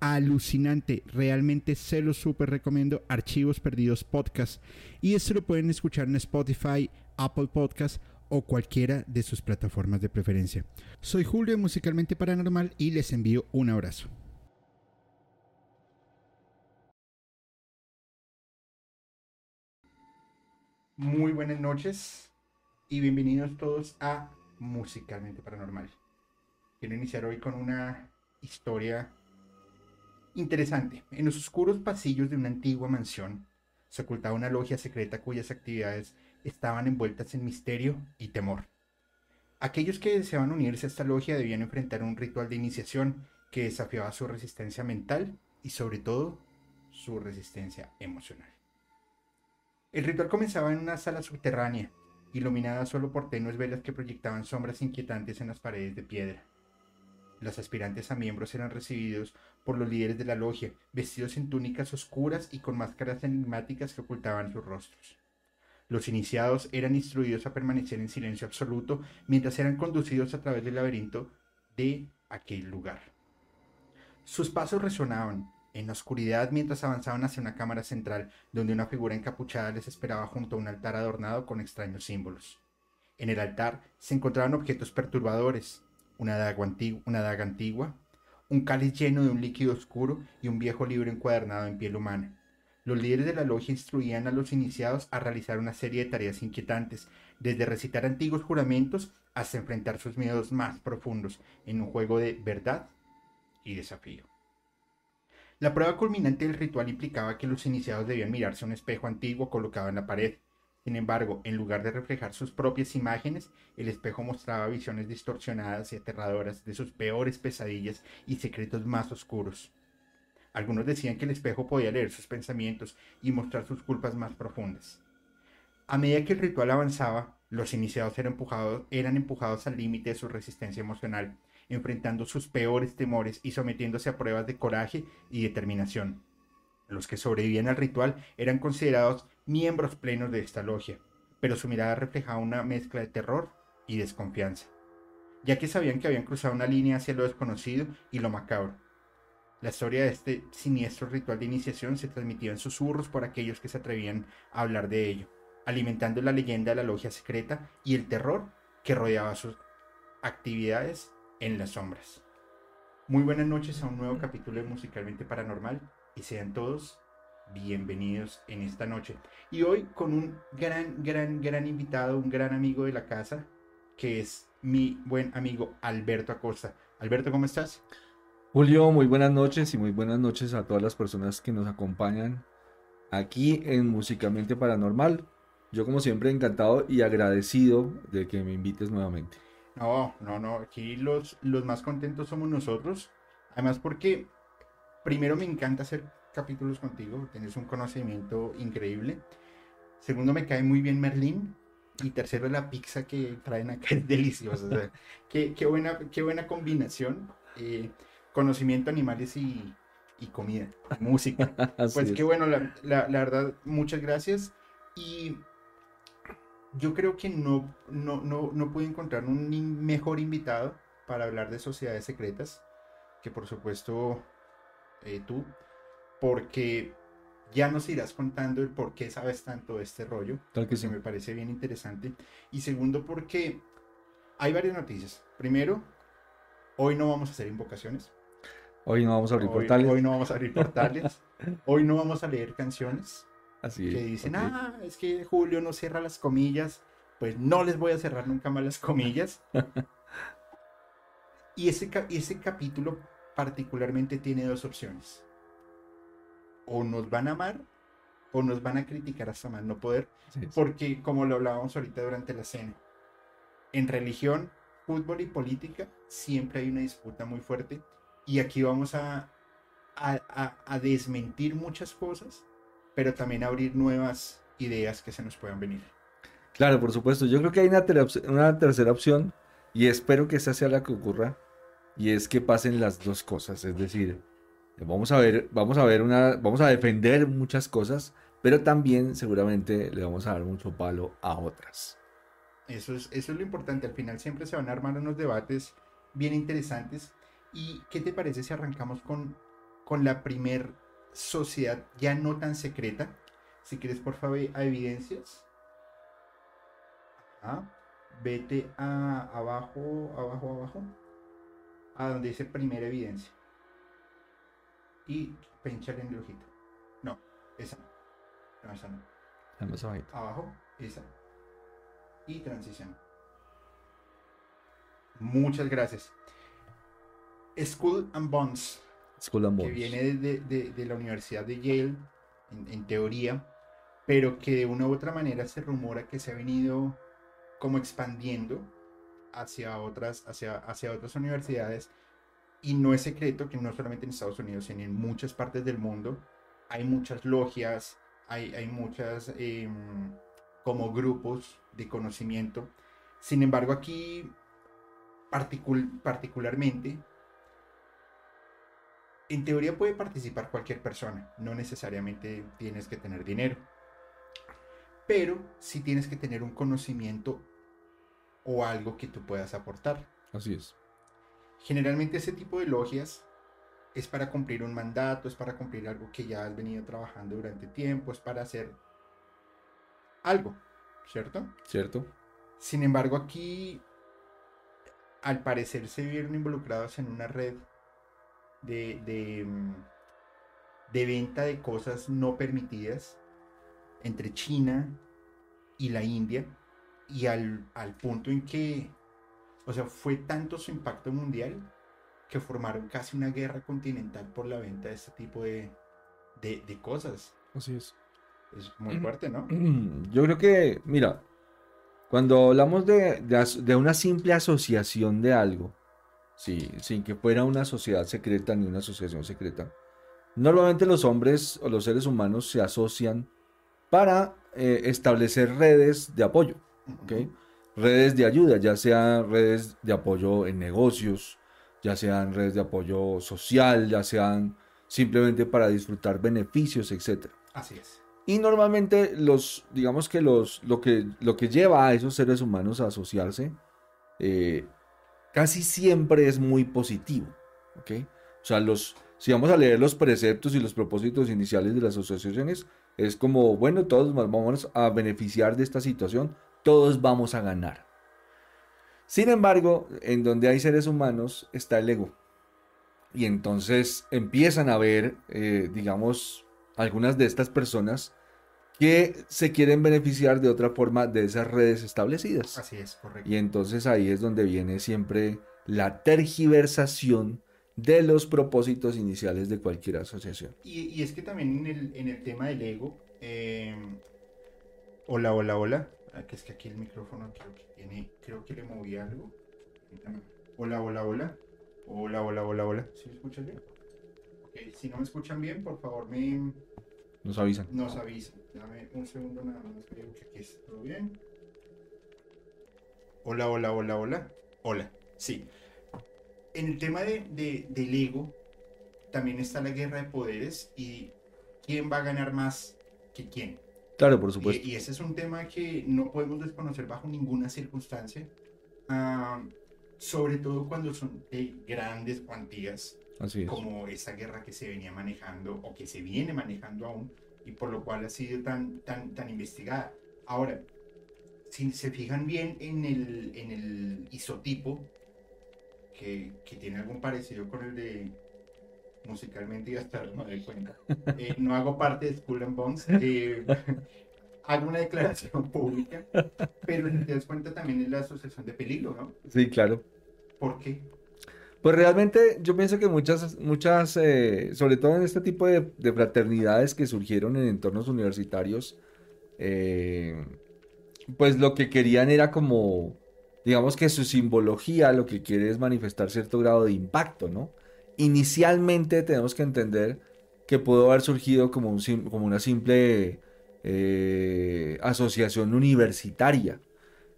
alucinante. Realmente se lo súper recomiendo. Archivos Perdidos Podcast. Y esto lo pueden escuchar en Spotify, Apple Podcast o cualquiera de sus plataformas de preferencia. Soy Julio Musicalmente Paranormal y les envío un abrazo. Muy buenas noches y bienvenidos todos a Musicalmente Paranormal. Quiero iniciar hoy con una historia Interesante. En los oscuros pasillos de una antigua mansión se ocultaba una logia secreta cuyas actividades estaban envueltas en misterio y temor. Aquellos que deseaban unirse a esta logia debían enfrentar un ritual de iniciación que desafiaba su resistencia mental y sobre todo su resistencia emocional. El ritual comenzaba en una sala subterránea, iluminada solo por tenues velas que proyectaban sombras inquietantes en las paredes de piedra. Los aspirantes a miembros eran recibidos por los líderes de la logia, vestidos en túnicas oscuras y con máscaras enigmáticas que ocultaban sus rostros. Los iniciados eran instruidos a permanecer en silencio absoluto mientras eran conducidos a través del laberinto de aquel lugar. Sus pasos resonaban en la oscuridad mientras avanzaban hacia una cámara central donde una figura encapuchada les esperaba junto a un altar adornado con extraños símbolos. En el altar se encontraban objetos perturbadores, una daga, antigua, un cáliz lleno de un líquido oscuro y un viejo libro encuadernado en piel humana. Los líderes de la logia instruían a los iniciados a realizar una serie de tareas inquietantes, desde recitar antiguos juramentos hasta enfrentar sus miedos más profundos en un juego de verdad y desafío. La prueba culminante del ritual implicaba que los iniciados debían mirarse a un espejo antiguo colocado en la pared. Sin embargo, en lugar de reflejar sus propias imágenes, el espejo mostraba visiones distorsionadas y aterradoras de sus peores pesadillas y secretos más oscuros. Algunos decían que el espejo podía leer sus pensamientos y mostrar sus culpas más profundas. A medida que el ritual avanzaba, los iniciados eran empujados, al límite de su resistencia emocional, enfrentando sus peores temores y sometiéndose a pruebas de coraje y determinación. Los que sobrevivían al ritual eran considerados miembros plenos de esta logia, pero su mirada reflejaba una mezcla de terror y desconfianza, ya que sabían que habían cruzado una línea hacia lo desconocido y lo macabro. La historia de este siniestro ritual de iniciación se transmitía en susurros por aquellos que se atrevían a hablar de ello, alimentando la leyenda de la logia secreta y el terror que rodeaba sus actividades en las sombras. Muy buenas noches a un nuevo capítulo de Musicalmente Paranormal y sean todos bienvenidos en esta noche. Y hoy con un gran, gran, gran invitado, un gran amigo de la casa, que es mi buen amigo Alberto Acosta. Alberto, ¿cómo estás? Julio, muy buenas noches y muy buenas noches a todas las personas que nos acompañan aquí en Musicalmente Paranormal. Yo como siempre encantado y agradecido de que me invites nuevamente. No, no, no, aquí los, los más contentos somos nosotros. Además porque primero me encanta hacer capítulos contigo, tienes un conocimiento increíble. Segundo, me cae muy bien Merlín. Y tercero, la pizza que traen acá es deliciosa. qué, buena, qué buena combinación. Eh, conocimiento, animales y, comida, música. pues qué bueno, la, verdad, muchas gracias. Y yo creo que no, no, no, no pude encontrar un mejor invitado para hablar de sociedades secretas, que por supuesto eh, tú porque ya nos irás contando el por qué sabes tanto de este rollo, Tal que, me parece bien interesante. Y segundo, porque hay varias noticias. Primero, hoy no vamos a hacer invocaciones. Hoy no vamos a abrir portales. Hoy no vamos a abrir portales. hoy no vamos a leer canciones. Así que dicen, ah, es que Julio no cierra las comillas. Pues no les voy a cerrar nunca más las comillas. y ese, ese capítulo particularmente tiene dos opciones o nos van a amar o nos van a criticar hasta más no poder. Porque, como lo hablábamos ahorita durante la cena, en religión, fútbol y política siempre hay una disputa muy fuerte. Y aquí vamos a, a, desmentir muchas cosas, pero también abrir nuevas ideas que se nos puedan venir. Claro, por supuesto. Yo creo que hay una, una tercera opción y espero que esa sea la que ocurra y es que pasen las dos cosas, es decir, vamos a ver, vamos a ver una, vamos a defender muchas cosas, pero también seguramente le vamos a dar mucho palo a otras. Eso es, eso es lo importante, al final siempre se van a armar unos debates bien interesantes. ¿Y qué te parece si arrancamos con, con la primer sociedad ya no tan secreta? Si quieres, por favor, a evidencias. Vete a abajo, abajo, abajo. A donde dice primera evidencia. Y pinchale en el ojito. No, esa no. esa no. Abajo, esa. Y transición. Muchas gracias. School and Bonds. School and Bonds. Que viene de, la Universidad de Yale, en, teoría, pero que de una u otra manera se rumora que se ha venido como expandiendo hacia otras, hacia, hacia otras universidades. Y no es secreto que no solamente en Estados Unidos, sino en muchas partes del mundo hay muchas logias, hay, hay muchas em, como grupos de conocimiento. Sin embargo, aquí particularmente, en teoría puede participar cualquier persona, no necesariamente tienes que tener dinero, pero sí tienes que tener un conocimiento o algo que tú puedas aportar. Así es. Generalmente ese tipo de logias es para cumplir un mandato, es para cumplir algo que ya has venido trabajando durante tiempo, es para hacer algo, ¿cierto? Cierto. Sin embargo, aquí al parecer se vieron involucrados en una red de, de, mm, de venta de cosas no permitidas entre China y la India y al, punto en que, o sea, fue tanto su impacto mundial que formaron casi una guerra continental por la venta de este tipo de, de, cosas. Así es. Es muy fuerte, ¿no? Yo creo que, mira, cuando hablamos de, de, una simple asociación de algo, sí, sin que fuera una sociedad secreta ni una asociación secreta, normalmente los hombres o los seres humanos se asocian para eh, establecer redes de apoyo, ¿okay? Redes de ayuda, ya sean redes de apoyo en negocios, ya sean redes de apoyo social, ya sean simplemente para disfrutar beneficios, etc. Así es. Y normalmente los, digamos que los, lo que, lo que lleva a esos seres humanos a asociarse, eh, casi siempre es muy positivo. ¿ok? O sea, los, si vamos a leer los preceptos y los propósitos iniciales de las asociaciones, es como, bueno, todos vamos a beneficiar de esta situación, todos vamos a ganar. Sin embargo, en donde hay seres humanos está el ego. Y entonces empiezan a ver, eh, digamos, algunas de estas personas que se quieren beneficiar de otra forma de esas redes establecidas. Así es, correcto. Y entonces ahí es donde viene siempre la tergiversación de los propósitos iniciales de cualquier asociación. Y, es que también en el, tema del ego, em, hola, hola, hola, que es que aquí el micrófono creo que tiene, creo que le moví algo. Hola, hola, hola, hola, hola, hola, hola, ¿sí me escuchan bien? si no me escuchan bien, por favor me... Nos avisan. Nos avisan. Dame un segundo nada más, creo que aquí está todo bien. Hola, hola, hola, hola. Hola, sí. En el tema de, de, del ego, también está la guerra de poderes y quién va a ganar más que quién. Claro, por supuesto. Y, ese es un tema que no podemos desconocer bajo ninguna circunstancia, sobre todo cuando son de grandes cuantías, Así es. como esa guerra que se venía manejando o que se viene manejando aún y por lo cual ha sido tan, tan, tan investigada. Ahora, si se fijan bien en el, en el isotipo, que, que tiene algún parecido con el de musicalmente y hasta no doy cuenta. Eh, no hago parte de School and Bones. Eh, hago una declaración pública, pero si te das cuenta también es la asociación de peligro, ¿no? Sí, claro. ¿Por qué? Pues realmente yo pienso que muchas, muchas, eh, sobre todo en este tipo de, fraternidades que surgieron en entornos universitarios, eh, pues lo que querían era como, digamos que su simbología lo que quiere es manifestar cierto grado de impacto, ¿no? Inicialmente tenemos que entender que pudo haber surgido como, un, como una simple eh, asociación universitaria.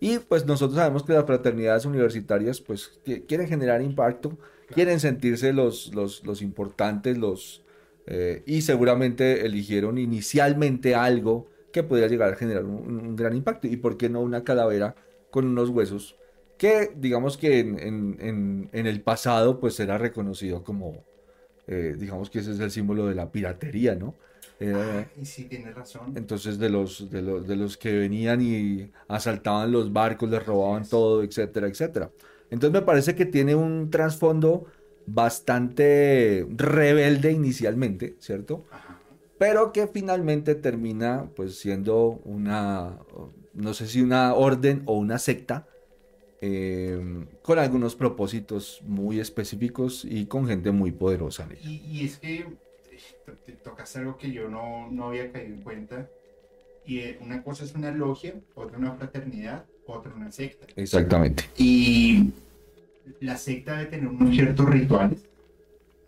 Y pues nosotros sabemos que las fraternidades universitarias pues quieren generar impacto, quieren sentirse los, los, importantes, los, eh, y seguramente eligieron inicialmente algo que podría llegar a generar un, gran impacto. ¿Y por qué no una calavera con unos huesos que digamos que en, el pasado pues era reconocido como, eh, digamos que ese es el símbolo de la piratería, ¿no? Eh, y sí, tiene razón. Entonces, de los, de, los, de los que venían y asaltaban los barcos, les robaban todo, etcétera, etcétera. Entonces, me parece que tiene un trasfondo bastante rebelde inicialmente, ¿cierto? Pero que finalmente termina, pues, siendo una, no sé si una orden o una secta, eh, con algunos propósitos muy específicos y con gente muy poderosa. Y, y es que te tocas algo que yo no, no había caído en cuenta. Y eh, una cosa es una logia, otra una fraternidad, otra una secta. Exactamente. Y la secta debe tener unos ciertos rituales,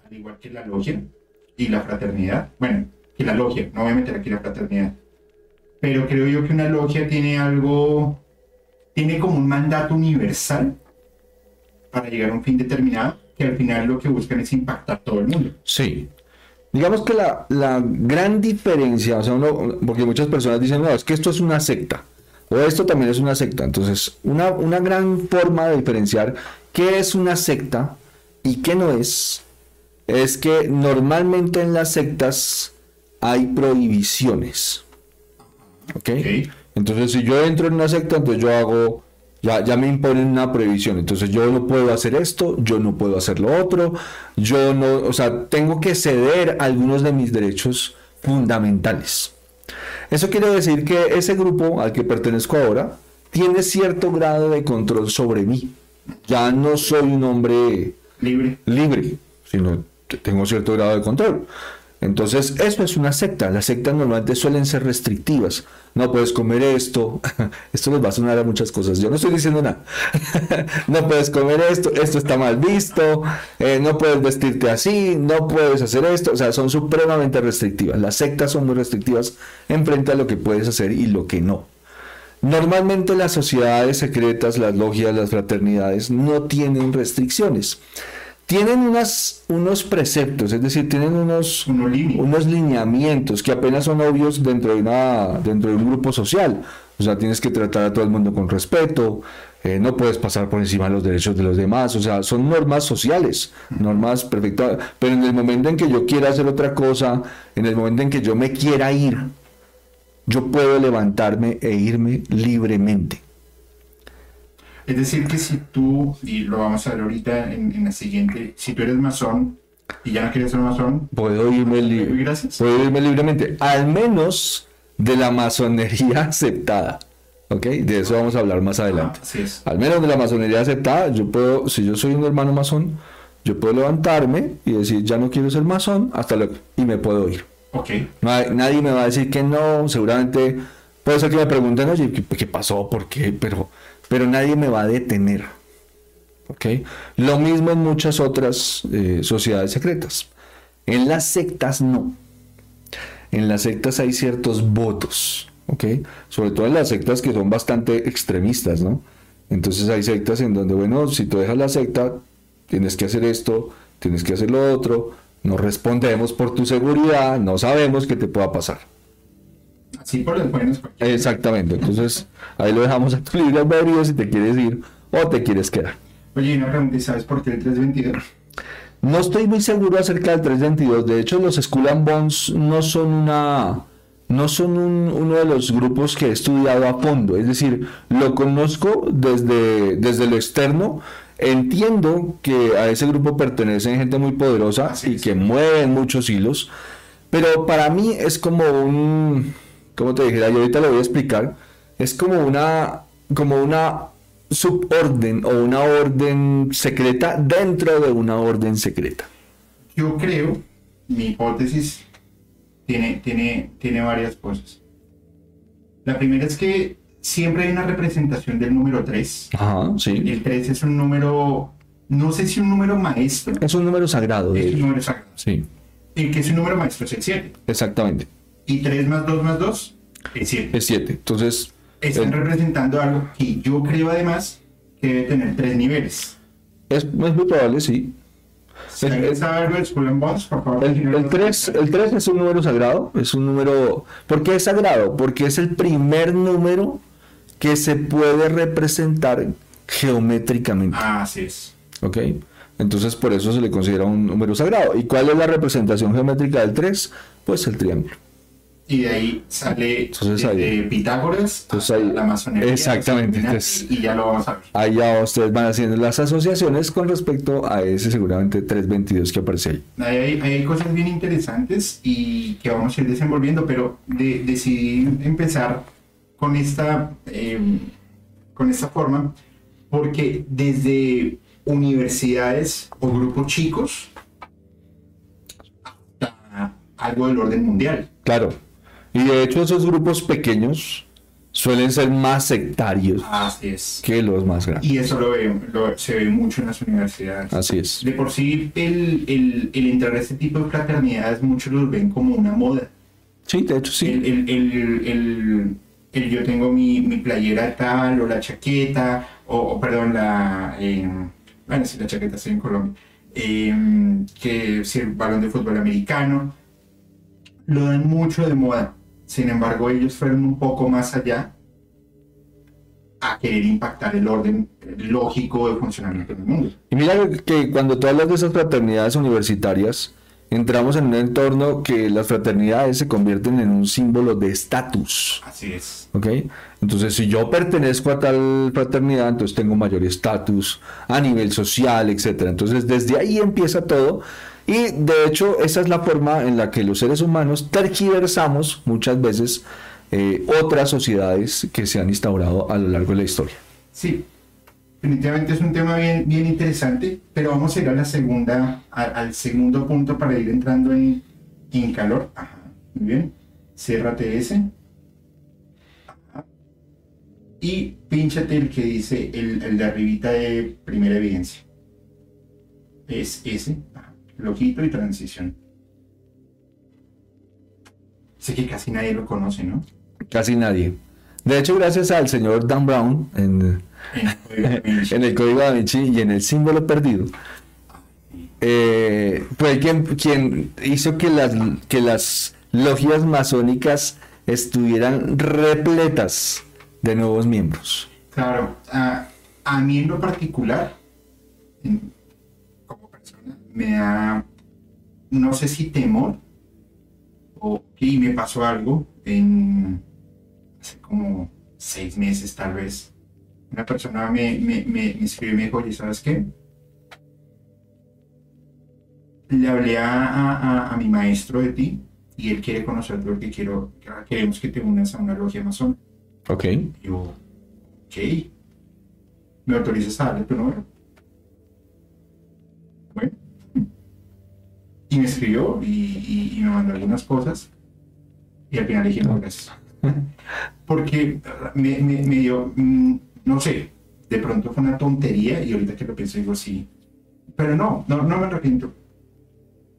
al igual que la logia y la fraternidad. Bueno, que la logia, no voy a meter aquí la fraternidad. Pero creo yo que una logia tiene algo, tiene como un mandato universal para llegar a un fin determinado, que al final lo que buscan es impactar todo el mundo. Sí, Digamos que la, gran diferencia, o sea, porque muchas personas dicen, no, es que esto es una secta, o esto también es una secta. Entonces, una, una gran forma de diferenciar qué es una secta y qué no es, es que normalmente en las sectas hay prohibiciones. ¿Ok? Entonces, si yo entro en una secta, entonces yo hago ya, ya me imponen una prohibición. Entonces yo no puedo hacer esto, yo no puedo hacer lo otro, yo no, o sea, tengo que ceder algunos de mis derechos fundamentales. Eso quiere decir que ese grupo al que pertenezco ahora tiene cierto grado de control sobre mí. Ya no soy un hombre libre, libre sino tengo cierto grado de control. Entonces, eso es una secta. Las sectas normalmente suelen ser restrictivas. No puedes comer esto. Esto les va a sonar a muchas cosas. Yo no estoy diciendo nada. no puedes comer esto. Esto está mal visto. Eh, no puedes vestirte así. No puedes hacer esto. O sea, son supremamente restrictivas. Las sectas son muy restrictivas en frente a lo que puedes hacer y lo que no. Normalmente las sociedades secretas, las logias, las fraternidades no tienen restricciones tienen unas, unos preceptos, es decir, tienen unos, unos lineamientos que apenas son obvios dentro de, una, dentro de un grupo social. O sea, tienes que tratar a todo el mundo con respeto, eh, no puedes pasar por encima de los derechos de los demás, o sea, son normas sociales, normas perfectas, pero en el momento en que yo quiera hacer otra cosa, en el momento en que yo me quiera ir, yo puedo levantarme e irme libremente. Es decir, que si tú, y lo vamos a ver ahorita en, la siguiente, si tú eres masón y ya no quieres ser masón, puedo irme, puedo irme libremente, al menos de la masonería aceptada. ¿Ok? De eso vamos a hablar más adelante. Al menos de la masonería aceptada, yo puedo, si yo soy un hermano masón, yo puedo levantarme y decir, ya no quiero ser masón, hasta luego, y me puedo ir. Okay. nadie me va a decir que no, seguramente puede ser que me pregunten, oye, ¿qué, qué pasó? ¿Por qué? Pero pero nadie me va a detener. Lo mismo en muchas otras eh, sociedades secretas. En las sectas no. En las sectas hay ciertos votos. Sobre todo en las sectas que son bastante extremistas, ¿no? Entonces hay sectas en donde, bueno, si tú dejas la secta, tienes que hacer esto, tienes que hacer lo otro, no respondemos por tu seguridad, no sabemos qué te pueda pasar. Así por los buenos. Exactamente, entonces ahí lo dejamos a tu libre albedrío si te quieres ir o te quieres quedar. Oye, no pregunté, ¿sabes por qué el 322? No estoy muy seguro acerca del 322. De hecho, los Skull and Bones no son una no son uno de los grupos que he estudiado a fondo. Es decir, lo conozco desde, desde lo externo. Entiendo que a ese grupo pertenecen gente muy poderosa y que mueven muchos hilos. Pero para mí es como un como te dijera, yo ahorita lo voy a explicar, es como una, como una suborden o una orden secreta dentro de una orden secreta. Yo creo, mi hipótesis tiene, tiene, tiene varias cosas. La primera es que siempre hay una representación del número 3. Ajá, sí. El 3 es un número, no sé si un número maestro. Es un número sagrado. Es un número sagrado. Sí. El que es un número maestro es el 7. Exactamente. ¿Y 3 más 2 más 2? Es cierto. es 7. Entonces, Están el- representando algo que yo creo además que debe tener tres niveles. es, es muy probable, sí. Si El- el- por favor. El, díganos. el 3, el 3 es un número sagrado, es un número... ¿Por qué es sagrado? Porque es el primer número que se puede representar geométricamente. Así es. ¿Ok? Entonces por eso se le considera un número sagrado. ¿Y cuál es la representación geométrica del 3? Pues el triángulo. Y de ahí sale Entonces desde ahí- Pitágoras Entonces ahí- la masonería. exactamente, entonces- y ya lo vamos a ver. Ahí ya ustedes van haciendo las asociaciones con respecto a ese seguramente 322 que aparece ahí. Hay, cosas bien interesantes y que vamos a ir desenvolviendo, pero de- decidí empezar con esta, eh, con esta forma porque desde universidades o grupos chicos hasta algo del orden mundial. Claro. Y de hecho esos grupos pequeños suelen ser más sectarios Así es. que los más grandes. Y eso lo, ve- lo- se ve mucho en las universidades. Así es. De por sí, el, el, el entrar a este tipo de fraternidades, muchos los ven como una moda. Sí, de hecho sí. El, el, el, yo tengo mi, mi playera tal, o la chaqueta, o, o, perdón, la. eh, bueno, sí, la chaqueta estoy en Colombia. eh, que si el balón de fútbol americano. Lo dan mucho de moda. Sin embargo, ellos fueron un poco más allá a querer impactar el orden lógico de funcionamiento del mundo. Y mira que cuando tú hablas de esas fraternidades universitarias, entramos en un entorno que las fraternidades se convierten en un símbolo de estatus. Así es. ¿Ok? Entonces, si yo pertenezco a tal fraternidad, entonces tengo mayor estatus a nivel social, etcétera. Entonces, desde ahí empieza todo. Y de hecho, esa es la forma en la que los seres humanos tergiversamos muchas veces eh, otras sociedades que se han instaurado a lo largo de la historia. Sí, definitivamente es un tema bien, bien interesante, pero vamos a ir a la segunda, al segundo punto para ir entrando en, en calor. Ajá, muy bien. Cérrate ese. Y pínchate el que dice el, el de arribita de primera evidencia. Es ese. Loquito y transición. Sé que casi nadie lo conoce, ¿no? Casi nadie. De hecho, gracias al señor Dan Brown en, En el código da Vinci. y en el símbolo perdido, eh, fue quien, quien hizo que las, que las logias masónicas estuvieran repletas de nuevos miembros. Claro, a, a mí en lo particular, en- me da, no sé si temor, o y me pasó algo en hace como seis meses tal vez. Una persona me, me, me, me escribió y me dijo, ¿sabes qué? Le hablé a, a- mi maestro de ti y él quiere conocerte porque quiero, queremos que te unas a una logia masón. Ok. Y yo, ok. ¿Me autorizas a darle tu número? Y me escribió y, y- y me mandó algunas cosas. Y al final dije, no, gracias. Porque me, me- me dio, mm, no sé, de pronto fue una tontería y ahorita que lo pienso digo, sí. Pero no, no, no me arrepiento.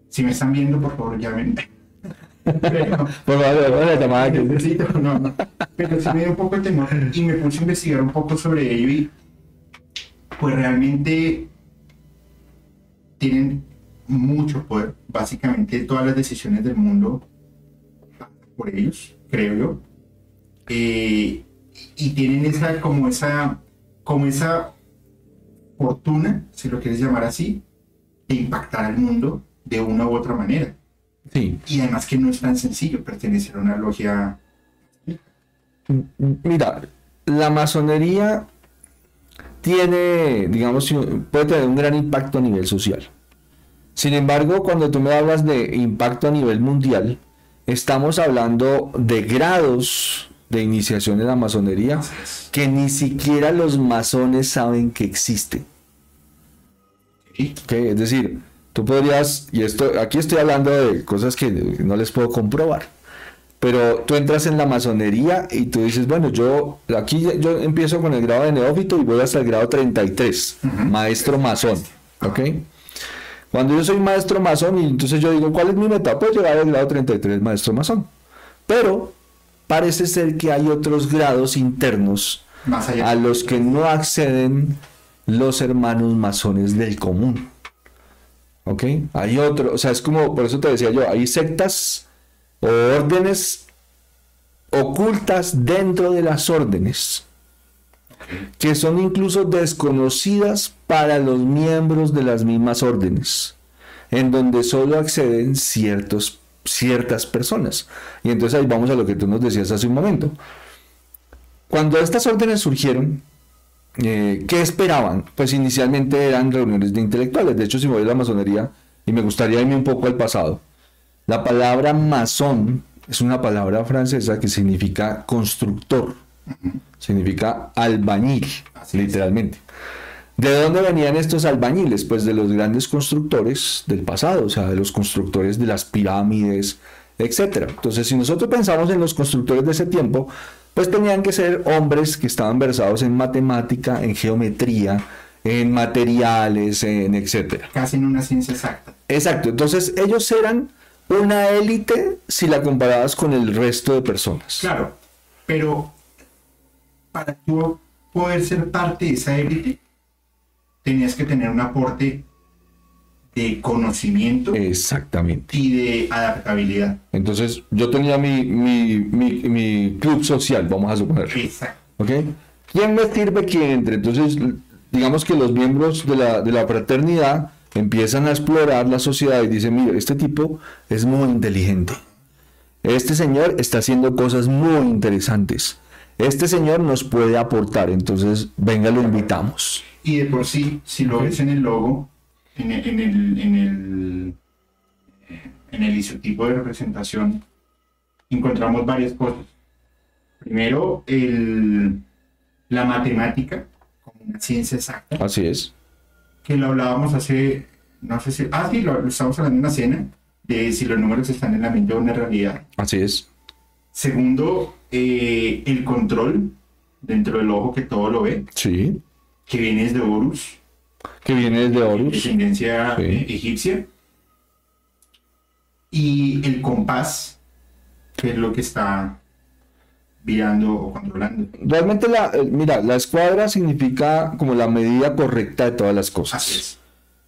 Si me están viendo, por favor, llamen. Pero- Por favor, que- Necesito, no, no. Pero sí me dio un poco de temor y me puse a investigar un poco sobre ello y pues realmente tienen mucho poder. Básicamente todas las decisiones del mundo por ellos, creo yo. Eh, y tienen esa, como esa, como esa fortuna, si lo quieres llamar así, de impactar al mundo de una u otra manera. Sí. Y además que no es tan sencillo pertenecer a una logia. Mira, la masonería tiene, digamos, puede tener un gran impacto a nivel social. Sin embargo, cuando tú me hablas de impacto a nivel mundial, estamos hablando de grados de iniciación en la masonería que ni siquiera los masones saben que existen. Sí, ¿ok? Es decir, tú podrías, y esto, aquí estoy hablando de cosas que no les puedo comprobar, pero tú entras en la masonería y tú dices, bueno, yo aquí yo empiezo con el grado de neófito y voy hasta el grado 33, Ujú. maestro masón, ¿ok? Cuando yo soy maestro masón y entonces yo digo, ¿cuál es mi meta? Pues llegar al grado 33, maestro masón. Pero parece ser que hay otros grados internos Más allá. a los que no acceden los hermanos masones del común. ¿Ok? Hay otro, o sea, es como, por eso te decía yo, hay sectas o órdenes ocultas dentro de las órdenes que son incluso desconocidas para los miembros de las mismas órdenes, en donde solo acceden ciertos, ciertas personas. Y entonces ahí vamos a lo que tú nos decías hace un momento. Cuando estas órdenes surgieron, eh, ¿qué esperaban? Pues inicialmente eran reuniones de intelectuales. De hecho, si voy a la masonería, y me gustaría irme un poco al pasado, la palabra masón es una palabra francesa que significa constructor, significa albañil, Así es. literalmente. ¿De dónde venían estos albañiles? Pues de los grandes constructores del pasado, o sea, de los constructores de las pirámides, etcétera. Entonces, si nosotros pensamos en los constructores de ese tiempo, pues tenían que ser hombres que estaban versados en matemática, en geometría, en materiales, en etcétera. Casi en una ciencia exacta. Exacto, entonces ellos eran una élite si la comparabas con el resto de personas. Claro, pero para tú poder ser parte de esa élite, tenías que tener un aporte de conocimiento Exactamente. y de adaptabilidad. Entonces yo tenía mi, mi, mi- mi club social, vamos a suponer. Exacto. ¿Ok? ¿Quién me sirve que entre? Entonces, digamos que los miembros de la, de la fraternidad empiezan a explorar la sociedad y dicen, mire, este tipo es muy inteligente. Este señor está haciendo cosas muy interesantes. Este señor nos puede aportar, entonces venga, lo invitamos. Y de por sí, si lo ves en el logo, en el, en el, en el, en el isotipo de representación, encontramos varias cosas. Primero, el, la matemática, como una ciencia exacta, Así es. que lo hablábamos hace, no sé si, ah, sí, lo, lo estamos hablando en una cena, de si los números están en la mente o en la realidad. Así es. Segundo, eh, el control dentro del ojo que todo lo ve, Sí. que viene desde Horus, Que viene desde Horus. descendencia Sí. eh, egipcia. Y el compás, que es lo que está virando o controlando. Realmente, la, eh, mira, la escuadra significa como la medida correcta de todas las Así cosas. es.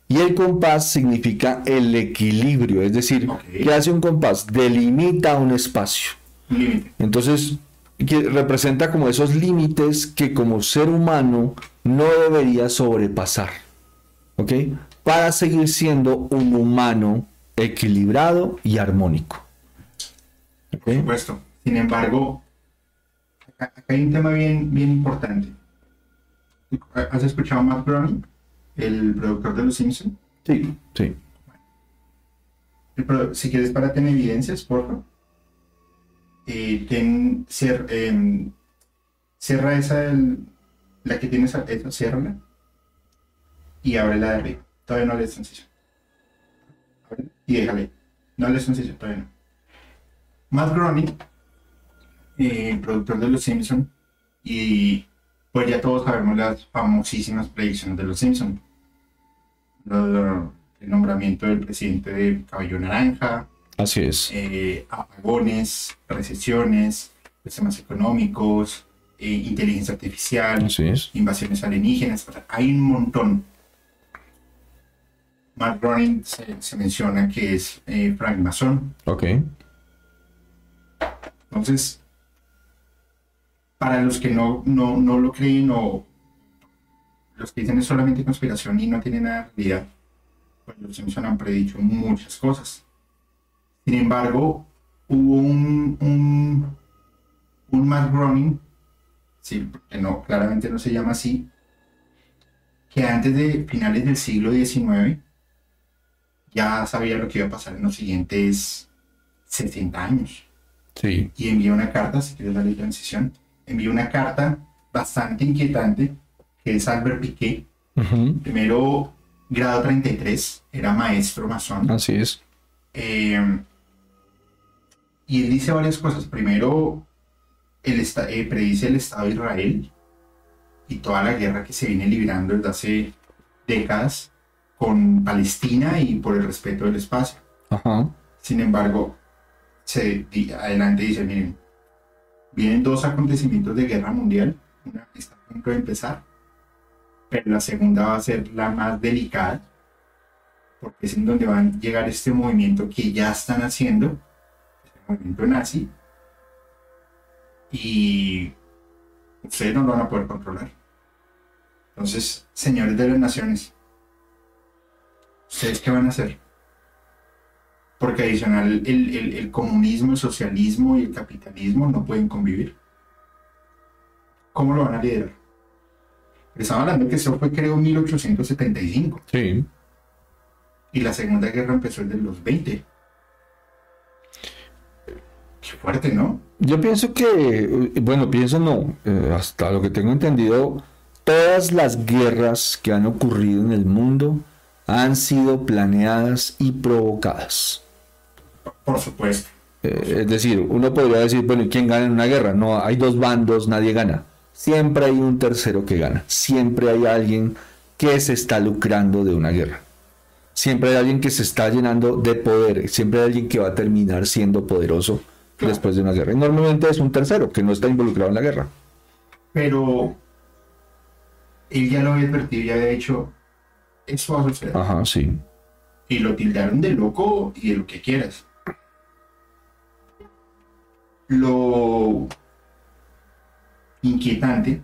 Y el compás significa el equilibrio, es decir, Ok. ¿qué hace un compás? Delimita un espacio. Entonces, que representa como esos límites que como ser humano no debería sobrepasar. ¿Ok? Para seguir siendo un humano equilibrado y armónico. Por supuesto. Sin embargo, acá, acá hay un tema bien, bien importante. ¿Has escuchado a Matt Groening, el productor de Los Simpsons? Sí, sí. si quieres para tener evidencias, por favor. Eh, ten, cer- em, cierra esa, el- la que tienes, a- esa, ciérrala y ábrela de arriba. Todavía no le transición. Ábrela Y déjale. No le des transición, todavía no. Matt Groening, eh, productor de Los Simpsons, y pues ya todos sabemos las famosísimas predicciones de Los Simpsons. el nombramiento del presidente de Cabello Naranja, Así es. eh, apagones, recesiones, sistemas económicos, eh, inteligencia artificial, Así es. invasiones alienígenas, hay un montón. Mark Groening se, se menciona que es eh, Frank Mason. Ok. Entonces, para los que no, no, no lo creen o los que dicen es solamente conspiración y no tiene nada de realidad, pues los Simpson han predicho muchas cosas. Sin embargo, hubo un, un, un Matt Groening, sí, que no, claramente no se llama así, que antes de finales del siglo XIX ya sabía lo que iba a pasar en los siguientes 60 años Sí. y envió una carta, si quieres darle transición, envió una carta bastante inquietante, que es Albert Piquet, primero grado 33, era maestro masón, Así es. eh, y él dice varias cosas. Primero, él esta- eh, predice el Estado de Israel y toda la guerra que se viene librando desde hace décadas con Palestina y por el respeto del espacio. Ajá. Sin embargo, se adelante dice, miren, Vienen dos acontecimientos de guerra mundial. Una está a punto de empezar, pero la segunda va a ser la más delicada, porque es en donde van a llegar este movimiento que ya están haciendo, movimiento nazi, y ustedes no lo van a poder controlar. Entonces, señores de las naciones, ¿ustedes qué van a hacer? Porque adicional, el, el- el comunismo, el socialismo y el capitalismo no pueden convivir. ¿Cómo lo van a liderar? Estamos hablando que eso fue, creo, 1875. Sí. Y la Segunda Guerra empezó en los 20. Qué fuerte, ¿no? Yo pienso que, bueno, pienso no, eh, hasta lo que tengo entendido, todas las guerras que han ocurrido en el mundo han sido planeadas y provocadas. Por supuesto. Eh, es decir, uno podría decir, bueno, ¿y quién gana en una guerra? No, hay dos bandos, nadie gana. Siempre hay un tercero que gana. Siempre hay alguien que se está lucrando de una guerra. Siempre hay alguien que se está llenando de poder. Siempre hay alguien que va a terminar siendo poderoso. Después de una guerra. Y normalmente es un tercero que no está involucrado en la guerra. Pero él ya lo había advertido y había dicho, eso va a suceder. Ajá, sí. Y lo tildaron de loco y de lo que quieras. Lo inquietante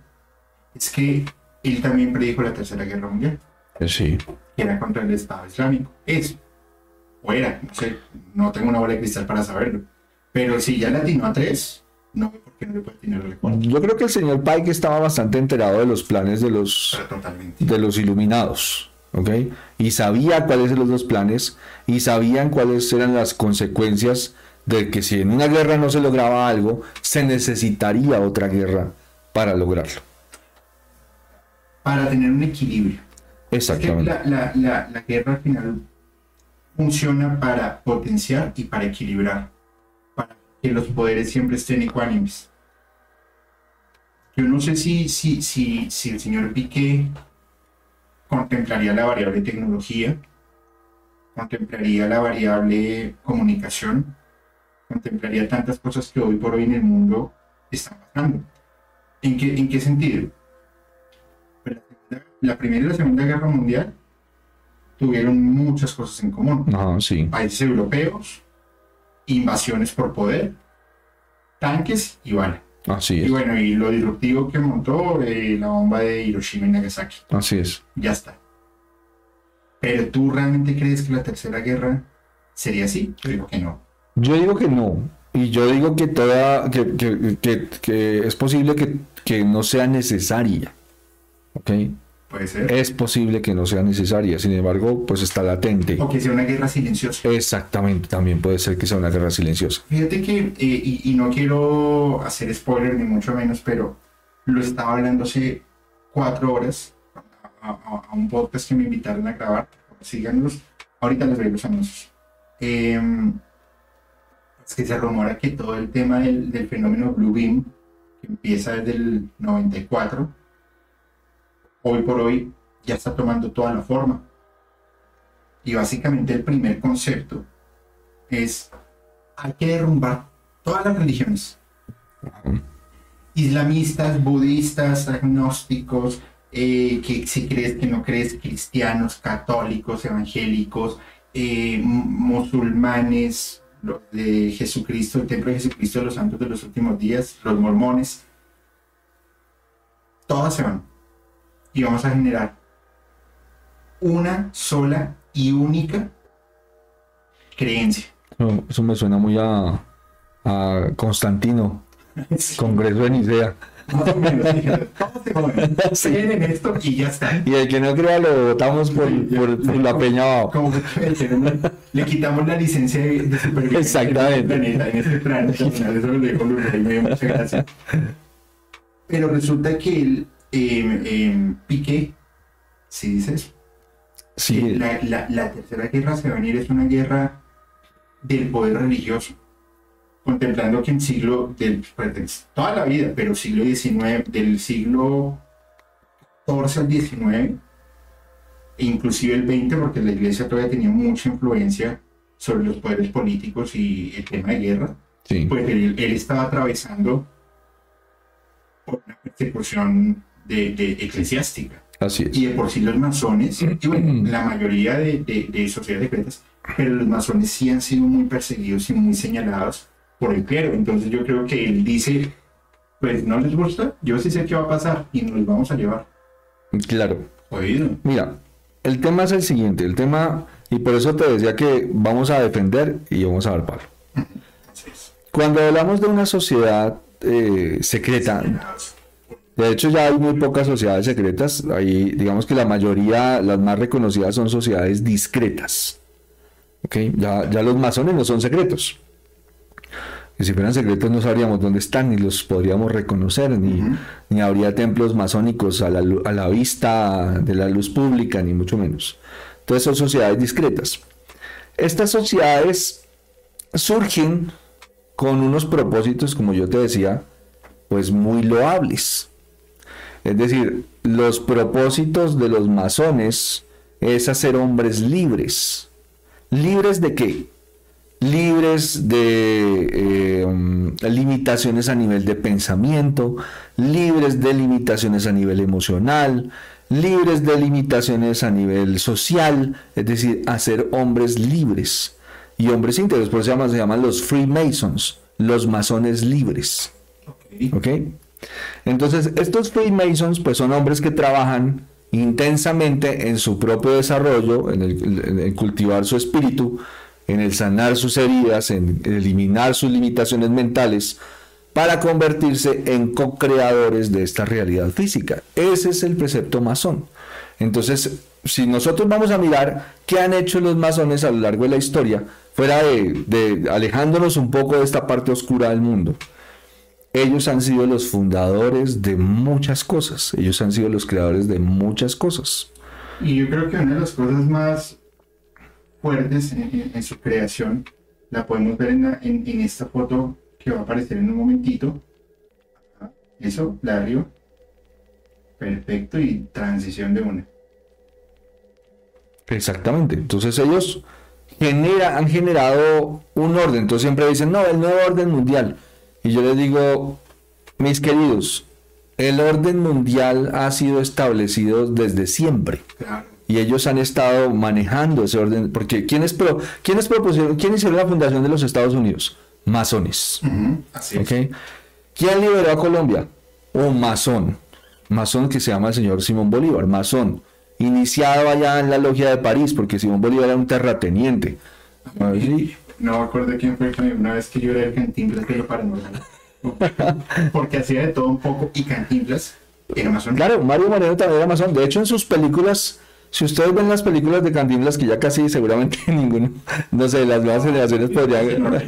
es que él también predijo la Tercera Guerra Mundial, Eh, Sí. que era contra el Estado Islámico. Es, o era, no sé, no tengo una bola de cristal para saberlo. Pero si ya le atinó a tres, no veo por qué no le puede atinar a la cuarta. Yo creo que el señor Pike estaba bastante enterado de los planes de los, de los iluminados, ¿ok? Y sabía cuáles eran los dos planes y sabían cuáles eran las consecuencias de que si en una guerra no se lograba algo, se necesitaría otra guerra para lograrlo. Para tener un equilibrio. Es que Exactamente. la, la- la- la guerra al final funciona para potenciar y para equilibrar, que los poderes siempre estén ecuánimes. Yo no sé si, si, si, si el señor Piqué contemplaría la variable tecnología, contemplaría la variable comunicación, contemplaría tantas cosas que hoy por hoy en el mundo están pasando. ¿En qué, en qué sentido? Pues la Primera y la Segunda Guerra Mundial tuvieron muchas cosas en común. Ajá, sí. Países europeos, invasiones por poder, tanques y bala. Así Y es. bueno, y lo disruptivo que montó eh, la bomba de Hiroshima y Nagasaki. Así es. Ya está. Pero tú realmente crees que la Tercera Guerra sería así? Yo digo que no. Yo digo que no. Y yo digo que toda, que, que- que- que es posible que, que no sea necesaria. ¿Ok? Puede ser. Es posible que no sea necesaria. Sin embargo, pues está latente. O que sea una guerra silenciosa. Exactamente, también puede ser que sea una guerra silenciosa. Fíjate que, eh, y, y no quiero hacer spoiler ni mucho menos, pero lo estaba hablando hace cuatro horas a, a- a un podcast que me invitaron a grabar. Síganos, ahorita les doy los anuncios. Em, es que se rumora que todo el tema del, del fenómeno Blue Beam, que empieza desde el 94, hoy por hoy ya está tomando toda la forma. Y básicamente el primer concepto es hay que derrumbar todas las religiones. Islamistas, budistas, agnósticos, eh, que si crees que no crees, cristianos, católicos, evangélicos, eh, mu- musulmanes, los de Jesucristo, el templo de Jesucristo de los santos de los últimos días, los mormones, todas se van. Y vamos a generar una sola y única creencia. Eso, me suena muy a, a Constantino, Congreso de Nicea. Más o menos. Sí. En esto y ya está. Y el que no crea lo votamos por, Sí, por- por la peña abajo. Como que le quitamos la licencia de, de supervivencia Exactamente. en planeta, en este planeta. Eso lo dijo Lula y me dio mucha gracia. Pero resulta que el eh, eh, Piqué, si dices, Sí, la, la, la tercera guerra se va a venir es una guerra del poder religioso. Contemplando que en siglo, del, pues, de toda la vida, pero siglo XIX, del siglo XIV al XIX, e inclusive el XX, porque la iglesia todavía tenía mucha influencia sobre los poderes políticos y el tema de guerra, sí. pues él, él estaba atravesando por una persecución de, de eclesiástica. Así es. Y de por sí los masones, y bueno, la mayoría de, de, de sociedades secretas, pero los masones sí han sido muy perseguidos y muy señalados por el clero. Entonces yo creo que él dice, pues no les gusta, yo sí sé qué va a pasar y nos vamos a llevar. Claro. Oído. Mira, el tema es el siguiente, el tema, y por eso te decía que vamos a defender y vamos a dar palo. Cuando hablamos de una sociedad eh, secreta, de hecho ya hay muy pocas sociedades secretas, ahí digamos que la mayoría, las más reconocidas son sociedades discretas. ¿Ok? Ya, ya los masones no son secretos. Y si fueran secretos no sabríamos dónde están, ni los podríamos reconocer, ni, ni habría templos masónicos a la, a la vista de la luz pública, ni mucho menos. Entonces son sociedades discretas. Estas sociedades surgen con unos propósitos, como yo te decía, pues muy loables. Es decir, los propósitos de los masones es hacer hombres libres. ¿Libres de qué? Libres de eh, limitaciones a nivel de pensamiento, libres de limitaciones a nivel emocional, libres de limitaciones a nivel social, es decir, hacer hombres libres y hombres íntegros, por eso se llaman, se llaman los Freemasons, los masones libres. Ok. ¿Ok? Entonces, estos Freemasons, pues son hombres que trabajan intensamente en su propio desarrollo, en, el, cultivar su espíritu, en el sanar sus heridas, en eliminar sus limitaciones mentales, para convertirse en co-creadores de esta realidad física. Ese es el precepto masón. Entonces, si nosotros vamos a mirar qué han hecho los masones a lo largo de la historia, fuera de alejándonos un poco de esta parte oscura del mundo, ellos han sido los fundadores de muchas cosas, ellos han sido los creadores de muchas cosas. Y yo creo que una de las cosas más fuertes en, en- en su creación la podemos ver en, la- en- esta foto que va a aparecer en un momentito. Eso, la de arriba. Perfecto y transición de una. Exactamente. Entonces ellos genera, han generado un orden. Entonces siempre dicen, no, el nuevo orden mundial. Y yo les digo, mis queridos, el orden mundial ha sido establecido desde siempre. Y ellos han estado manejando ese orden. Porque ¿quiénes, pro, ¿quiénes propusieron, quién hicieron la fundación de los Estados Unidos? Masones. Así. ¿ok? ¿Quién liberó a Colombia? Un masón. Masón que se llama el señor Simón Bolívar, masón. Iniciado allá en la logia de París, porque Simón Bolívar era un terrateniente. Sí. No me acuerdo quién fue que una vez que yo era el Cantinflas de lo paranormal. Porque hacía de todo un poco y Cantinflas era menos. Claro, Mario Moreno también era masón. De hecho, en sus películas, si ustedes ven las películas de Cantinflas, que ya casi seguramente ninguno, no sé, las nuevas generaciones podrían...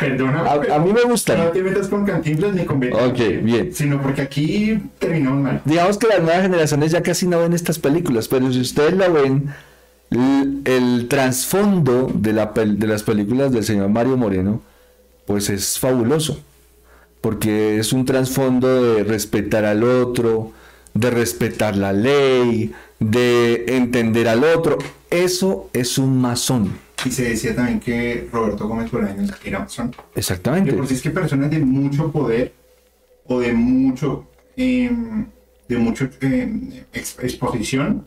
Perdona, A, pero a mí me gustan. no te metas con Cantinflas ni con Betty. Ok, bien. Sino porque aquí terminamos mal. Digamos que las nuevas generaciones ya casi no ven estas películas, pero si ustedes la ven, el, el trasfondo de, la de las películas del señor Mario Moreno, pues es fabuloso, porque es un trasfondo de respetar al otro, de respetar la ley, de entender al otro. Eso es un masón, Y se decía también que Roberto Gómez Bolaños era masón. Exactamente. por sí es que personas de mucho poder o de mucho em, de mucho em, ex- exposición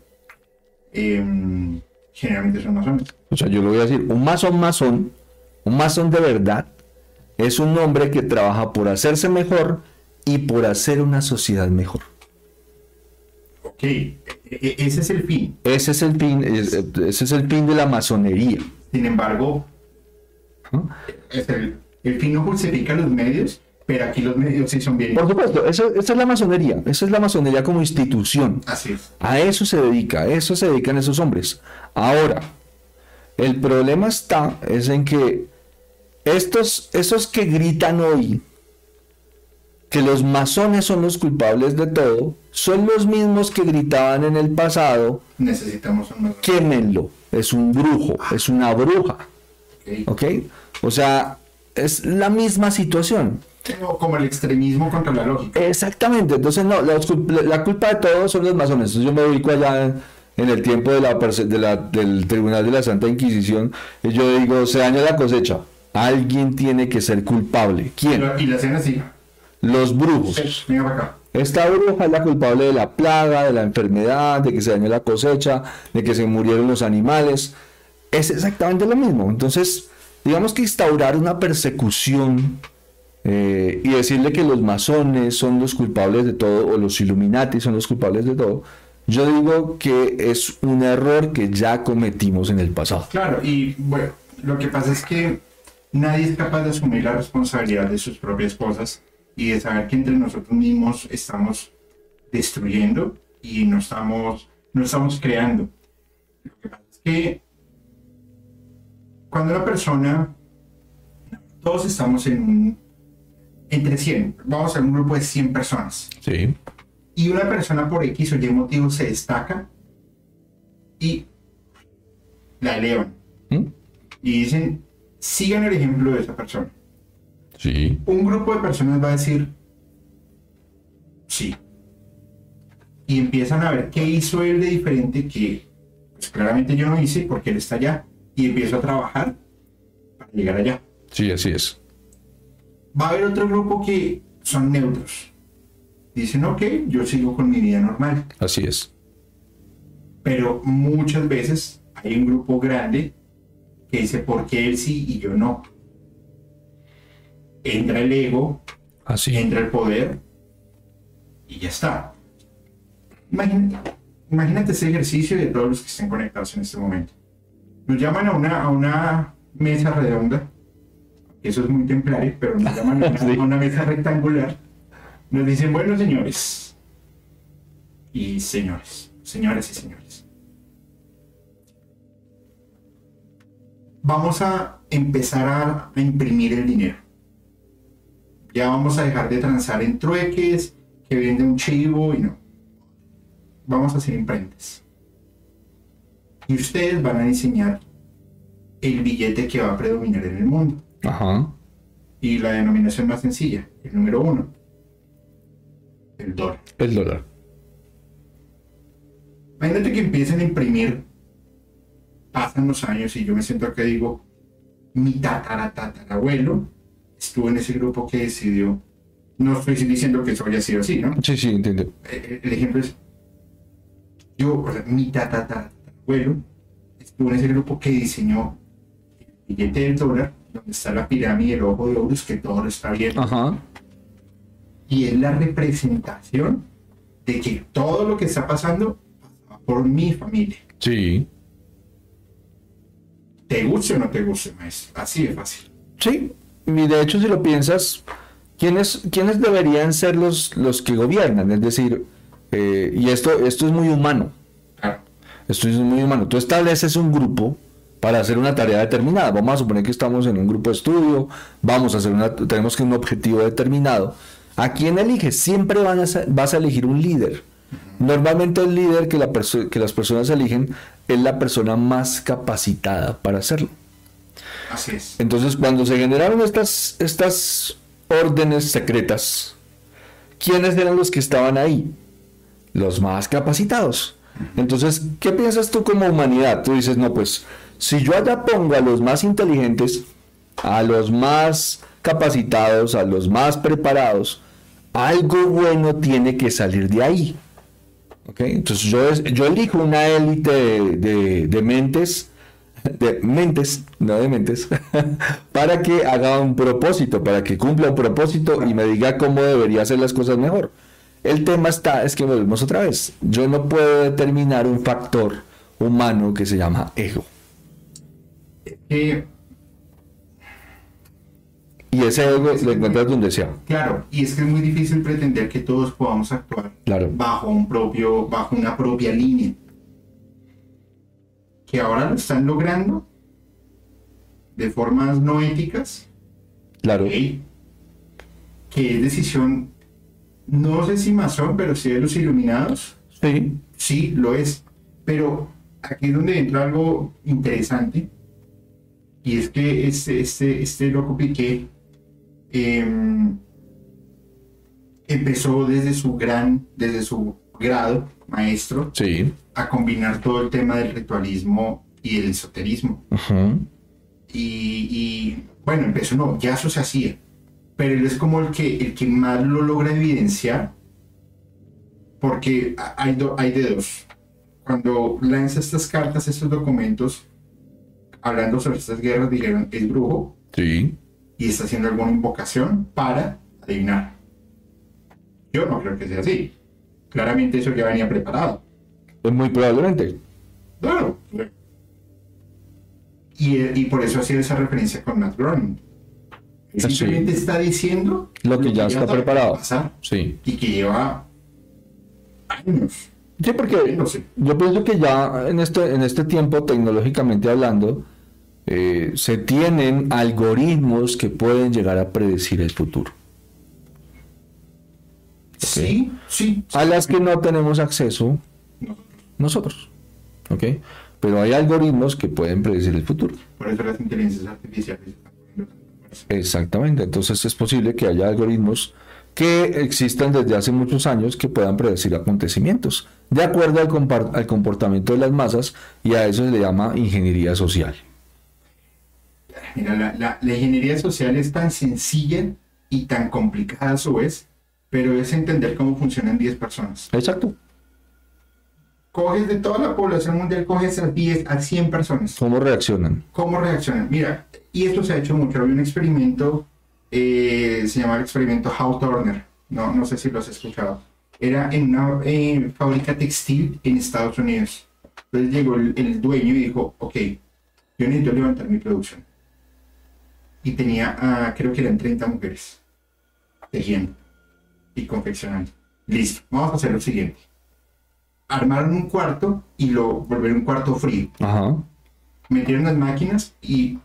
em, generalmente son masones. O sea, yo lo voy a decir, un masón masón, un masón de verdad, es un hombre que trabaja por hacerse mejor y por hacer una sociedad mejor. Ok, e- e- ese es el fin. Ese es el fin, es- ese es el fin de la masonería. Sin embargo, es el, el fin no justifica los medios, pero aquí los medios sí son bien. Por supuesto, eso, esa es la masonería, esa es la masonería como institución. Así es. A eso se dedica, a eso se dedican esos hombres. Ahora, el problema está es en que estos, esos que gritan hoy que los masones son los culpables de todo, son los mismos que gritaban en el pasado, Necesitamos un masón. quémenlo, es un brujo, es una bruja. ¿ok? O sea, es la misma situación. Como- Como el extremismo contra la lógica. Exactamente, entonces no, la, cul- la culpa de todos son los masones. Entonces yo me ubico allá en, el tiempo de la, de la- del Tribunal de la Santa Inquisición y yo digo, se daña la cosecha, alguien tiene que ser culpable. ¿Quién? y lo hacen así. los brujos. Acá. Esta bruja es la culpable de la plaga, de la enfermedad, de que se dañó la cosecha, de que se murieron los animales. Es exactamente lo mismo. Entonces, digamos que instaurar una persecución eh, y decirle que los masones son los culpables de todo o los Illuminati son los culpables de todo, yo digo que es un error que ya cometimos en el pasado. Claro, y bueno, lo que pasa es que nadie es capaz de asumir la responsabilidad de sus propias cosas y de saber que entre nosotros mismos estamos destruyendo y no estamos, no estamos creando. Lo que pasa es que cuando una persona, todos estamos en un, entre 100, vamos a un grupo de 100 personas, Sí. y una persona por X o Y motivo se destaca y la elevan ¿Mm? y dicen, sigan el ejemplo de esa persona. Sí. Un grupo de personas va a decir, sí. Y empiezan a ver qué hizo él de diferente que pues, claramente yo no hice porque él está allá. Y empiezo a trabajar para llegar allá. Sí, así es. Va a haber otro grupo que son neutros. Dicen, ok, yo sigo con mi vida normal. Así es. Pero muchas veces hay un grupo grande que dice, ¿por qué él sí y yo no? Entra el ego, Así. entra el poder y ya está. Imagínate, imagínate ese ejercicio de todos los que estén conectados en este momento. Nos llaman a una, a una mesa redonda, eso es muy templario, pero nos llaman a una, Sí. a una mesa rectangular. Nos dicen, bueno señores y señores, señoras y señores. Vamos a empezar a- a imprimir el dinero ya vamos a dejar de transar en trueques, que vende un chivo y no. Vamos a hacer imprentas. Y ustedes van a diseñar el billete que va a predominar en el mundo. Ajá. Y la denominación más sencilla, el número uno, el dólar. El dólar. Imagínate que empiecen a imprimir, pasan los años y yo me siento acá y digo, mi tatara tatarabuelo estuvo en ese grupo que decidió, no estoy diciendo que eso haya sido así, ¿no? Sí, sí, entiendo. Eh, el ejemplo es, yo, o sea, mi tatarabuelo estuvo en ese grupo que diseñó el billete del dólar, donde está la pirámide, el ojo de Horus, que todo está abierto, Ajá. y es la representación de que todo lo que está pasando pasa por mi familia. Sí. Te guste o no te guste, maestro. Así de fácil. Sí. Y de hecho, si lo piensas, ¿quiénes, quiénes deberían ser los, los que gobiernan? Es decir, eh, y esto, esto es muy humano. Claro. Esto es muy humano. Tú estableces un grupo para hacer una tarea determinada. Vamos a suponer que estamos en un grupo de estudio, vamos a hacer una, tenemos que un objetivo determinado. ¿A quién eliges? Siempre van a vas a elegir un líder. Normalmente el líder que, la que las personas eligen es la persona más capacitada para hacerlo. Así es. Entonces, cuando se generaron estas, estas órdenes secretas, ¿quiénes eran los que estaban ahí? Los más capacitados. Entonces, ¿qué piensas tú como humanidad? Tú dices, no, pues, si yo allá pongo a los más inteligentes, a los más capacitados, a los más preparados, algo bueno tiene que salir de ahí. Entonces, yo, elijo una élite de- de mentes de mentes, no de mentes, para que haga un propósito, para que cumpla un propósito y me diga cómo debería hacer las cosas mejor. El tema está, es que volvemos otra vez. Yo no puedo determinar un factor humano que se llama ego. Eh, Y ese ego lo encuentras donde sea. claro, y es que es muy difícil pretender que todos podamos actuar Claro. bajo un propio, bajo una propia línea. Que ahora lo están logrando de formas no éticas, Claro. que es decisión, no sé si masón, pero sí de los iluminados, Sí. sí, lo es. Pero aquí es donde entra algo interesante. Y es que este, este, este loco Piqué em, empezó desde su gran, desde su grado maestro, Sí. a combinar todo el tema del ritualismo y el esoterismo. Ujú. Y, y, bueno, empezó, no, ya eso se hacía. pero él es como el que, el que más lo logra evidenciar, porque hay, hay de dos. Cuando lanza estas cartas, estos documentos, hablando sobre estas guerras, dijeron, es brujo. Sí. Y está haciendo alguna invocación para adivinar. Yo no creo que sea así. Claramente eso ya venía preparado. Pues muy probablemente. Claro. Y, y por eso hacía esa referencia con Matt Groening. Ah, simplemente está diciendo lo que, ya, está preparado. sí. Y que lleva años. Sí, porque yo pienso que ya en este, en este tiempo, tecnológicamente hablando, eh, se tienen algoritmos que pueden llegar a predecir el futuro. Sí, sí. A las que no tenemos acceso nosotros. ¿Ok? Pero hay algoritmos que pueden predecir el futuro. Por eso las inteligencias artificiales. Exactamente. Entonces es posible que haya algoritmos que existan desde hace muchos años que puedan predecir acontecimientos, de acuerdo al, al comportamiento de las masas, y a eso se le llama ingeniería social. Mira, la, la, la, ingeniería social es tan sencilla y tan complicada a su vez, pero es entender cómo funcionan 10 personas. Exacto. Coges de toda la población mundial, coges a 10, a 100 personas. ¿Cómo reaccionan? ¿Cómo reaccionan? Mira, y esto se ha hecho mucho. Había un experimento, eh, se llamaba el experimento How Turner. No, no sé si lo has escuchado. Era en una eh, fábrica textil en Estados Unidos. Entonces llegó el, el dueño y dijo, ok, yo necesito levantar mi producción y tenía, ah, creo que eran 30 mujeres tejiendo y confeccionando. Listo, vamos a hacer lo siguiente. Armaron un cuarto y lo volvieron un cuarto frío. Metieron las máquinas y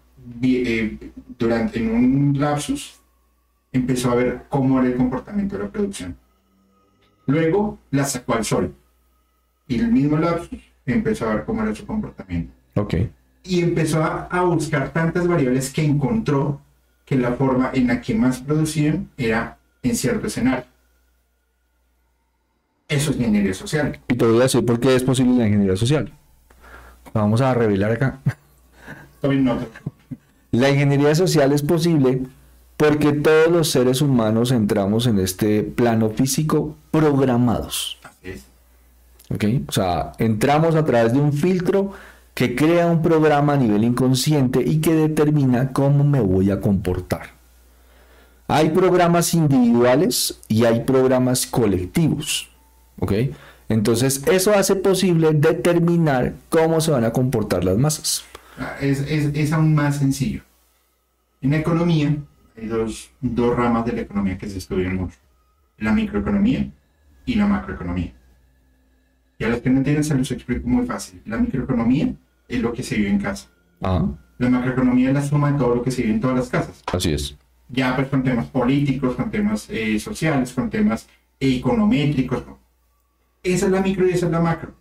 eh, durante en un lapsus empezó a ver cómo era el comportamiento de la producción. Luego la sacó al sol y el mismo lapsus empezó a ver cómo era su comportamiento. Okay y empezó a, buscar tantas variables que encontró que la forma en la que más producían era en cierto escenario. Eso es ingeniería social. Y te voy a decir por qué es posible la ingeniería social. Vamos a revelar acá. La ingeniería social es posible porque todos los seres humanos entramos en este plano físico programados. ¿Ok? O sea, entramos a través de un filtro que crea un programa a nivel inconsciente y que determina cómo me voy a comportar. Hay programas individuales y hay programas colectivos. ¿Ok? Entonces eso hace posible determinar cómo se van a comportar las masas. Es, aún más sencillo. En la economía hay dos, dos ramas de la economía que se estudian mucho. La microeconomía y la macroeconomía. Y a los que no entienden se los explico muy fácil. La microeconomía es lo que se vive en casa. La macroeconomía es la suma de todo lo que se vive en todas las casas. Así es. Ya pues con temas políticos, con temas eh, sociales, con temas econométricos. Esa es la micro y esa es la macro.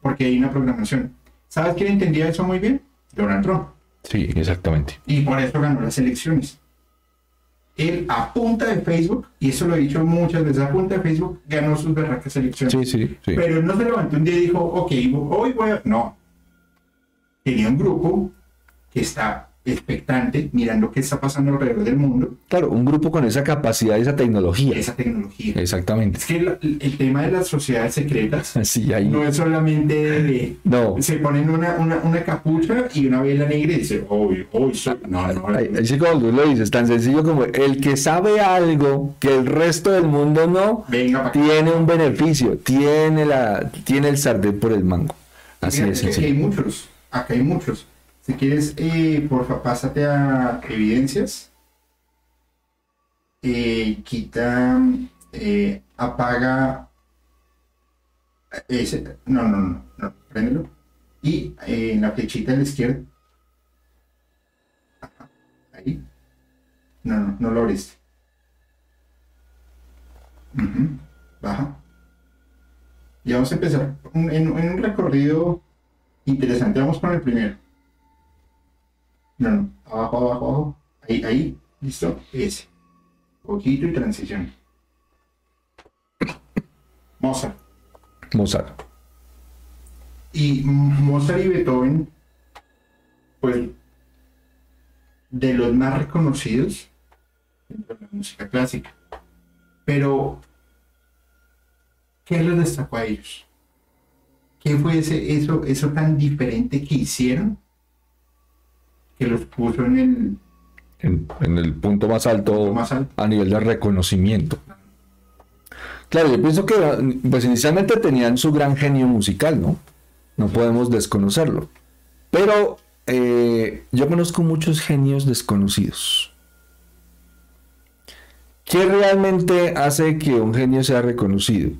Porque hay una programación. ¿Sabes quién entendía eso muy bien? Donald Trump. Sí, exactamente. Y por eso ganó las elecciones. Él a punta de Facebook, y eso lo he dicho muchas veces, a punta de Facebook ganó sus berracas elecciones. Sí, sí, sí. Pero él no se levantó un día y dijo, ok, hoy voy a... No, tenía un grupo que está expectante, mirando qué está pasando alrededor del mundo. Claro, un grupo con esa capacidad, esa tecnología. Esa tecnología. Exactamente. Es que el, tema de las sociedades secretas sí, ahí... no es solamente de, no. se ponen una, una, una, capucha y una vela negra y dicen, hoy, hoy soy... No, no. Ahí, sí, como tú lo dices, tan sencillo como el que sabe algo que el resto del mundo no, Venga, tiene un beneficio, tiene, la, tiene el sartén por el mango. Así es sencillo. Hay muchos acá hay muchos. Si quieres, eh, porfa, pásate a evidencias. Eh, quita, eh, apaga ese, no, no, no, no, préndelo. Y eh, en la flechita de la izquierda. ahí. No, no, no lo abriste. Baja. Y vamos a empezar en un recorrido Interesante, vamos con el primero. No, no, abajo, abajo, abajo. Ahí, ahí, listo, ese. Ojito y transición. Mozart. Mozart. Y Mozart y Beethoven, pues, de los más reconocidos, música clásica. Pero, ¿qué los destacó a ellos? ¿Qué fue ese, eso, eso tan diferente que hicieron que los puso en el, En, en el punto más alto, más alto? a nivel de reconocimiento. Claro, yo pienso que pues inicialmente tenían su gran genio musical, ¿no? No podemos desconocerlo. Pero eh, yo conozco muchos genios desconocidos. ¿Qué realmente hace que un genio sea reconocido?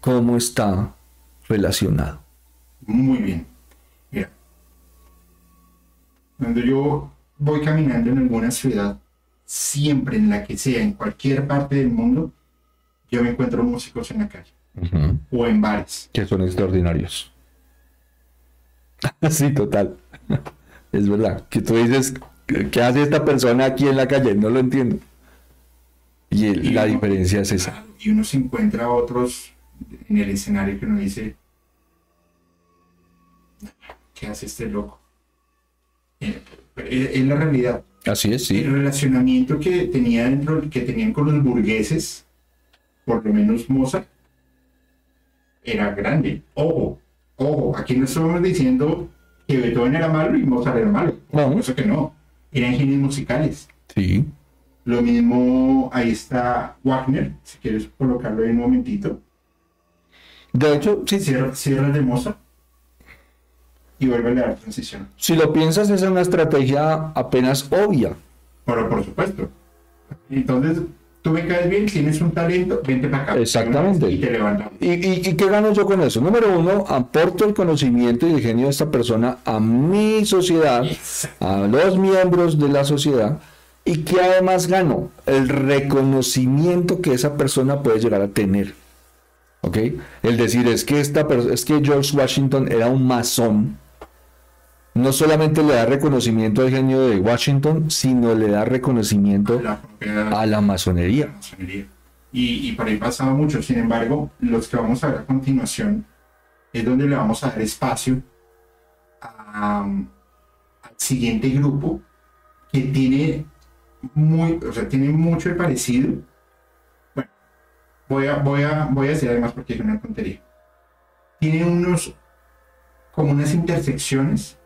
¿Cómo está relacionado? Muy bien. Cuando yo voy caminando en alguna ciudad, siempre en la que sea, en cualquier parte del mundo, yo me encuentro músicos en la calle o en bares. Que son extraordinarios. sí, total. Es verdad. Que tú dices, ¿qué hace esta persona aquí en la calle? No lo entiendo. Y, el- Y la uno- diferencia es esa. Y uno se encuentra a otros en el escenario que uno dice, ¿qué hace este loco? Es la realidad. Así es, sí. El relacionamiento que, tenía dentro, que tenían con los burgueses, por lo menos Mozart, era grande. Ojo, ojo, aquí no estamos diciendo que Beethoven era malo y Mozart era malo. No. Eso que no. Eran genios musicales. Sí. Lo mismo, ahí está Wagner, si quieres colocarlo ahí un momentito. De hecho, sí, cierra de Mozart y vuelve a dar transición. Si lo piensas, esa es una estrategia apenas obvia. Pero por supuesto. Entonces, tú me caes bien, tienes un talento, vente para acá. Exactamente. Y te levantamos. ¿Y, y, y qué gano yo con eso? Número uno, aporto el conocimiento y el genio de esta persona a mi sociedad, a los miembros de la sociedad, y que además gano el reconocimiento que esa persona puede llegar a tener. ¿Ok? El decir es que, esta, es que George Washington era un masón. No solamente le da reconocimiento al genio de Washington, sino le da reconocimiento La a la masonería. de la masonería. Y, y por ahí pasaba mucho. Sin embargo, los que vamos a ver a continuación es donde le vamos a dar espacio a- al siguiente grupo que tiene muy, o sea, tiene mucho de parecido. Bueno, voy a, voy a, voy a decir además porque es una tontería. Tiene unos, como unas intersecciones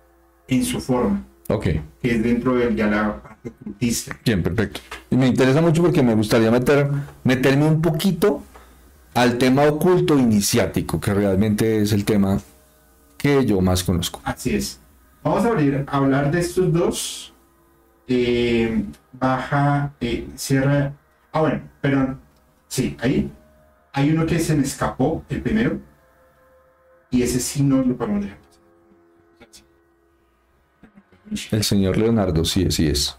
en su forma, Ok. que es dentro de ya la parte ocultista. Bien, perfecto. Y me interesa mucho porque me gustaría meter, meterme un poquito al tema oculto iniciático, que realmente es el tema que yo más conozco. Así es. Vamos a abrir, a hablar de estos dos. Eh, baja, eh, cierra. Ah, bueno, pero sí, ahí. Hay uno que se me escapó, el primero. Y ese sí no lo podemos dejar. El señor Leonardo, sí, sí es.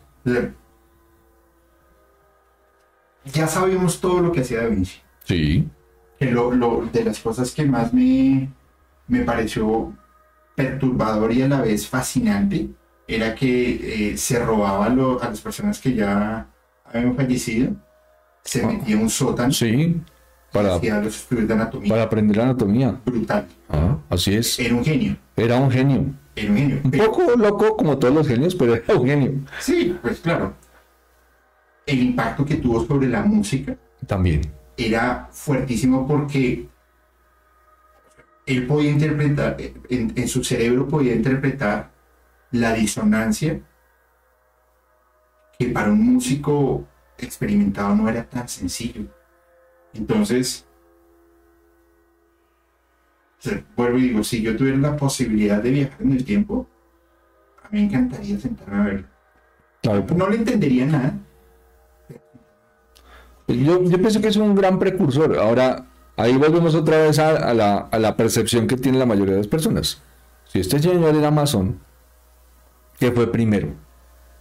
Ya sabíamos todo lo que hacía Da Vinci. Sí. que lo, lo- de las cosas que más me, me pareció perturbador y a la vez fascinante era que eh, se robaba lo- a las personas que ya habían fallecido, se metía en un sótano Sí. Para, los estudios de anatomía. para aprender anatomía. Brutal. Ah, así es. Era un genio. Era un genio. Era un genio. Un Pero- poco loco como todos los genios, pero era un genio. sí, pues claro. El impacto que tuvo sobre la música También. era fuertísimo porque él podía interpretar, en, en su cerebro podía interpretar la disonancia que para un músico experimentado no era tan sencillo. Entonces, vuelvo y digo, si yo tuviera la posibilidad de viajar en el tiempo, a mí me encantaría sentarme a verlo. Claro, No le entendería nada, Yo, yo pienso que es un gran precursor. Ahora, ahí volvemos otra vez a, a la, a la percepción que tiene la mayoría de las personas. Si este señor era masón, ¿qué fue primero?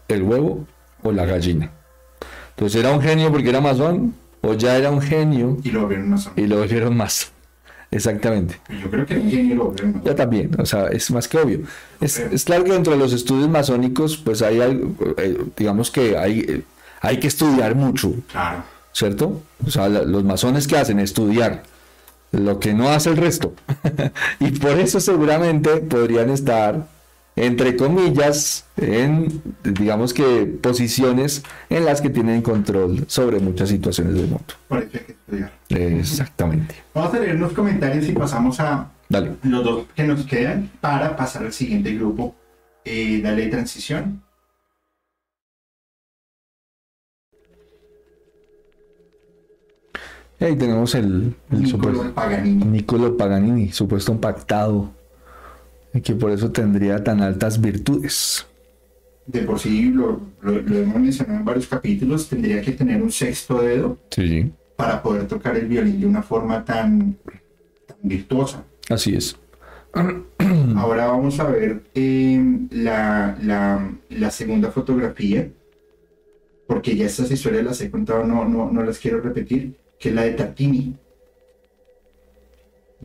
¿El huevo o la gallina? Entonces, ¿era un genio porque era masón? ¿O ya era un genio y lo vieron más y lo volvieron más? Exactamente. Yo creo que más Ya también, o sea, es más que obvio. Es, es claro que dentro de los estudios masónicos, pues hay algo, eh, digamos que hay, eh, hay que estudiar mucho. Claro. ¿cierto? O sea, la- los masones que hacen estudiar lo que no hace el resto. y por eso seguramente podrían estar entre comillas, en, digamos que, posiciones en las que tienen control sobre muchas situaciones del mundo. Por eso hay que estudiar. Exactamente. Vamos a leer los comentarios y pasamos a Dale. los dos que nos quedan para pasar al siguiente grupo. Eh, dale transición. Ahí tenemos el, el Niccolo supuesto- Paganini. Niccolo Paganini, supuesto pactado, y que por eso tendría tan altas virtudes. De por sí, lo, lo- lo hemos mencionado en varios capítulos, tendría que tener un sexto dedo Sí, para poder tocar el violín de una forma tan, tan virtuosa. así es. Ahora vamos a ver eh, la, la- la segunda fotografía, porque ya estas historias las he contado, no, no, no las quiero repetir, que es la de Tartini.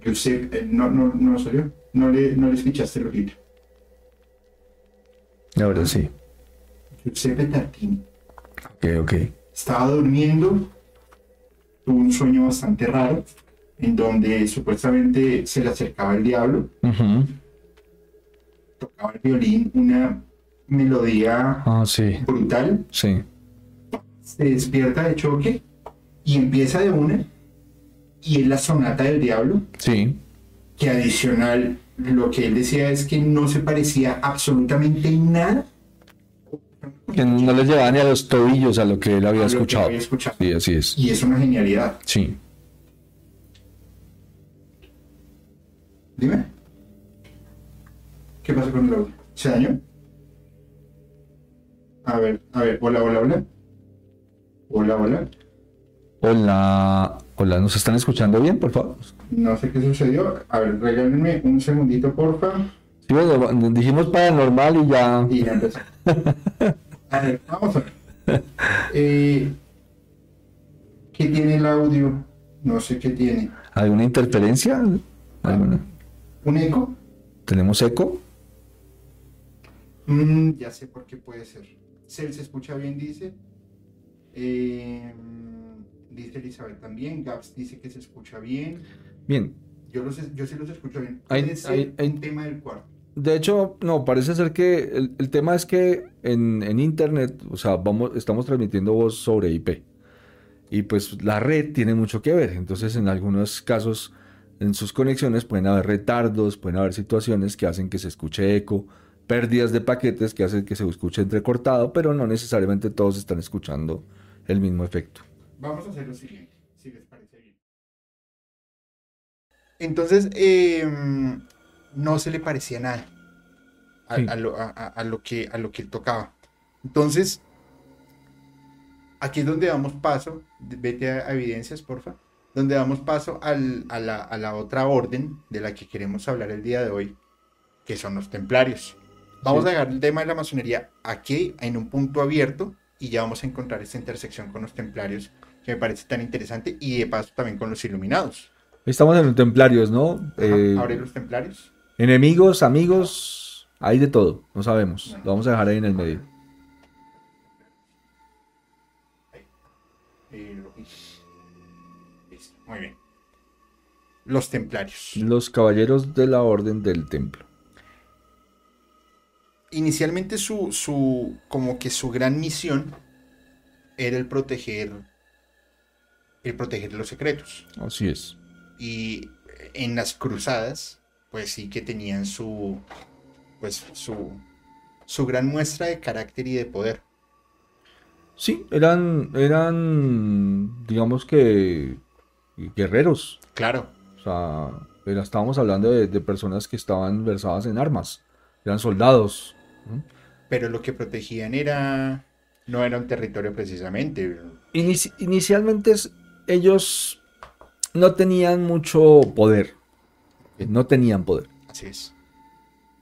Giuseppe, eh, no, no, no salió, no le, no le escuchaste el ojito. Ahora sí. Giuseppe Tartini. Ok, ok. Estaba durmiendo, tuvo un sueño bastante raro, en donde supuestamente se le acercaba el diablo, tocaba el violín, una melodía Ah, sí, brutal, sí. se despierta de choque y empieza de una, y es la sonata del diablo, Sí, que adicional lo que él decía es que no se parecía absolutamente en nada que no le llevaba ni a los tobillos a lo que él a había lo que escuchado. había escuchado. Sí, así es. Y es una genialidad. Sí. Dime. ¿Qué pasa con el audio? ¿Se dañó? A ver, a ver, hola, hola, hola. Hola, hola. Hola, hola, ¿nos están escuchando bien, por favor? No sé qué sucedió. A ver, regálenme un segundito, porfa. Sí, bueno, dijimos paranormal y ya. Y ya empezó. A ver, vamos a ver. Eh, ¿Qué tiene el audio? No sé qué tiene. ¿Alguna interferencia? ¿Alguna? ¿Un eco? ¿Tenemos eco? Mm, ya sé por qué puede ser. Cel se escucha bien, dice. Eh, dice Elizabeth también. Gaps dice que se escucha bien. Bien. Yo, los, yo sí los escucho bien. Hay- un tema del cuarto. De hecho, no, parece ser que el, el tema es que en, en internet, o sea, vamos, estamos transmitiendo voz sobre IP. Y pues la red tiene mucho que ver. Entonces, en algunos casos, en sus conexiones pueden haber retardos, pueden haber situaciones que hacen que se escuche eco, pérdidas de paquetes que hacen que se escuche entrecortado, pero no necesariamente todos están escuchando el mismo efecto. Vamos a hacer lo siguiente, Entonces, eh, no se le parecía nada a, Sí. a lo, a- a- a lo que, a lo que él tocaba. Entonces, aquí es donde damos paso, vete a, a evidencias, porfa, donde damos paso al- a, la, a la otra orden de la que queremos hablar el día de hoy, que son los templarios. Vamos Sí. a dejar el tema de la masonería aquí en un punto abierto y ya vamos a encontrar esta intersección con los templarios que me parece tan interesante y de paso también con los iluminados. Estamos en los templarios, ¿no? Ajá, Eh, Abre los templarios. enemigos, amigos, hay de todo, no sabemos. Lo vamos a dejar ahí en el medio. Eh, muy bien. Los templarios. Los caballeros de la orden del templo. Inicialmente su, su, como que su gran misión era el proteger, el proteger los secretos. Así es. Y en las cruzadas, pues sí que tenían su, pues su, su gran muestra de carácter y de poder. Sí, eran, eran, digamos que, guerreros. Claro, O sea, era- estábamos hablando de, de personas que estaban versadas en armas. Eran soldados. pero lo que protegían era, no era un territorio precisamente. Inici- inicialmente ellos no tenían mucho poder. No tenían poder. Así es.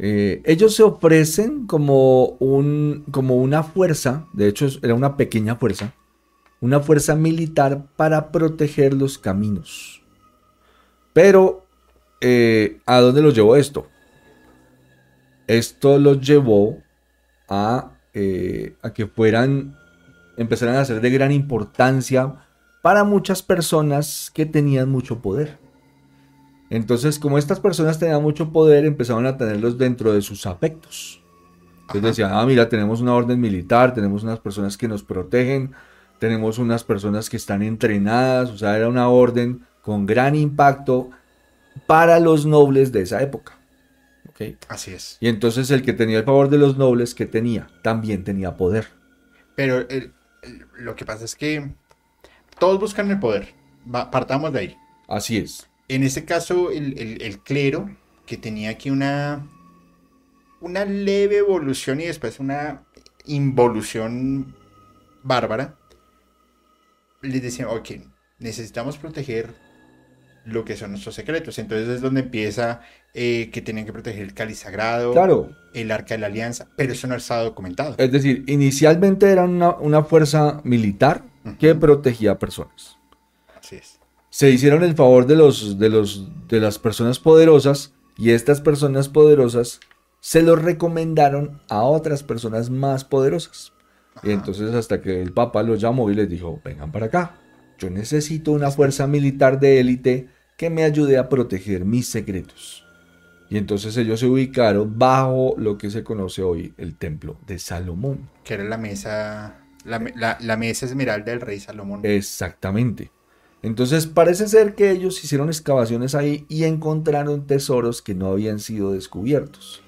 Eh, ellos se ofrecen como, un, como una fuerza, de hecho era una pequeña fuerza, una fuerza militar para proteger los caminos. Pero, eh, ¿a dónde los llevó esto? Esto los llevó a, eh, a que fueran, empezaran a ser de gran importancia para muchas personas que tenían mucho poder. Entonces, como estas personas tenían mucho poder, empezaron a tenerlos dentro de sus afectos. Entonces decían, ah, mira, tenemos una orden militar, tenemos unas personas que nos protegen, tenemos unas personas que están entrenadas, o sea, era una orden con gran impacto para los nobles de esa época. ¿ok? Así es. Y entonces el que tenía el favor de los nobles, que tenía? También tenía poder. Pero lo que pasa es que todos buscan el poder. Va- partamos de ahí. Así es. En este caso, el, el- el clero, que tenía aquí una, una leve evolución y después una involución bárbara, les decían, ok, necesitamos proteger lo que son nuestros secretos. Entonces es donde empieza eh, que tenían que proteger el cáliz sagrado, Claro, el arca de la alianza, pero eso no estaba documentado. es decir, inicialmente era una, una fuerza militar que protegía personas. Así es. se hicieron el favor de los de los de las personas poderosas y estas personas poderosas se lo recomendaron a otras personas más poderosas. Y entonces hasta que el Papa los llamó y les dijo, vengan para acá, yo necesito una fuerza militar de élite que me ayude a proteger mis secretos. Y entonces ellos se ubicaron bajo lo que se conoce hoy el templo de Salomón. que era la mesa, la, la- la mesa esmeralda del rey Salomón. Exactamente. Entonces parece ser que ellos hicieron excavaciones ahí y encontraron tesoros que no habían sido descubiertos.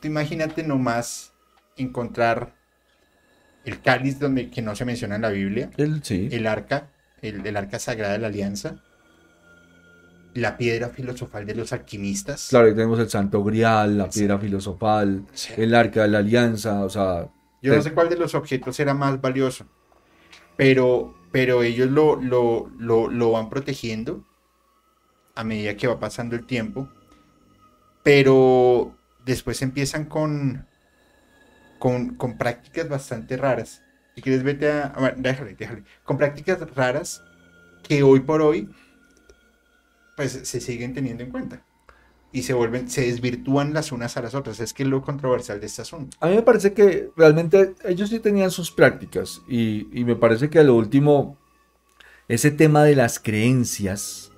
Tú imagínate nomás encontrar el cáliz donde, que no se menciona en la Biblia, El, sí. el arca, el, el arca sagrada de la alianza, la piedra filosofal de los alquimistas. Claro, ahí tenemos el Santo Grial, la piedra filosofal, Sí. el Arca de la Alianza, o sea, Yo no sé cuál de los objetos era más valioso, pero, pero ellos lo, lo, lo, lo van protegiendo a medida que va pasando el tiempo, pero después empiezan con, con, con prácticas bastante raras. Si quieres, vete a... a ver, déjale, déjale. Con prácticas raras que hoy por hoy pues se siguen teniendo en cuenta. Y se vuelven, se desvirtúan las unas a las otras. Es que es lo controversial de este asunto. a mí me parece que realmente ellos sí tenían sus prácticas y, y me parece que a lo último, ese tema de las creencias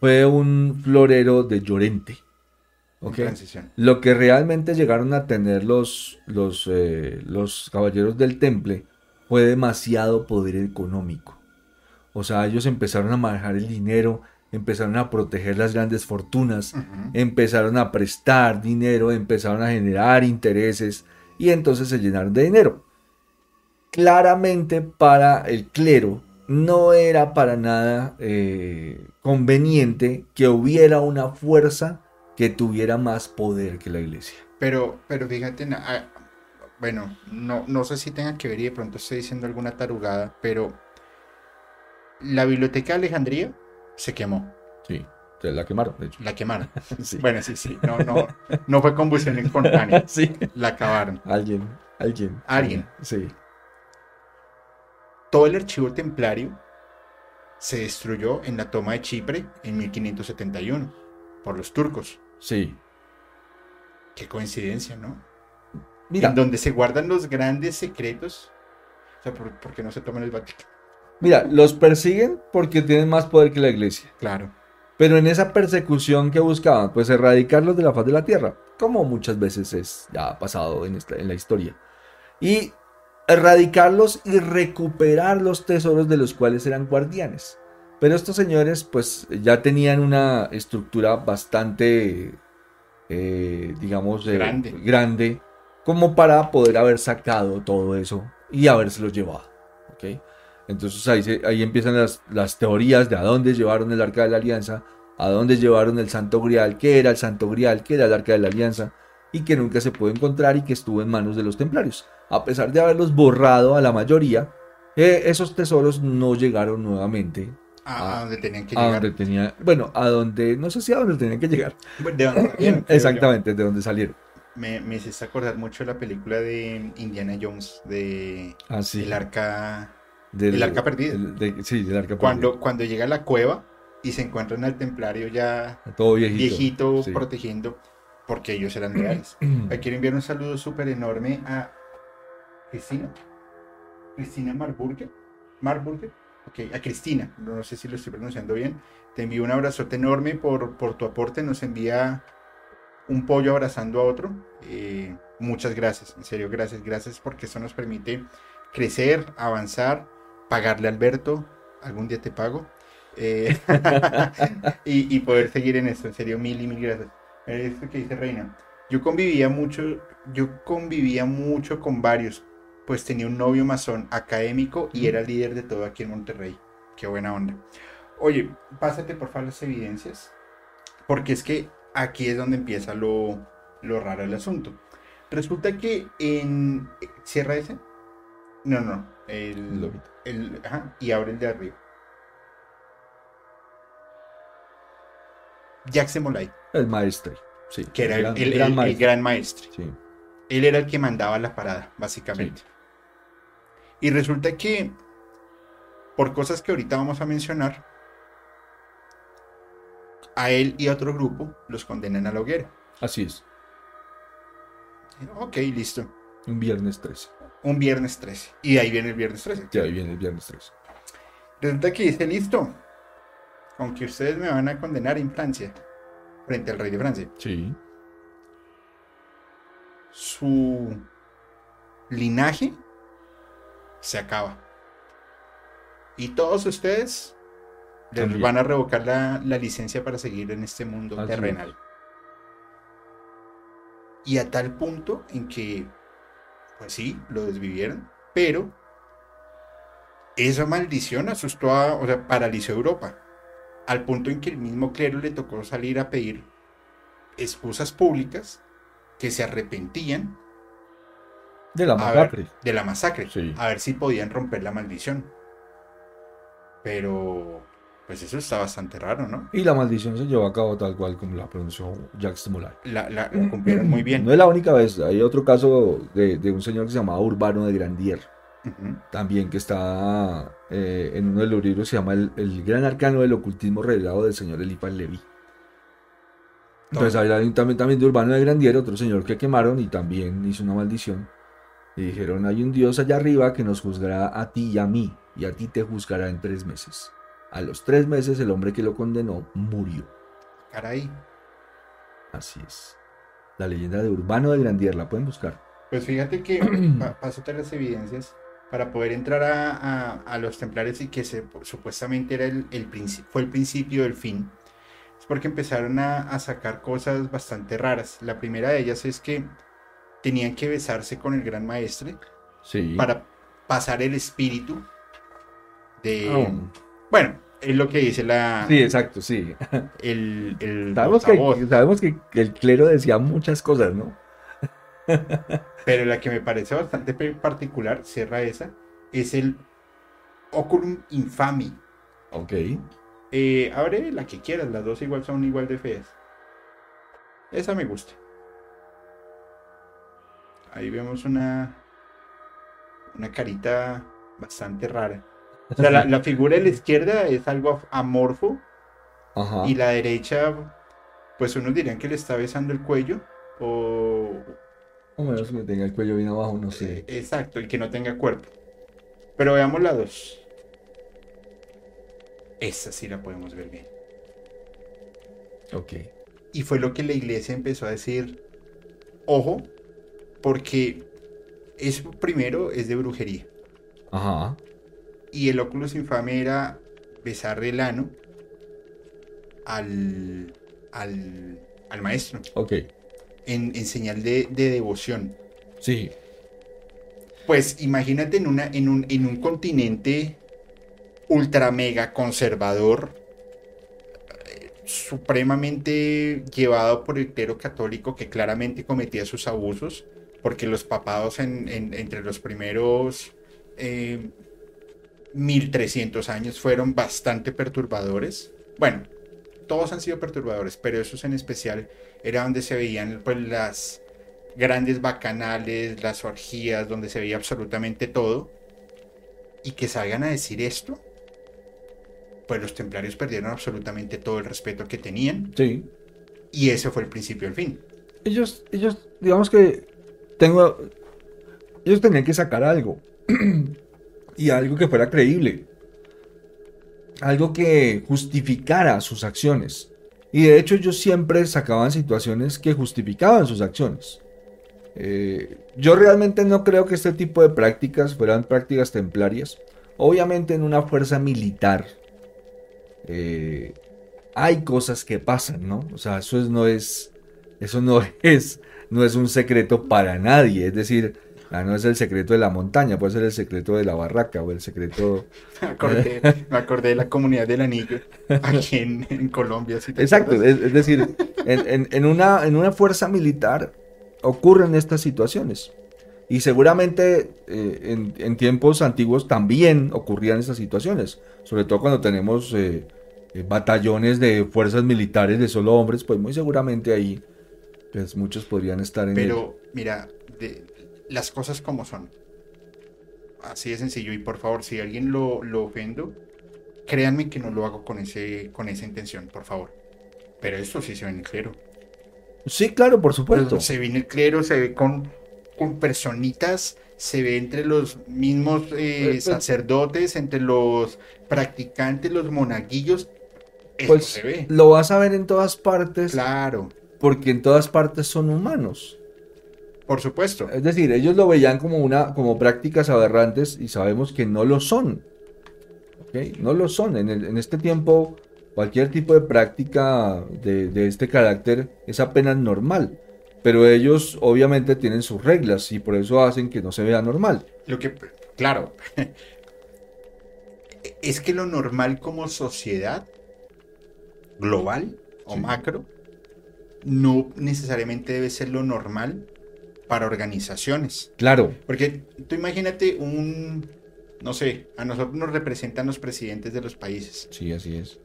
fue un florero de Llorente. Lo que realmente llegaron a tener los, los, eh, los caballeros del temple fue demasiado poder económico. O sea, ellos empezaron a manejar el dinero, empezaron a proteger las grandes fortunas, empezaron a prestar dinero, empezaron a generar intereses y entonces se llenaron de dinero. Claramente para el clero no era para nada eh, conveniente que hubiera una fuerza que tuviera más poder que la iglesia. Pero, pero fíjate, ah, bueno, no, no sé si tenga que ver y de pronto estoy diciendo alguna tarugada, pero la biblioteca de Alejandría se quemó, Sí, la quemaron, de hecho. la quemaron. Sí. Bueno, sí, sí, no, no, no fue combustión espontánea, Sí. la acabaron. Alguien, alguien. Alguien. Sí. Todo el archivo templario se destruyó en la toma de Chipre en 1571 por los turcos. Sí. Qué coincidencia, ¿no? Mira, En donde se guardan los grandes secretos. O sea, ¿por, por qué no se toman el Vaticano? Mira, los persiguen porque tienen más poder que la iglesia. Claro. Pero en esa persecución que buscaban, pues erradicarlos de la faz de la tierra, como muchas veces es ya ha pasado en, esta- en la historia. Y erradicarlos y recuperar los tesoros de los cuales eran guardianes. Pero estos señores, pues ya tenían una estructura bastante, eh, digamos, eh, Grande. grande, como para poder haber sacado todo eso y habérselo llevado. ¿ok? Entonces ahí, se- ahí empiezan las, las teorías de a dónde llevaron el arca de la alianza, a dónde llevaron el santo grial, qué era el santo grial, qué era el arca de la alianza, y que nunca se pudo encontrar y que estuvo en manos de los templarios. A pesar de haberlos borrado a la mayoría, eh, esos tesoros no llegaron nuevamente A, Ah, donde tenían que a llegar. donde tenía, bueno, a donde, no sé si a donde tenían que llegar. De donde salieron, creo yo. Exactamente, de donde salieron. Me, me hiciste acordar mucho de la película de Indiana Jones, de Así. El Arca. Del- el arca perdida. el- de- sí, del arca Cuando, cuando llega a la cueva y se encuentran al templario ya perdida. Todo viejito. viejito sí. protegiendo, porque ellos eran leales. Ahí quiero enviar un saludo súper enorme a Cristina. Cristina Marburger. Marburger. Ok, a Cristina. No sé si lo estoy pronunciando bien. Te envío un abrazote enorme por, por tu aporte. Nos envía un pollo abrazando a otro. Eh, muchas gracias, en serio, gracias, gracias porque eso nos permite crecer, avanzar, pagarle a Alberto, algún día te pago, eh, y, y, poder seguir en esto, en serio, mil y mil gracias. Esto que dice Reina, yo convivía mucho, yo convivía mucho con varios, pues tenía un novio masón académico y era líder de todo aquí en Monterrey. Qué buena onda. Oye, pásate por favor las evidencias, porque es que aquí es donde empieza lo, lo raro del asunto. Resulta que en... ¿Cierra ese? No, no. El, el, ajá, y abre el de arriba. Jackson Molay. El maestro, sí. Que era el, gran, maestro. Él era el que mandaba la parada, básicamente. Y resulta que, por cosas que ahorita vamos a mencionar, a él y a otro grupo los condenan a la hoguera. Así es. Ok, listo. Un viernes 13. Un viernes 13. Y ahí viene el viernes 13. Y ahí viene el viernes 13. Resulta que dice, listo, aunque ustedes me van a condenar en Francia, frente al rey de Francia. Sí. Su linaje se acaba. Y todos ustedes les van a revocar la, licencia para seguir en este mundo terrenal. Y a tal punto en que, pues sí, lo desvivieron, pero esa maldición asustó a, o sea, paralizó Europa al punto en que el mismo clero le tocó salir a pedir excusas públicas que se arrepentían de la masacre. de la masacre. A ver si podían romper la maldición. Pero, pues eso está bastante raro, ¿no? Y la maldición se llevó a cabo tal cual como la pronunció Jacques Molay. La, la, cumplieron muy bien. No es la única vez. Hay otro caso de, de un señor que se llamaba Urbano de Grandier también que está eh, en uno de los libros, se llama el, Gran Arcano del Ocultismo Revelado del señor Eliphas Levi. Entonces hay también, también de Urbano de Grandier, otro señor que quemaron y también hizo una maldición. Y dijeron, hay un Dios allá arriba que nos juzgará a ti y a mí, y a ti te juzgará en tres meses. A los tres meses el hombre que lo condenó murió. Caray. Así es. La leyenda de Urbano de Grandier, la pueden buscar. Pues fíjate que, todas las evidencias, para poder entrar a, los templarios y que se, supuestamente era el, fue el principio del fin, es porque empezaron a, sacar cosas bastante raras. La primera de ellas es que tenían que besarse con el gran maestre para pasar el espíritu de... Oh. Bueno, es lo que dice la... Sí, exacto, sí. El, el sabemos, que, sabemos que el clero decía muchas cosas, ¿no? Pero la que me parece bastante particular, cierra esa, es el Oculum Infami. Ok. Eh, abre la que quieras, las dos igual son igual de feas. Esa me gusta. Ahí vemos una, una carita bastante rara. O sea, la, figura de la izquierda es algo amorfo. Y la derecha, pues unos dirían que le está besando el cuello. O, o menos que tenga el cuello bien abajo, no sé. Eh, exacto, y que no tenga cuerpo. Pero veamos la dos. Esa sí la podemos ver bien. Ok. Y fue lo que la iglesia empezó a decir, ojo, porque eso primero es de brujería. Ajá. Y el óculos infame era besar el ano al, al, al maestro. Ok en, señal de, devoción. Sí. Pues imagínate en, una, en, un, en un continente ultra mega conservador, eh, supremamente llevado por el clero católico que claramente cometía sus abusos, porque los papados entre los primeros 1300 eh, años fueron bastante perturbadores. Bueno, todos han sido perturbadores, pero esos en especial era donde se veían pues, las grandes bacanales, las orgías, donde se veía absolutamente todo. Y que salgan a decir esto, pues los templarios perdieron absolutamente todo el respeto que tenían. Sí. Y ese fue el principio del fin. Ellos, ellos, digamos que tengo, ellos tenían que sacar algo. y algo que fuera creíble. Algo que justificara sus acciones. Y de hecho ellos siempre sacaban situaciones que justificaban sus acciones. Eh, yo realmente no creo que este tipo de prácticas fueran prácticas templarias. Obviamente en una fuerza militar eh, hay cosas que pasan, ¿no? O sea, eso no es, eso no es, no es un secreto para nadie. Es decir, Ah, no es el secreto de la montaña, puede ser el secreto de la barraca o el secreto... me, acordé, de la comunidad del anillo aquí en, Colombia. Exacto, es, decir, en, una, en una fuerza militar ocurren estas situaciones. Y seguramente eh, en, tiempos antiguos también ocurrían estas situaciones, sobre todo cuando tenemos eh, eh, batallones de fuerzas militares de solo hombres, pues muy seguramente ahí pues muchos podrían estar en... Pero mira, de, las cosas como son. Así de sencillo. Y por favor, si alguien lo, lo ofendo, créanme que no lo hago con, ese, con esa intención, por favor. Pero esto sí se ve en el clero. Sí, claro, por supuesto. Se ve en el clero, se ve con, con personitas, se ve entre los mismos eh, pues, pues, sacerdotes, entre los practicantes, los monaguillos. pues se ve. lo vas a ver en todas partes. Claro. Porque en todas partes son humanos. Por supuesto. Es decir, ellos lo veían como, una, como prácticas aberrantes y sabemos que no lo son. No lo son. En, este tiempo, cualquier tipo de práctica de, este carácter es apenas normal. Pero ellos obviamente tienen sus reglas y por eso hacen que no se vea normal. Lo que, claro, es que lo normal como sociedad global o macro no necesariamente debe ser lo normal para organizaciones. Claro. Porque tú imagínate un, no sé, a nosotros nos representan los presidentes de los países. Sí, así es.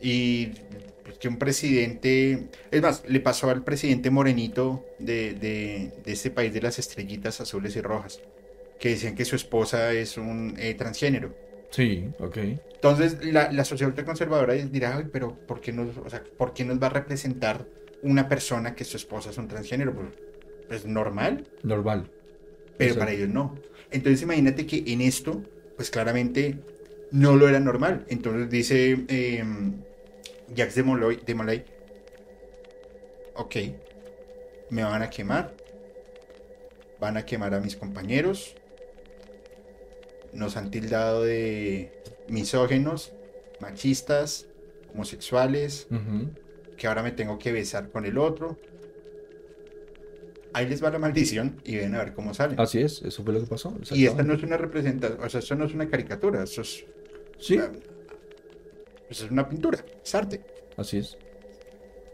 Y pues, que un presidente, es más, le pasó al presidente morenito de, de, este país de las estrellitas azules y rojas, que decían que su esposa es un eh, transgénero. Sí, ok. Entonces la, la sociedad conservadora dirá, Ay, pero ¿por qué, nos, o sea, ¿por qué nos va a representar una persona que su esposa es un transgénero? Pues, normal. Normal. Pero para ellos no. Entonces imagínate que en esto, pues claramente no lo era normal. Entonces dice eh, Jacques de Molay, de Molay, ok, me van a quemar, van a quemar a mis compañeros, nos han tildado de misógenos, machistas, homosexuales, que ahora me tengo que besar con el otro, ahí les va la maldición y ven a ver cómo sale. Así es, eso fue lo que pasó. Y esta no es una representación, o sea, esto no es una caricatura, eso es. Sí. pues es una pintura, es arte. Así es.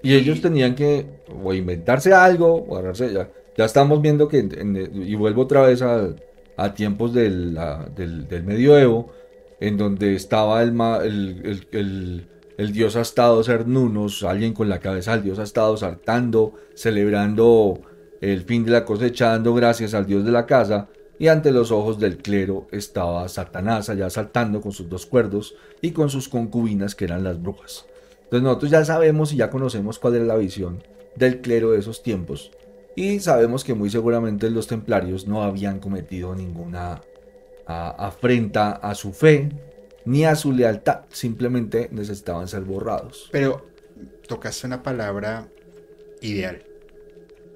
Y, ellos tenían que o inventarse algo o agarrarse ya. Ya estamos viendo que, y vuelvo otra vez a, a tiempos del, del, medioevo, en donde estaba el, el, el, el dios astado Cernunos, alguien con la cabeza del dios astado saltando, celebrando el fin de la cosecha dando gracias al Dios de la casa, y ante los ojos del clero estaba Satanás allá saltando con sus dos cuerdos y con sus concubinas que eran las brujas. Entonces nosotros ya sabemos y ya conocemos cuál era la visión del clero de esos tiempos y sabemos que muy seguramente los templarios no habían cometido ninguna afrenta a su fe ni a su lealtad, simplemente necesitaban ser borrados. Pero tocaste una palabra ideal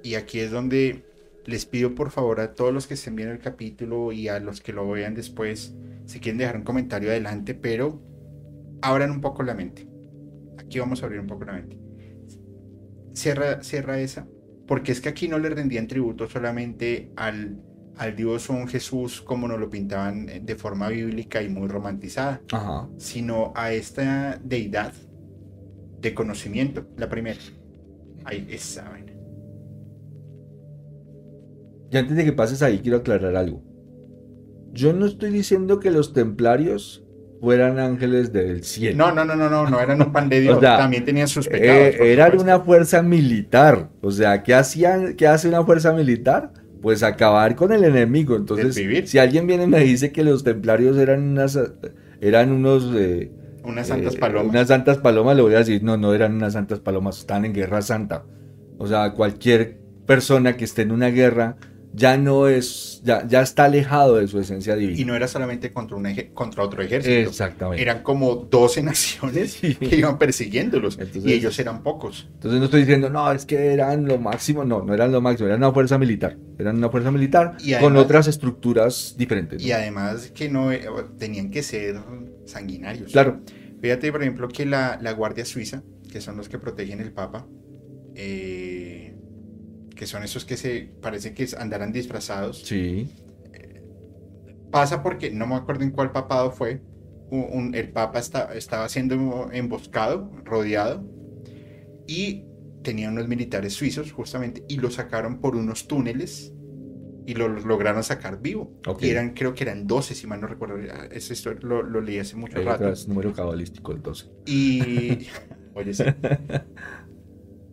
y aquí es donde les pido por favor a todos los que estén viendo el capítulo y a los que lo vean después, si quieren dejar un comentario adelante, pero abran un poco la mente. Aquí vamos a abrir un poco la mente. Cierra, cierra esa, porque es que aquí no le rendían tributo solamente al, al Dios o un Jesús como nos lo pintaban de forma bíblica y muy romantizada, sino a esta deidad de conocimiento, la primera. Ahí, esa y antes de que pases ahí, quiero aclarar algo. Yo no estoy diciendo que los templarios fueran ángeles del cielo. No, no, no, no, no, no eran un pan de Dios. también tenían sus pecados. Eh, eran una fuerza militar. O sea, ¿qué, hacían, ¿qué hace una fuerza militar? Pues acabar con el enemigo. Entonces, si alguien viene y me dice que los templarios eran unas, eran unos... Eh, unas santas eh, palomas. Unas santas palomas, le voy a decir, no, no eran unas santas palomas, están en guerra santa. O sea, cualquier persona que esté en una guerra ya no es, ya, ya está alejado de su esencia divina. Y no era solamente contra, un eje- contra otro ejército. Exactamente. Eran como 12 naciones Sí. que iban persiguiéndolos. Entonces- y ellos eran pocos. Entonces no estoy diciendo, no, es que eran lo máximo, no, no eran lo máximo, eran una fuerza militar, eran una fuerza militar Y con otras estructuras diferentes. ¿no? Y además que no eh, tenían que ser sanguinarios. Claro, Fíjate, por ejemplo, que la, la Guardia Suiza, que son los que protegen el Papa, eh, que son esos que se parece que andarán disfrazados, sí, pasa porque no me acuerdo en cuál papado fue. un- un- el Papa está- estaba siendo emboscado, rodeado, y tenía unos militares suizos justamente, y lo sacaron por unos túneles y lo lograron sacar vivo. Ok. Y eran, creo que eran 12, si mal no recuerdo. Esa historia lo, lo leí hace mucho hay rato. otras número cabalístico el 12. Y. Oye, sí.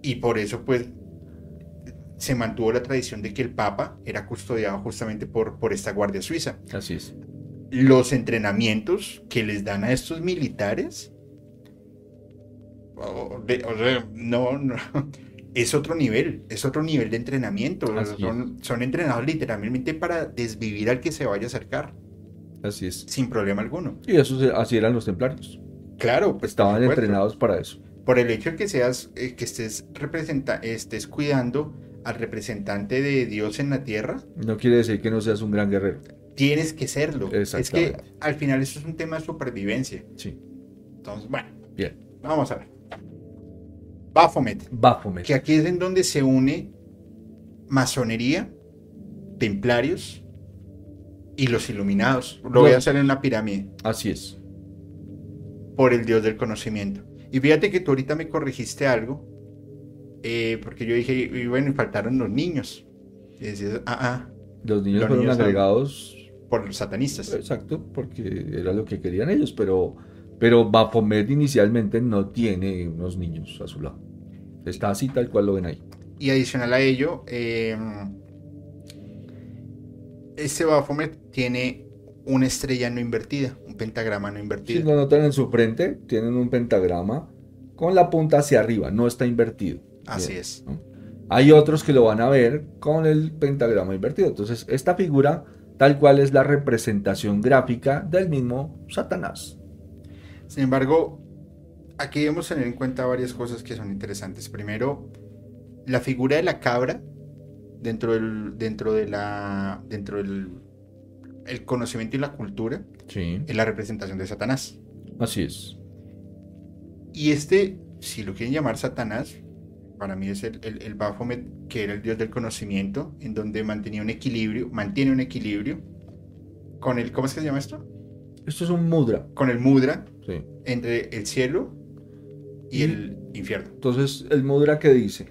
Y por eso, pues. Se mantuvo la tradición de que el Papa era custodiado justamente por, por esta Guardia Suiza. Así es. Los entrenamientos que les dan a estos militares. o- de- o sea, no, no, es otro nivel, es otro nivel de entrenamiento. Son, son entrenados literalmente para desvivir al que se vaya a acercar, Así es. sin problema alguno. Y eso, así eran los templarios. Claro, pues, Estaban entrenados para eso. por el hecho de que seas, eh, que estés representa, estés cuidando al representante de Dios en la tierra, No quiere decir que no seas un gran guerrero. tienes que serlo. Es que al final eso es un tema de supervivencia. Sí. Entonces, bueno, Bien. vamos a ver. Baphomet, Baphomet. que aquí es en donde se une masonería, templarios y los iluminados. Lo voy a hacer en la pirámide. Así es. por el Dios del conocimiento. Y fíjate que tú ahorita me corregiste algo, eh, porque yo dije, y bueno, y faltaron los niños. Y decías, ah, ah, Los niños Los fueron niños agregados por los satanistas. Exacto, porque era lo que querían ellos, pero, pero Baphomet inicialmente no tiene unos niños a su lado. Está así tal cual lo ven ahí. Y adicional a ello, eh, este Baphomet tiene una estrella no invertida, un pentagrama no Si invertido. lo notan en su frente, tienen un pentagrama con la punta hacia arriba, no está invertido. Así es. ¿no? Hay otros que lo van a ver con el pentagrama invertido. Entonces, esta figura tal cual es la representación gráfica del mismo Satanás. Sin embargo, aquí debemos tener en cuenta varias cosas que son interesantes. Primero, la figura de la cabra dentro del dentro de la dentro del el conocimiento y la cultura Sí. es la representación de Satanás. Así es. Y este, si lo quieren llamar Satanás, para mí es el, el, el Baphomet, que era el dios del conocimiento, en donde mantenía un equilibrio, mantiene un equilibrio con el, ¿cómo es que se llama esto? Esto es un mudra. Con el mudra Sí. entre el cielo y Y- el infierno. Entonces, el mudra que dice,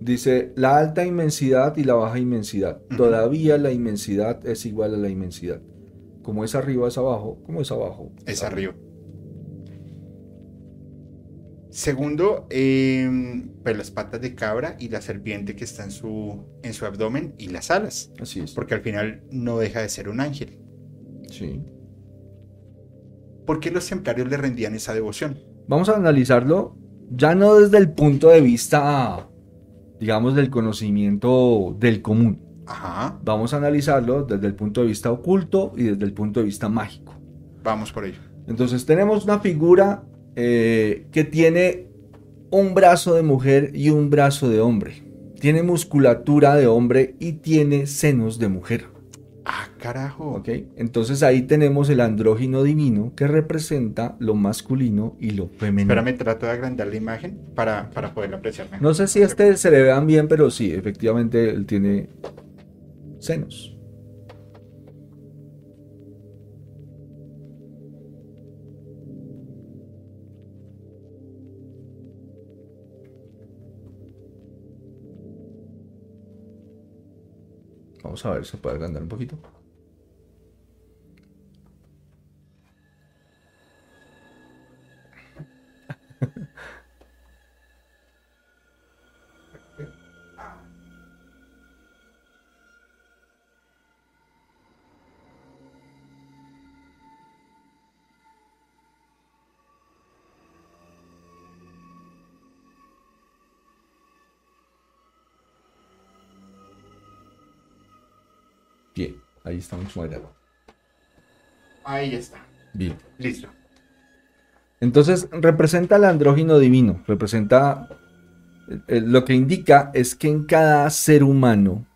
dice la alta inmensidad y la baja inmensidad. Todavía la inmensidad es igual a la inmensidad. Como es arriba es abajo, como es abajo es arriba. Segundo, eh, pues las patas de cabra y la serpiente que está en su, en su abdomen y las alas, Así es. porque al final no deja de ser un ángel. Sí. ¿Por qué los templarios le rendían esa devoción? Vamos a analizarlo ya no desde el punto de vista, digamos, del conocimiento del común. Ajá, Vamos a analizarlo desde el punto de vista oculto y desde el punto de vista mágico. vamos por ello. Entonces tenemos una figura eh, que tiene un brazo de mujer y un brazo de hombre. Tiene musculatura de hombre y tiene senos de mujer. Ah, carajo. ¿ok? Entonces ahí tenemos el andrógino divino que representa lo masculino y lo femenino. Espérame, trato de agrandar la imagen para, para poderla apreciar mejor. No sé si este se le vean bien, pero sí, efectivamente él tiene senos. Vamos a ver si se puede agrandar un poquito. Ahí está mucho más. Ahí está. Bien. Listo. Entonces, representa el andrógino divino, representa eh, eh, lo que indica es que en cada ser humano,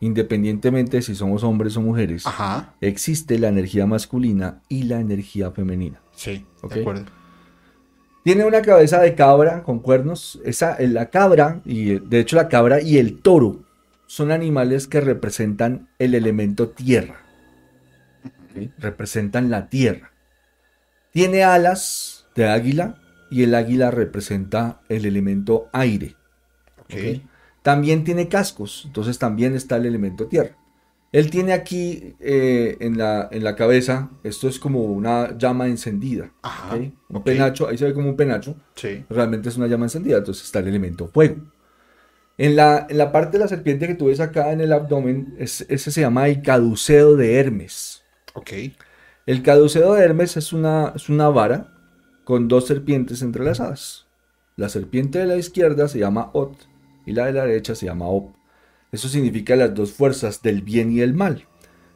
independientemente de si somos hombres o mujeres, Ajá. existe la energía masculina y la energía femenina. Sí, Ok. de acuerdo. Tiene una cabeza de cabra con cuernos. Esa, eh, la cabra, y de hecho la cabra y el toro son animales que representan el elemento tierra. Representan la tierra. Tiene alas de águila y el águila representa el elemento aire. También tiene cascos, entonces también está el elemento tierra. Él tiene aquí eh, en, la, en la cabeza, esto es como una llama encendida. Un penacho, ahí se ve como un penacho, realmente es una llama encendida, entonces está el elemento fuego. En la, en la parte de la serpiente que tú ves acá en el abdomen, es- ese se llama el caduceo de Hermes. Ok. El caduceo de Hermes es una, es una vara con dos serpientes entrelazadas. La serpiente de la izquierda se llama Ot y la de la derecha se llama Op. Eso significa las dos fuerzas del bien y el mal.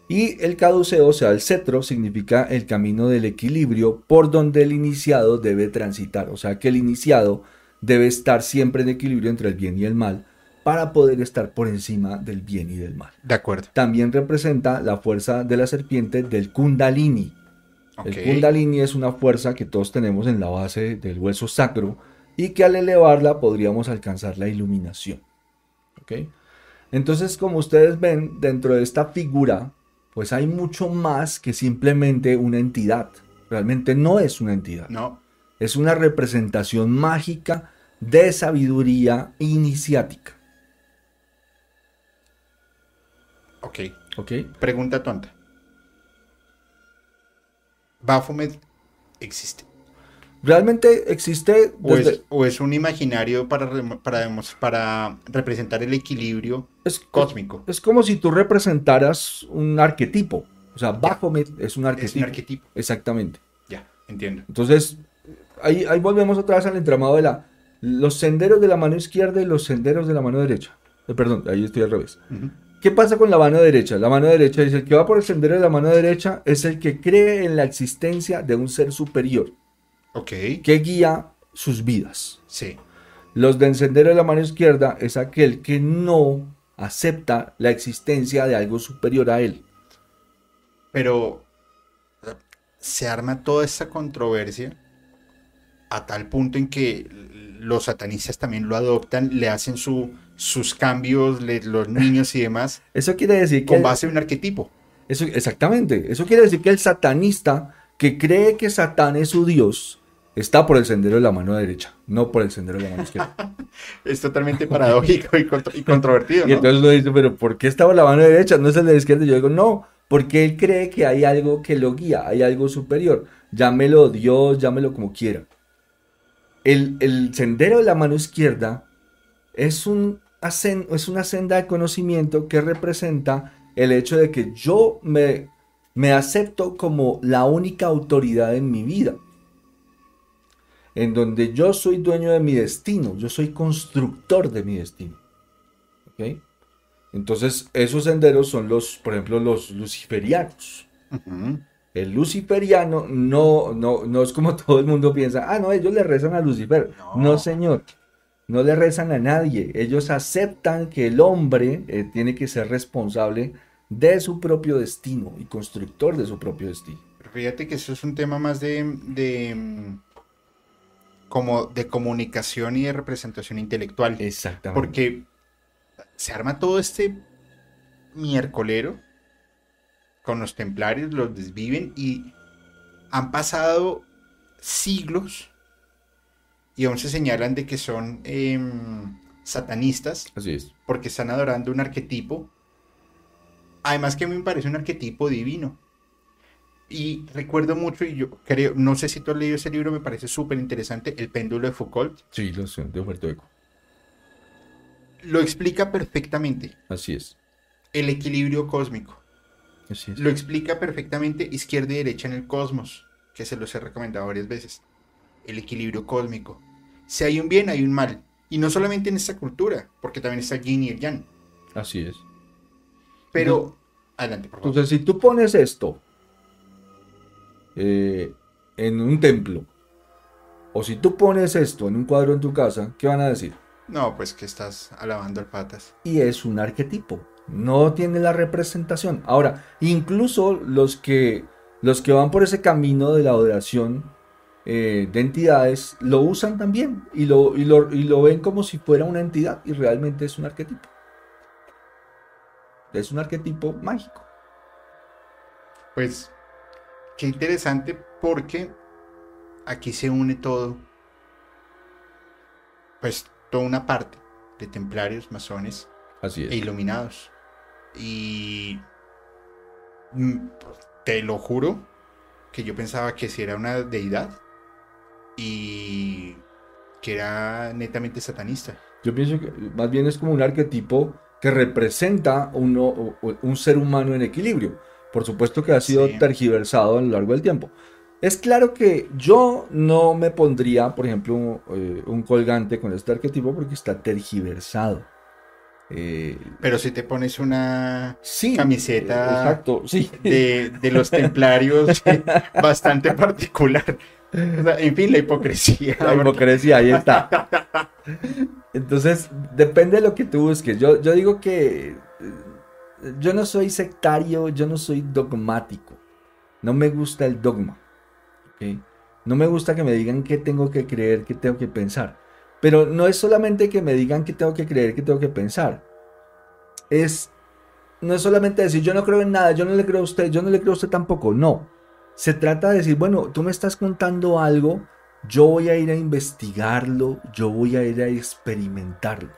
Y el caduceo, o sea, el cetro, significa el camino del equilibrio por donde el iniciado debe transitar. O sea, que el iniciado debe estar siempre en equilibrio entre el bien y el mal para poder estar por encima del bien y del mal. De acuerdo. También representa la fuerza de la serpiente del kundalini. El kundalini es una fuerza que todos tenemos en la base del hueso sacro y que al elevarla podríamos alcanzar la iluminación. ¿Ok? Entonces, como ustedes ven, dentro de esta figura, pues hay mucho más que simplemente una entidad. Realmente no es una entidad. No. Es una representación mágica de sabiduría iniciática. Ok. ¿Ok? Pregunta tonta. ¿Baphomet existe? Realmente existe ¿O, es, o es un imaginario para, para, para representar el equilibrio es- cósmico? Es como si tú representaras un arquetipo. O sea, Baphomet es un arquetipo. Es un arquetipo. Exactamente. Ya, entiendo. Entonces, ahí, ahí volvemos otra vez al entramado de la, los senderos de la mano izquierda y los senderos de la mano derecha. Eh, perdón, ahí estoy al revés. ¿Qué pasa con la mano derecha? La mano derecha dice, el que va por el sendero de la mano derecha es el que cree en la existencia de un ser superior Ok. que guía sus vidas. Sí. Los del sendero de la mano izquierda es aquel que no acepta la existencia de algo superior a él. Pero se arma toda esta controversia a tal punto en que los satanistas también lo adoptan, le hacen su, sus cambios, los niños y demás, Eso quiere decir que... con base en un arquetipo. Eso, exactamente. Eso quiere decir que el satanista que cree que Satán es su Dios está por el sendero de la mano derecha, no por el sendero de la mano izquierda. Es totalmente paradójico y, contro- y controvertido, Y entonces uno dice, pero ¿por qué estaba la mano derecha? No es el de la izquierda. Y yo digo, no, porque él cree que hay algo que lo guía, hay algo superior. Llámelo Dios, llámelo como quiera. El, el sendero de la mano izquierda es, un, es una senda de conocimiento que representa el hecho de que yo me, me acepto como la única autoridad en mi vida. En donde yo soy dueño de mi destino, yo soy constructor de mi destino. ¿Ok? Entonces, esos senderos son los, por ejemplo, los luciferianos. El luciferiano no, no, no es como todo el mundo piensa, ah, no, ellos le rezan a Lucifer. No. No, señor, no le rezan a nadie. Ellos aceptan que el hombre eh, tiene que ser responsable de su propio destino y constructor de su propio destino. Pero fíjate que eso es un tema más de, de mm, como de comunicación y de representación intelectual. Exactamente. Porque se arma todo este miércolero con los templarios, los desviven y han pasado siglos y aún se señalan de que son em, satanistas Así es. porque están adorando un arquetipo. Además que a mí me parece un arquetipo divino. Y recuerdo mucho, y yo creo, no sé si tú has leído ese libro, me parece súper interesante, El péndulo de Foucault. Sí, lo sé, de Puerto Eco. Lo explica perfectamente, Así es. el equilibrio cósmico. Así es. Lo explica perfectamente izquierda y derecha en el cosmos, que se los he recomendado varias veces. El equilibrio cósmico. Si hay un bien, hay un mal. Y no solamente en esta cultura, porque también está el yin y el yang. Así es. Pero Adelante, por favor. Entonces, si tú pones esto eh, en un templo, o si tú pones esto en un cuadro en tu casa, ¿qué van a decir? No, pues que estás alabando al patas. Y es un arquetipo, no tiene la representación. Ahora, incluso los que, los que van por ese camino de la adoración eh, de entidades lo usan también y lo, y, lo, y lo ven como si fuera una entidad y realmente es un arquetipo. Es un arquetipo mágico. Pues qué interesante porque aquí se une todo, pues toda una parte de templarios, masones Así e iluminados. Y mm, te lo juro que yo pensaba que si era una deidad y que era netamente satanista. Yo pienso que más bien es como un arquetipo que representa uno, un ser humano en equilibrio. Por supuesto que ha sido Sí. tergiversado a lo largo del tiempo. Es claro que yo no me pondría, por ejemplo, un, eh, un colgante con este arquetipo porque está tergiversado. Eh, Pero si te pones una sí, Camiseta Exacto, sí. de, de los templarios bastante particular. En fin, la hipocresía. La hipocresía, ahí está. Entonces, depende de lo que tú busques. Yo, yo digo que eh, yo no soy sectario, yo no soy dogmático. No me gusta el dogma. No me gusta que me digan qué tengo que creer, qué tengo que pensar. Pero no es solamente que me digan qué tengo que creer, qué tengo que pensar. Es, no es solamente decir yo no creo en nada, yo no le creo a usted, yo no le creo a usted tampoco. No. Se trata de decir, bueno, tú me estás contando algo, yo voy a ir a investigarlo, yo voy a ir a experimentarlo,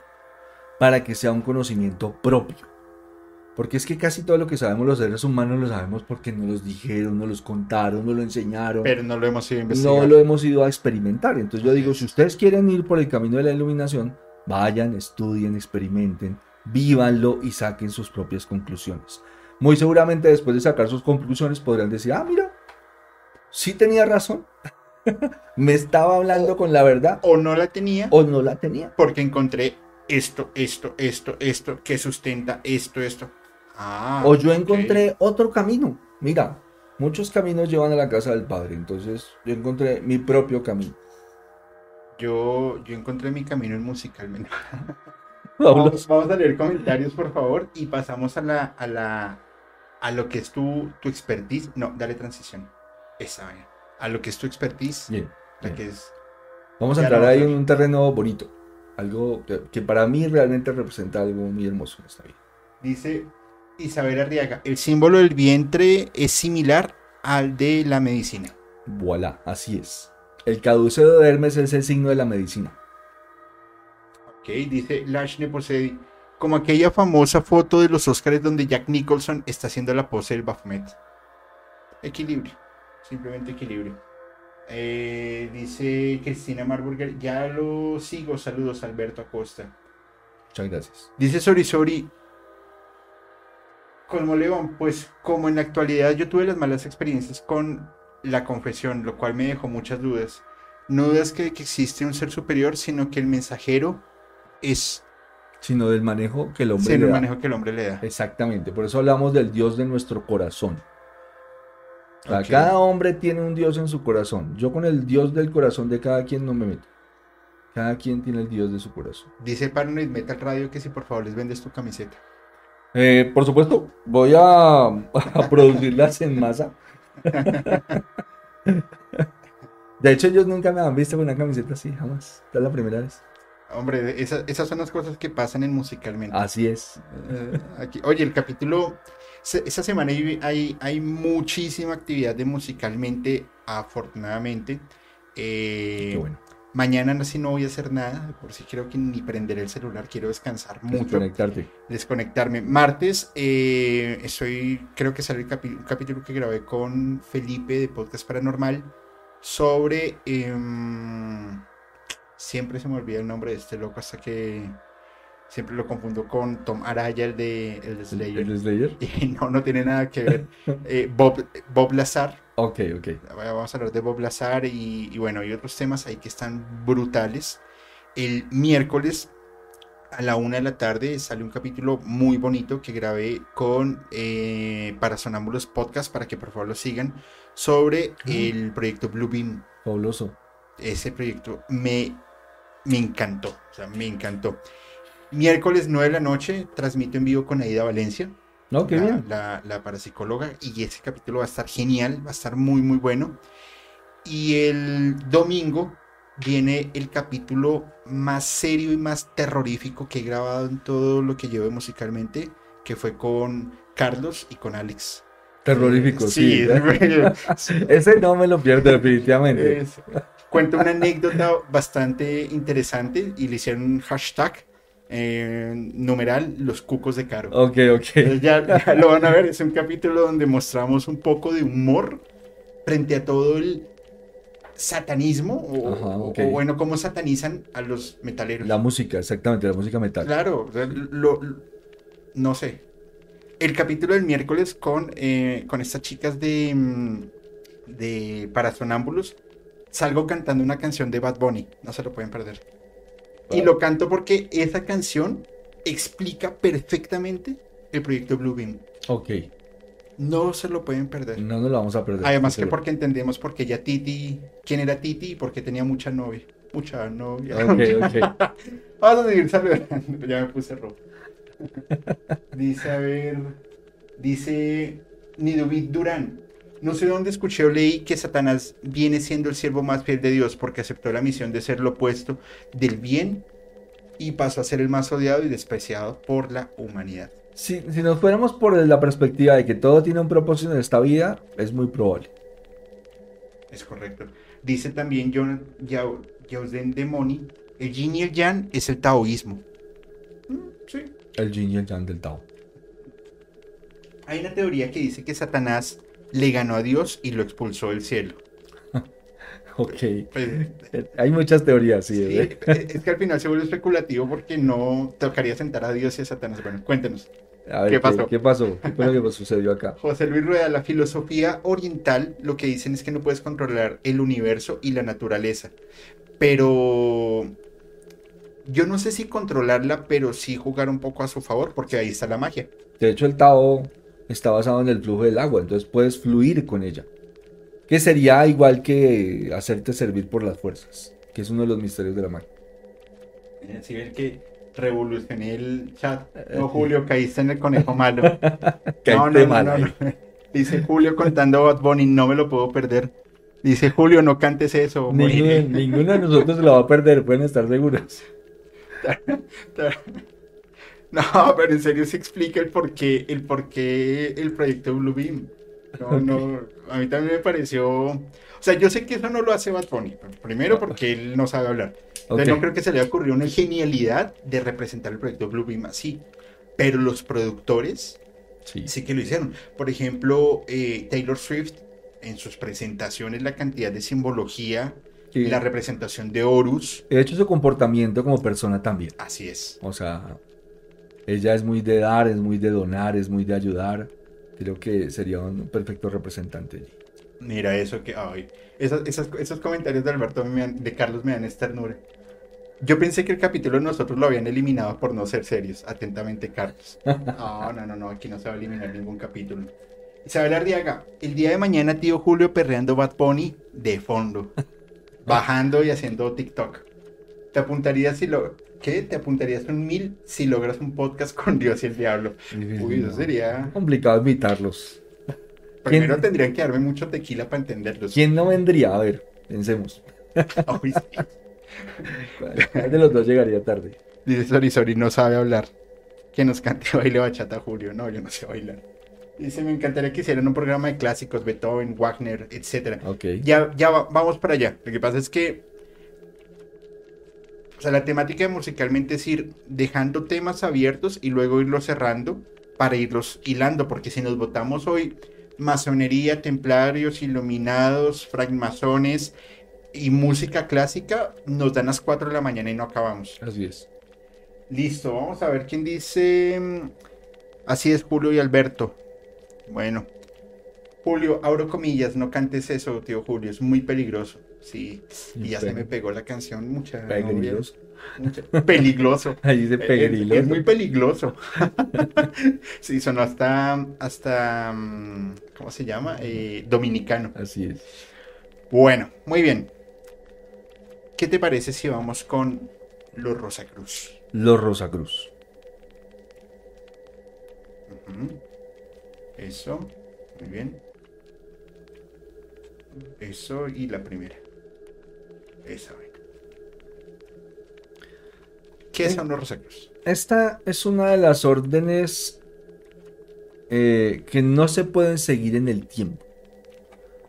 para que sea un conocimiento propio. Porque es que casi todo lo que sabemos los seres humanos lo sabemos porque nos los dijeron, nos los contaron, nos lo enseñaron. Pero no lo hemos ido a investigar. no lo hemos ido a experimentar. Entonces yo digo, si ustedes quieren ir por el camino de la iluminación, vayan, estudien, experimenten, vívanlo y saquen sus propias conclusiones. Muy seguramente después de sacar sus conclusiones podrán decir, ah, mira, sí tenía razón. Me estaba hablando con la verdad O no la tenía o no la tenía. porque encontré esto, esto, esto, esto, que sustenta esto, esto. Ah, O yo encontré otro camino. Mira, muchos caminos llevan a la casa del Padre. Entonces yo encontré mi propio camino. Yo, yo encontré mi camino en musicalmente. Vamos, vamos a leer comentarios, por favor, y pasamos a la, a la, a lo que es tu, tu expertise. No, dale transición. Esa, vaya. A lo que es tu expertise, Bien, la bien. que es Vamos a entrar ahí en un terreno bonito. Algo que, para mí realmente representa algo muy hermoso en esta vida. Dice Isabel Arriaga, el símbolo del vientre es similar al de la medicina. Voilà, así es. El caduceo de Hermes es el signo de la medicina. Ok, dice Lash Neposedi, como aquella famosa foto de los Oscars donde Jack Nicholson está haciendo la pose del Baphomet. Equilibrio, simplemente equilibrio. Eh, dice Cristina Marburger, ya lo sigo, saludos Alberto Acosta. Muchas gracias. Dice Sorisori, como León, pues como en la actualidad yo tuve las malas experiencias con la confesión, lo cual me dejó muchas dudas. No dudas que, que existe un ser superior, sino que el mensajero es Sino del manejo que el hombre le el da. manejo que el hombre le da. Exactamente. Por eso hablamos del Dios de nuestro corazón. O sea. Cada hombre tiene un Dios en su corazón. Yo con el Dios del corazón de cada quien no me meto. Cada quien tiene el Dios de su corazón. Dice Paranoid Metal Radio que si por favor les vendes tu camiseta. Eh, por supuesto, voy a, a producirlas en masa. De hecho, ellos nunca me han visto con una camiseta así, jamás. Esta es la primera vez. Hombre, esa- esas son las cosas que pasan en musicalmente. Así es. Eh, aquí- Oye, el capítulo, esta semana hay, hay, hay muchísima actividad de musicalmente, afortunadamente. Eh, Qué bueno. Mañana sí no voy a hacer nada, por si creo que ni prender el celular, quiero descansar mucho, Conectarte. desconectarme. Martes, eh, estoy, creo que sale el capi- un capítulo que grabé con Felipe de Podcast Paranormal sobre, em, siempre se me olvida el nombre de este loco hasta que siempre lo confundo con Tom Araya, el de, el de ¿El, Slayer. el Slayer? Y no, no tiene nada que ver. Eh, Bob, Bob Lazar, Ok, ok. Vamos a hablar de Bob Lazar y, y bueno, hay otros temas ahí que están brutales. El miércoles a la una de la tarde sale un capítulo muy bonito que grabé con eh, para Sonámbulos Podcast para que por favor lo sigan sobre el proyecto Bluebeam. Fabuloso. Ese proyecto me, me encantó, o sea, me encantó. Miércoles 9 de la noche transmito en vivo con Aida Valencia. No, qué la, bien. La, la parapsicóloga, y ese capítulo va a estar genial, va a estar muy, muy bueno. Y el domingo viene el capítulo más serio y más terrorífico que he grabado en todo lo que llevo musicalmente, que fue con Carlos y con Alex. Terrorífico, sí. sí. Ese no me lo pierdo definitivamente. Es- cuenta una anécdota bastante interesante y le hicieron un hashtag eh, numeral los cucos de Caro. Ok, ok. Ya, lo van a ver, es un capítulo donde mostramos un poco de humor frente a todo el satanismo, o, Ajá, bueno, cómo satanizan a los metaleros. La música, exactamente, la música metal. Claro, o sea, lo- lo- no sé. El capítulo del miércoles con, eh, con estas chicas de, mm, de Parasonámbulos, salgo cantando una canción de Bad Bunny, no se lo pueden perder. Y lo canto porque esa canción explica perfectamente el proyecto Bluebeam. Ok, No se lo pueden perder. no nos lo vamos a perder. Además que porque entendemos por qué ya Titi, quién era Titi y por qué tenía mucha novia. Mucha novia. Ok, ok. Vamos a seguir saludando. Ya me puse rojo. Dice, a ver. Dice Nidubit Durán. No sé dónde escuché o leí que Satanás viene siendo el siervo más fiel de Dios porque aceptó la misión de ser lo opuesto del bien y pasó a ser el más odiado y despreciado por la humanidad. Si, si nos fuéramos por la perspectiva de que todo tiene un propósito en esta vida, es muy probable. Es correcto. Dice también John Yaozen Demoni, el yin y el yang es el taoísmo. Mm, sí. El yin y el yang del Tao. Hay una teoría que dice que Satanás le ganó a Dios y lo expulsó del cielo. Ok. Pues, Hay muchas teorías, sí. sí, ¿eh? es que al final se vuelve especulativo porque no tocaría sentar a Dios y a Satanás. Bueno, cuéntenos. A ver, ¿Qué pasó? ¿Qué pasó? ¿Qué fue lo que sucedió acá? José Luis Rueda, la filosofía oriental, lo que dicen es que no puedes controlar el universo y la naturaleza. Pero yo no sé si controlarla, pero sí jugar un poco a su favor, porque ahí está la magia. De hecho, el Tao está basado en el flujo del agua, entonces puedes fluir con ella. Que sería igual que hacerte servir por las fuerzas, que es uno de los misterios de la magia. Si ven que revolucioné el chat. No, Julio, caíste en el conejo malo. No, no, no, no. Dice Julio contando Bad Bunny, no me lo puedo perder. Dice Julio, no cantes eso. moriré". Ninguno, ninguno de nosotros se lo va a perder, pueden estar seguros. No, pero en serio se explica el por qué, el por qué el proyecto Bluebeam. No, no, a mí también me pareció... O sea, yo sé que eso no lo hace Bad Bunny. Primero porque él no sabe hablar. Entonces Ok. no creo que se le ocurrió una genialidad de representar el proyecto Bluebeam así. Pero los productores Sí. sí que lo hicieron. Por ejemplo, eh, Taylor Swift, en sus presentaciones, la cantidad de simbología, Y, la representación de Horus, de hecho, su comportamiento como persona también. así es. O sea, ella es muy de dar, es muy de donar, es muy de ayudar. Creo que sería un perfecto representante. allí. Mira eso que... Ay, esas- esas- esos comentarios de Alberto, de Carlos, me dan ternura. Yo pensé que el capítulo de nosotros lo habían eliminado por no ser serios. Atentamente, Carlos. No, no, no, no, aquí no se va a eliminar ningún capítulo. Isabel Ardiaga, el día de mañana, tío Julio perreando Bad Bunny de fondo. Bajando y haciendo TikTok. Te apuntarías si lo... ¿Qué? Te apuntarías un mil si logras un podcast con Dios y el diablo. Uy, eso sería... complicado invitarlos. Primero ¿Quién- tendrían que darme mucho tequila para entenderlos. ¿Quién no vendría? A ver, pensemos. Uy, sí. ¿Cuál de los dos llegaría tarde? Dice Sori Sori, no sabe hablar. Que nos cante baile bachata Julio. No, yo no sé bailar. Dice, me encantaría que hicieran un programa de clásicos, Beethoven, Wagner, etcétera. Ok. Ya, ya va- vamos para allá. Lo que pasa es que. O sea, la temática de musicalmente es ir dejando temas abiertos y luego irlos cerrando para irlos hilando. Porque si nos votamos hoy masonería, templarios, iluminados, francmasones y música clásica, nos dan las 4 de la mañana y no acabamos. Así es. Listo, vamos a ver quién dice. mm, Así es, Julio y Alberto. Bueno. Julio, abro comillas, no cantes eso, tío Julio, es muy peligroso. Sí, y ya se me pegó la canción, mucha novia. Peligroso. Peligroso. Ahí dice Es, pegriloso. es muy peligroso. sí, sonó hasta, hasta, mm, ¿cómo se llama? Eh, dominicano. Así es. Bueno, muy bien. ¿Qué te parece si vamos con los Rosacruz? Los Rosacruz. Ujú. Eso, muy bien. Eso y la primera. Esa, vaina. ¿Qué son los Rosacruz? Esta es una de las órdenes eh, que no se pueden seguir en el tiempo.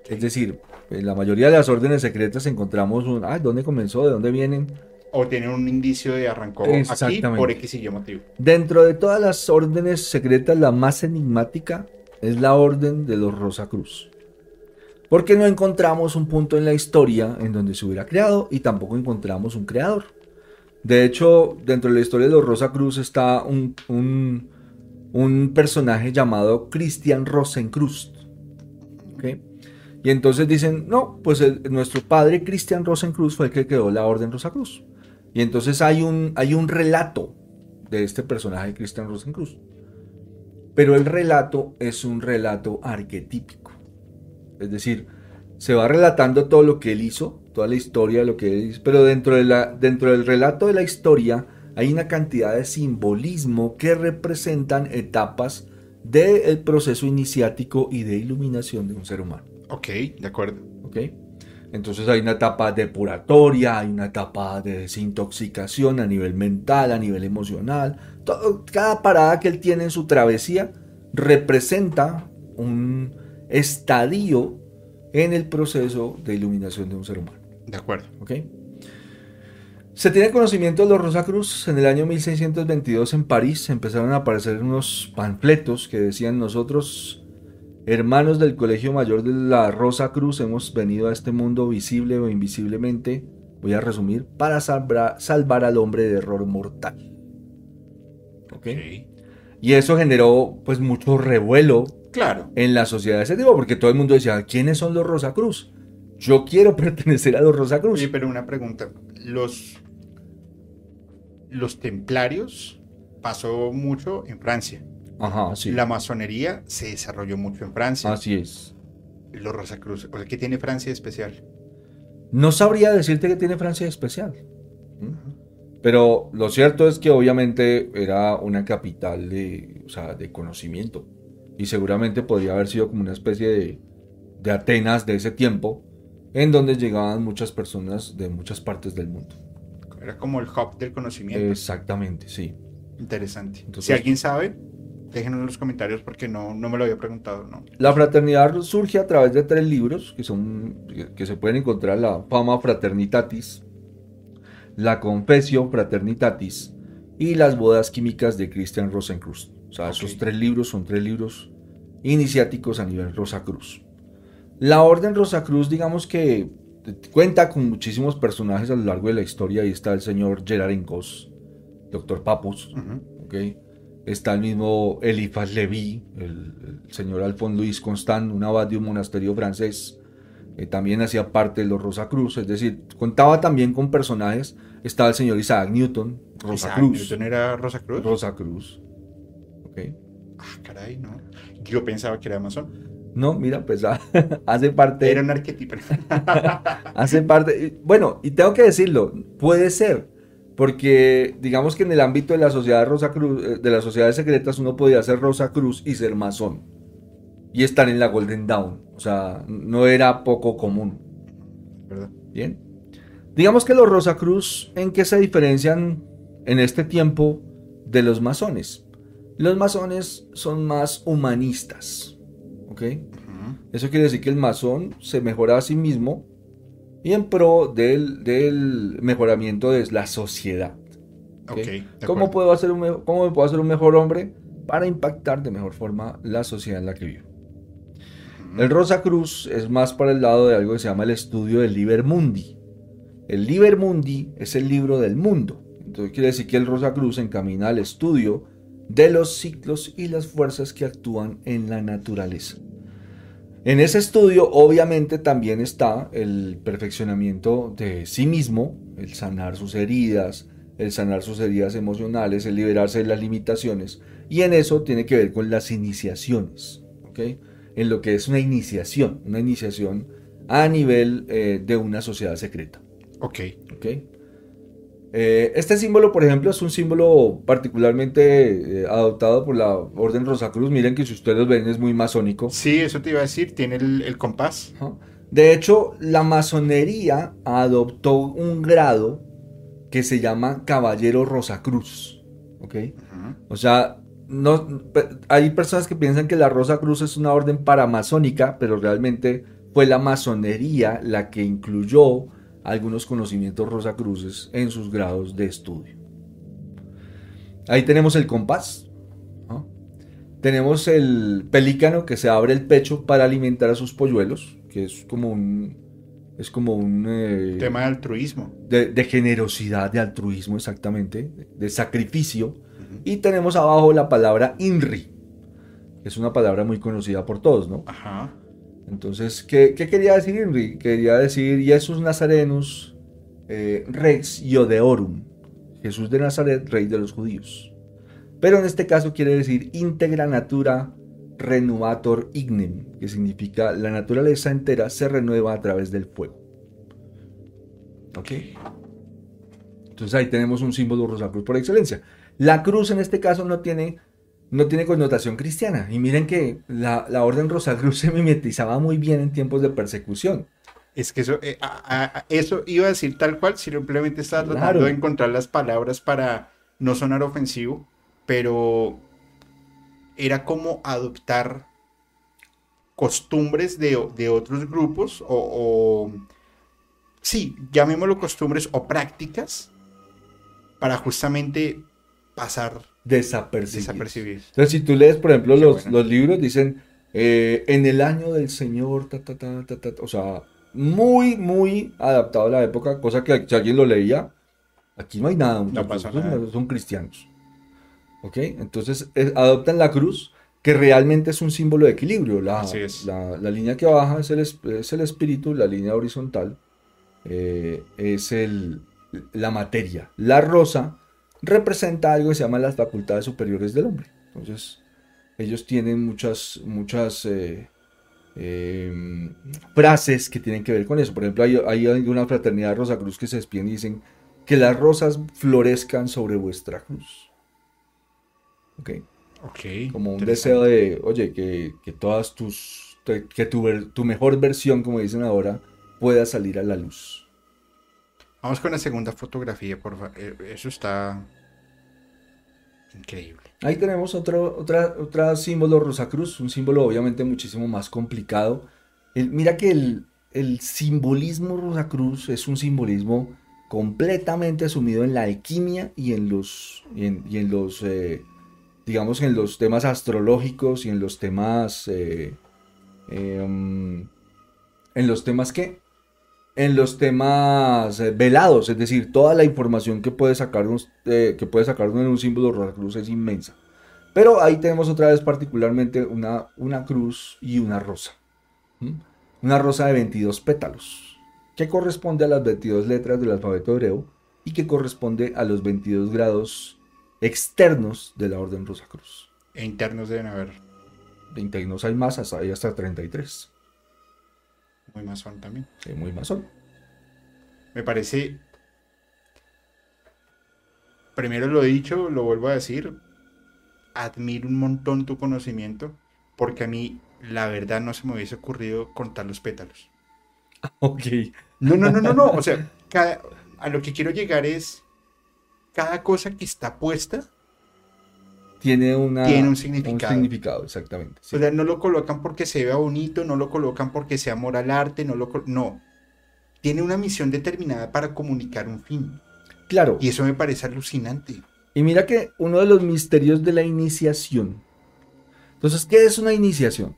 Es decir, en la mayoría de las órdenes secretas encontramos un, ah, ¿dónde comenzó? ¿De dónde vienen? O tienen un indicio de arrancó aquí por X y Y motivo. Dentro de todas las órdenes secretas, la más enigmática es la orden de los Rosacruz. Porque no encontramos un punto en la historia en donde se hubiera creado y tampoco encontramos un creador. De hecho, dentro de la historia de los Rosacruz está un, un, personaje llamado Christian Rosencruz. ¿Ok? Y entonces dicen, no, pues nuestro padre Christian Rosencruz fue el que creó la orden Rosacruz. Y entonces hay un, hay un relato de este personaje Christian Rosencruz. Pero el relato es un relato arquetípico. Es decir, se va relatando todo lo que él hizo, toda la historia de lo que él hizo, pero dentro, de la, dentro del relato de la historia hay una cantidad de simbolismo que representan etapas del proceso iniciático y de iluminación de un ser humano. Ok, de acuerdo. ¿ok? Entonces hay una etapa depuratoria, hay una etapa de desintoxicación a nivel mental, a nivel emocional. Todo- cada parada que él tiene en su travesía representa un estadio en el proceso de iluminación de un ser humano. De acuerdo. ¿ok? Se tiene conocimiento de los Rosacruz en el año 1622 en París. Empezaron a aparecer unos panfletos que decían nosotros, hermanos del Colegio Mayor de la Rosa Cruz, hemos venido a este mundo visible o invisiblemente, voy a resumir, para salvar, salvar al hombre de error mortal. ¿Ok? Y eso generó pues mucho revuelo Claro. en la sociedad de ese tipo, porque todo el mundo decía, ¿quiénes son los Rosacruz? Yo quiero pertenecer a los Rosacruz. Oye, pero una pregunta. Los, los templarios pasó mucho en Francia. Ajá, sí. La masonería se desarrolló mucho en Francia. Así es. Los Rosacruz. O sea, ¿qué tiene Francia de especial? No sabría decirte que tiene Francia de especial. ¿Mm? Pero lo cierto es que obviamente era una capital de, o sea, de conocimiento. Y seguramente podría haber sido como una especie de, de Atenas de ese tiempo, en donde llegaban muchas personas de muchas partes del mundo. Era como el hub del conocimiento. Exactamente, sí. Interesante. Entonces- si alguien sabe, déjenos en los comentarios porque no, no me lo había preguntado, ¿no? La fraternidad surge a través de tres libros que, son, que- se pueden encontrar, la Fama Fraternitatis, la Confesio Fraternitatis y las bodas químicas de Christian Rosencruz. O sea, esos tres libros son tres libros iniciáticos a nivel Rosacruz. La Orden Rosacruz, digamos que cuenta con muchísimos personajes a lo largo de la historia. Ahí está el señor Gerard Encos, Doctor Papus, Ujú. ¿ok? Está el mismo Eliphas Leví, el, el señor Alphonse Louis Constant, un abad de un monasterio francés, que también hacía parte de los Rosacruz, es decir, contaba también con personajes, estaba el señor Isaac Newton, Isaac Rosacruz, Newton era Rosacruz. Rosacruz, ¿ok? Ah, caray, no. Yo pensaba que era masón. No, mira, pues ah, hace parte, Era un arquetipo. hace parte, bueno, y tengo que decirlo, puede ser, porque digamos que en el ámbito de la sociedad Rosacruz, eh, de las sociedades secretas, uno podía ser Rosacruz y ser masón. Y estar en la Golden Dawn. O sea, no era poco común. ¿Verdad? Bien. Digamos que los Rosacruz, ¿en qué se diferencian en este tiempo de los masones? Los masones son más humanistas. ¿Ok? Eso quiere decir que el masón se mejora a sí mismo y en pro del, del mejoramiento de la sociedad. ¿ok? Ok. de ¿Cómo, puedo hacer un, ¿Cómo me puedo hacer un mejor hombre para impactar de mejor forma la sociedad en la que vivo? El Rosa Cruz es más para el lado de algo que se llama el estudio del Liber Mundi. El Liber Mundi es el libro del mundo. Entonces quiere decir que el Rosa Cruz encamina al estudio de los ciclos y las fuerzas que actúan en la naturaleza. En ese estudio obviamente también está el perfeccionamiento de sí mismo, el sanar sus heridas, el sanar sus heridas emocionales, el liberarse de las limitaciones. Y en eso tiene que ver con las iniciaciones, ¿ok? En lo que es una iniciación, una iniciación a nivel eh, de una sociedad secreta. Ok. ¿ok? Eh, este símbolo, por ejemplo, es un símbolo particularmente eh, adoptado por la Orden Rosacruz. Miren que si ustedes ven es muy masónico. Sí, eso te iba a decir, tiene el, el compás. De hecho, la masonería adoptó un grado que se llama Caballero Rosacruz. ¿Ok? O sea, no, hay personas que piensan que la Rosa Cruz es una orden paramasónica, pero realmente fue la masonería la que incluyó algunos conocimientos rosacruces en sus grados de estudio. Ahí tenemos el compás. ¿no? Tenemos el pelícano que se abre el pecho para alimentar a sus polluelos, que es como un, es como un eh, Tema de altruismo. de, de generosidad, de altruismo exactamente, de sacrificio. Y tenemos abajo la palabra INRI, que es una palabra muy conocida por todos, ¿no? Ajá. Entonces, ¿qué, quería decir INRI? Quería decir Jesús Nazarenus eh, Rex Iodeorum, Jesús de Nazaret, rey de los judíos. Pero en este caso quiere decir integra natura renuator ignem, que significa la naturaleza entera se renueva a través del fuego. ¿Ok? Entonces ahí tenemos un símbolo rosacruz por excelencia. La cruz en este caso no tiene, no tiene connotación cristiana. Y miren que la, la orden rosacruz se mimetizaba muy bien en tiempos de persecución. Es que eso, eh, a- a- eso iba a decir tal cual, simplemente estaba tratando de encontrar las palabras para no sonar ofensivo, pero era como adoptar costumbres de, de otros grupos o, o- sí, llamémoslo costumbres o prácticas para justamente pasar desapercibidos. Entonces, si tú lees, por ejemplo, Qué los, bueno. los libros, dicen eh, en el año del Señor, ta, ta, ta, ta, ta, o sea, muy, muy adaptado a la época, cosa que si alguien lo leía, aquí no hay nada, muchachos, pasa nada. no son cristianos. ¿Ok? Entonces, adoptan la cruz, que realmente es un símbolo de equilibrio. La, línea que baja es el, es el espíritu, la línea horizontal eh, es el, la materia. La rosa representa algo que se llama las facultades superiores del hombre. Entonces, ellos tienen muchas, muchas eh, eh, frases que tienen que ver con eso. Por ejemplo, hay, hay una fraternidad Rosa Cruz que se despiden y dicen que las rosas florezcan sobre vuestra cruz. ¿Ok? Ok. Como un deseo de, oye, que, que todas tus, que tu, tu mejor versión, como dicen ahora, pueda salir a la luz. Vamos con la segunda fotografía, por favor. Eso está increíble. Ahí tenemos otro, otra, otra símbolo Rosacruz, un símbolo obviamente muchísimo más complicado. Mira que el, el simbolismo Rosacruz es un simbolismo completamente asumido en la alquimia y en los, y en, y en los eh, digamos, en los temas astrológicos y en los temas, eh, em, en los temas qué? En los temas eh, velados, es decir, toda la información que puede sacar un, eh, que puede sacar uno en un símbolo Rosacruz es inmensa. Pero ahí tenemos otra vez particularmente una, una cruz y una rosa. Una rosa de 22 pétalos, que corresponde a las 22 letras del alfabeto hebreo y que corresponde a los 22 grados externos de la Orden Rosacruz. E internos deben haber De internos hay más, hay hasta 33. Muy masón también. Sí, muy masón. Me parece. Primero lo he dicho, lo vuelvo a decir. Admiro un montón tu conocimiento. Porque a mí, la verdad, no se me hubiese ocurrido contar los pétalos. Ok. No, no, no, no, no. O sea, cada- a lo que quiero llegar es. Cada cosa que está puesta, Tiene, una, Tiene un significado. significado, exactamente. sí. o sea, no lo colocan porque se vea bonito, no lo colocan porque sea amor al arte, no lo. No. Tiene una misión determinada para comunicar un fin. Claro. Y eso me parece alucinante. Y mira que uno de los misterios de la iniciación. Entonces, ¿qué es una iniciación?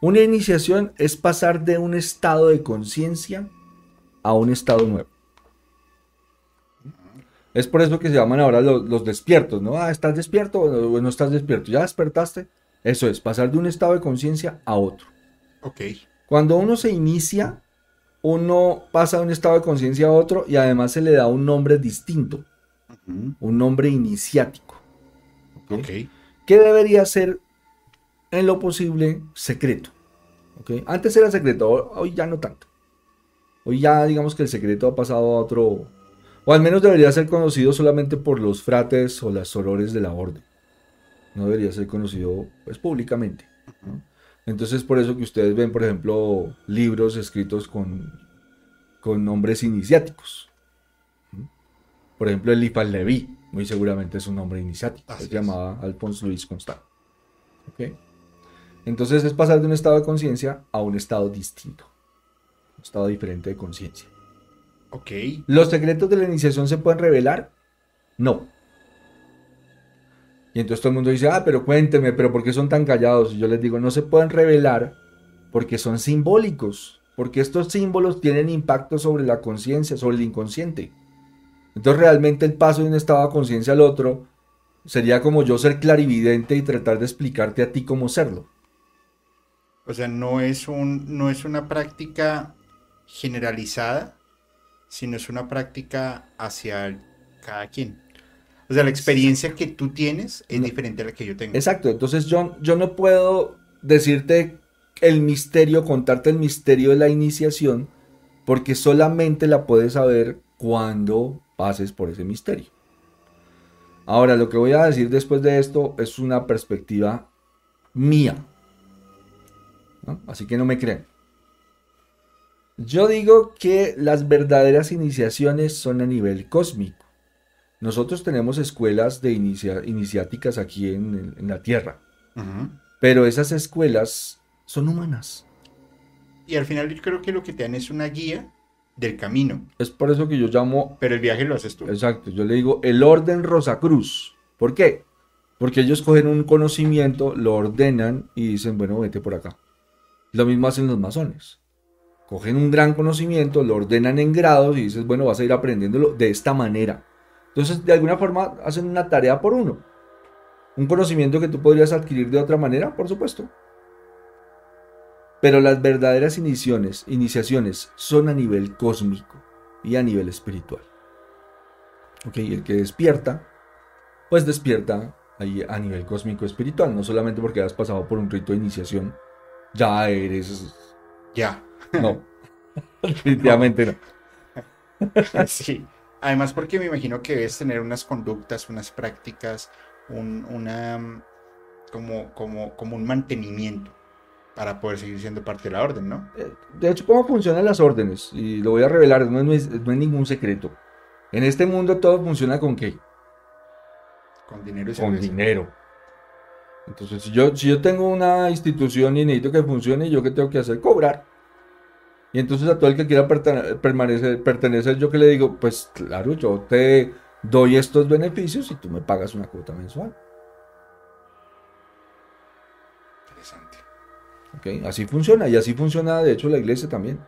Una iniciación es pasar de un estado de conciencia a un estado nuevo. Es por eso que se llaman ahora los, los despiertos, ¿no? Ah, ¿estás despierto o no estás despierto? ¿Ya despertaste? Eso es, pasar de un estado de conciencia a otro. Ok. Cuando uno se inicia, uno pasa de un estado de conciencia a otro y además se le da un nombre distinto. un nombre iniciático. Ok. Que debería ser en lo posible secreto. ¿ok? Antes era secreto, hoy ya no tanto. Hoy ya digamos que el secreto ha pasado a otro, o al menos debería ser conocido solamente por los frates o las sorores de la orden. No debería ser conocido pues públicamente. ¿no? Entonces por eso que ustedes ven, por ejemplo, libros escritos con, con nombres iniciáticos. ¿no? Por ejemplo, el Leví, muy seguramente es un nombre iniciático. Así Se llamaba Alphonse Louis Constant. Entonces es pasar de un estado de conciencia a un estado distinto. Un estado diferente de conciencia. Ok. ¿Los secretos de la iniciación se pueden revelar? No. Y entonces todo el mundo dice, ah, pero cuénteme, pero ¿por qué son tan callados? Y yo les digo, no se pueden revelar porque son simbólicos, porque estos símbolos tienen impacto sobre la conciencia, sobre el inconsciente. Entonces realmente el paso de un estado de conciencia al otro sería como yo ser clarividente y tratar de explicarte a ti cómo serlo. O sea, no es un, no es una práctica generalizada, sino es una práctica hacia cada quien. O sea, la experiencia que tú tienes es diferente a la que yo tengo. Exacto, entonces yo, yo no puedo decirte el misterio, contarte el misterio de la iniciación, porque solamente la puedes saber cuando pases por ese misterio. Ahora, lo que voy a decir después de esto es una perspectiva mía. ¿no? Así que no me creen. Yo digo que las verdaderas iniciaciones son a nivel cósmico. Nosotros tenemos escuelas de inicia- iniciáticas aquí en, en la Tierra, pero esas escuelas son humanas. Y al final yo creo que lo que te dan es una guía del camino, Es por eso que yo llamo, pero el viaje lo haces tú. exacto, yo le digo el orden Rosacruz. ¿Por qué? Porque ellos cogen un conocimiento, lo ordenan y dicen, bueno, vete por acá. Lo mismo hacen los masones. Cogen un gran conocimiento, lo ordenan en grados y dices, bueno, vas a ir aprendiéndolo de esta manera. Entonces, de alguna forma, hacen una tarea por uno. Un conocimiento que tú podrías adquirir de otra manera, por supuesto. Pero las verdaderas iniciaciones, iniciaciones son a nivel cósmico y a nivel espiritual. Ok, el que despierta, pues despierta ahí a nivel cósmico espiritual, no solamente porque has pasado por un rito de iniciación, ya eres... Ya. No, definitivamente no. Sí. Además, porque me imagino que debes tener unas conductas, unas prácticas, un, una mm, como, como, como un mantenimiento para poder seguir siendo parte de la orden, ¿no? Eh, De hecho, ¿cómo funcionan las órdenes? Y lo voy a revelar, no es, no es ningún secreto. En este mundo todo funciona con qué? Con dinero y Con cerveza. dinero. Entonces, si yo, si yo tengo una institución y necesito que funcione, ¿yo qué tengo que hacer? Cobrar. Y entonces a todo el que quiera permanecer, pertenecer, yo que le digo, pues claro, yo te doy estos beneficios y tú me pagas una cuota mensual. Interesante. ¿ok? Así funciona y así funciona de hecho la iglesia también.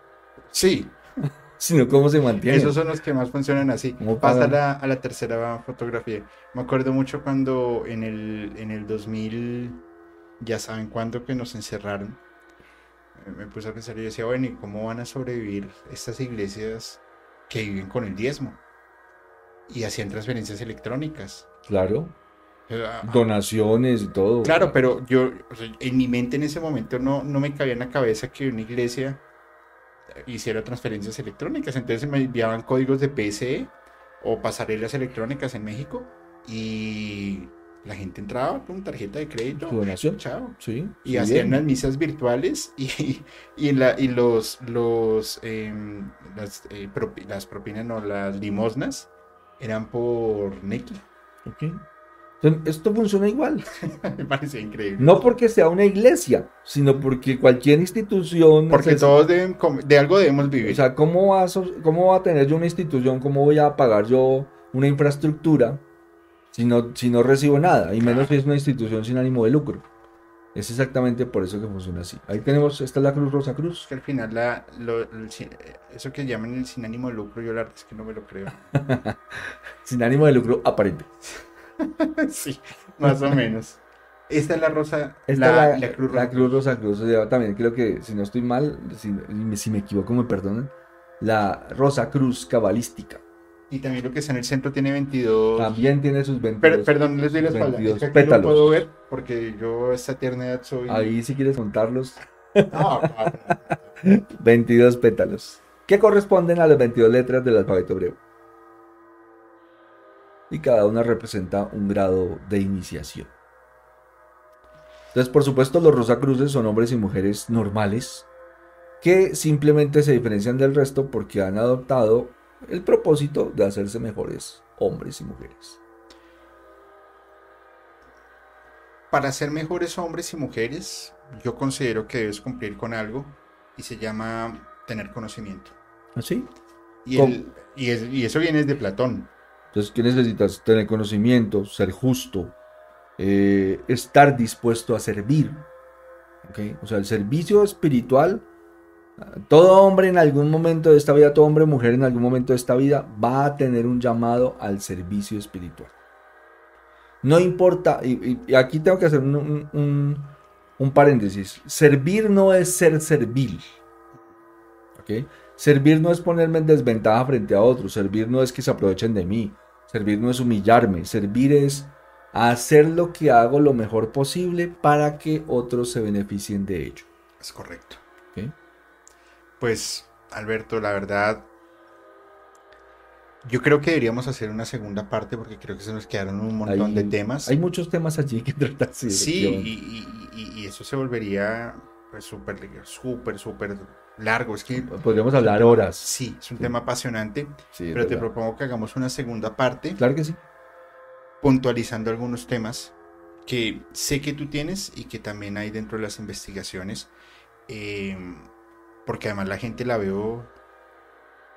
Sí, Sino cómo se mantiene. esos son los que más funcionan así. ¿Cómo Pasa la, a la tercera fotografía. Me acuerdo mucho cuando en el, en el 2000, ya saben cuándo que nos encerraron. Me puse a pensar y decía, bueno, ¿y cómo van a sobrevivir estas iglesias que viven con el diezmo? Y hacían transferencias electrónicas. Claro, donaciones y todo. Claro, pero yo, en mi mente en ese momento no, no me cabía en la cabeza que una iglesia hiciera transferencias electrónicas. Entonces me enviaban códigos de PCE o pasarelas electrónicas en México y la gente entraba con tarjeta de crédito. Donación. Chao. Sí. Y hacían bien. unas misas virtuales y, y, la, y los, los em, las, eh, propi- las propinas, no, las limosnas eran por Neki. Ok. Entonces, esto funciona igual. Me parecía increíble. No porque sea una iglesia, sino porque cualquier institución. Porque necesita- todos deben, de algo debemos vivir. O sea, ¿cómo va, a, so- ¿cómo va a tener yo una institución? ¿Cómo voy a pagar yo una infraestructura si no, si no recibo nada? Y menos si es una institución sin ánimo de lucro. Es exactamente por eso que funciona así. Ahí tenemos, esta es la Cruz Rosa Cruz. que al final la, lo- el sin- eso que llaman el sin ánimo de lucro, yo la verdad es que no me lo creo. Sin ánimo de lucro aparente. sí, más o menos. Esta es la rosa, Esta la, es la, la cruz la roja. Cruz Rosa Cruz. o sea, también creo que, si no estoy mal, si, si me equivoco, me perdonan. La Rosa Cruz cabalística. Y también lo que está en el centro tiene 22. También tiene sus 22. Per- perdón, les doy la espalda. 22 Es que aquí no puedo ver porque yo a esta tierna edad soy. Ahí si quieres contarlos, No, no, 22 pétalos. Que corresponden a las 22 letras del alfabeto hebreo. Y cada una representa un grado de iniciación. Entonces, por supuesto, los Rosacruces son hombres y mujeres normales que simplemente se diferencian del resto porque han adoptado el propósito de hacerse mejores hombres y mujeres. Para ser mejores hombres y mujeres, yo considero que debes cumplir con algo y se llama tener conocimiento. ¿Así? Y, ¿Cómo? el- y, es- y eso viene de Platón. Entonces, ¿qué necesitas? Tener conocimiento, ser justo, eh, estar dispuesto a servir. ¿ok? O sea, el servicio espiritual, ah, todo hombre en algún momento de esta vida, todo hombre o mujer en algún momento de esta vida va a tener un llamado al servicio espiritual. No importa, y, aquí tengo que hacer un, paréntesis, servir no es ser servil. ¿ok? Servir no es ponerme en desventaja frente a otros, servir no es que se aprovechen de mí, servir no es humillarme, servir es hacer lo que hago lo mejor posible para que otros se beneficien de ello. Es correcto. Pues, Alberto, la verdad, yo creo que deberíamos hacer una segunda parte porque creo que se nos quedaron un montón Hay- de temas. Hay muchos temas allí que tratar. Sí, Sí, y, y- y- eso se volvería pues súper, súper, súper largo. Es que Podríamos hablar horas. sí, es un Sí. tema apasionante, Sí, pero te verdad. propongo que hagamos una segunda parte Claro que sí. puntualizando algunos temas que sé que tú tienes y que también hay dentro de las investigaciones, eh, porque además la gente la veo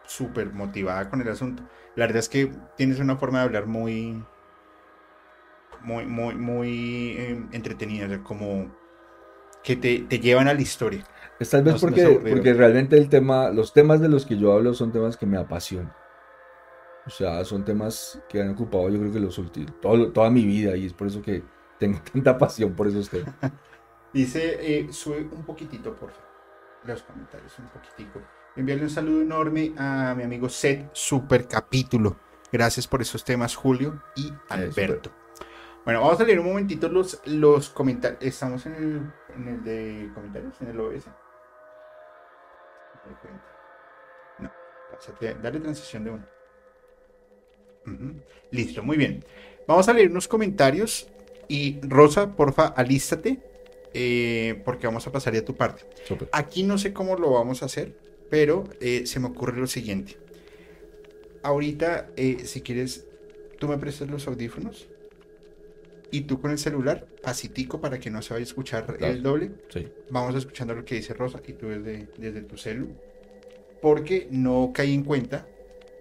súper motivada con el asunto. La verdad es que tienes una forma de hablar muy, muy, muy, muy eh, entretenida, o sea, como que te, te llevan a la historia. Es tal vez No- porque, porque realmente el tema, los temas de los que yo hablo son temas que me apasionan. O sea, son temas que han ocupado yo creo que los últimos, todo- toda mi vida y es por eso que tengo tanta pasión por esos temas. Dice, eh, sube un poquitito, por favor, los comentarios, un poquitico. Enviarle un saludo enorme a mi amigo Seth, super capítulo. Gracias por esos temas, Julio y Alberto. Bueno, vamos a leer un momentito los, los comentarios. Estamos en el, en el de comentarios, en el OBS. No, pásate, dale transición de uno. Listo, muy bien. Vamos a leer unos comentarios y Rosa, porfa, alístate eh, porque vamos a pasar ya a tu parte. Súper. Aquí no sé cómo lo vamos a hacer, pero eh, se me ocurre lo siguiente. Ahorita, eh, si quieres, tú me prestas los audífonos y tú con el celular, pasitico para que no se vaya a escuchar Claro. el doble. Sí. Vamos escuchando lo que dice Rosa y tú desde, desde tu celu, porque no caí en cuenta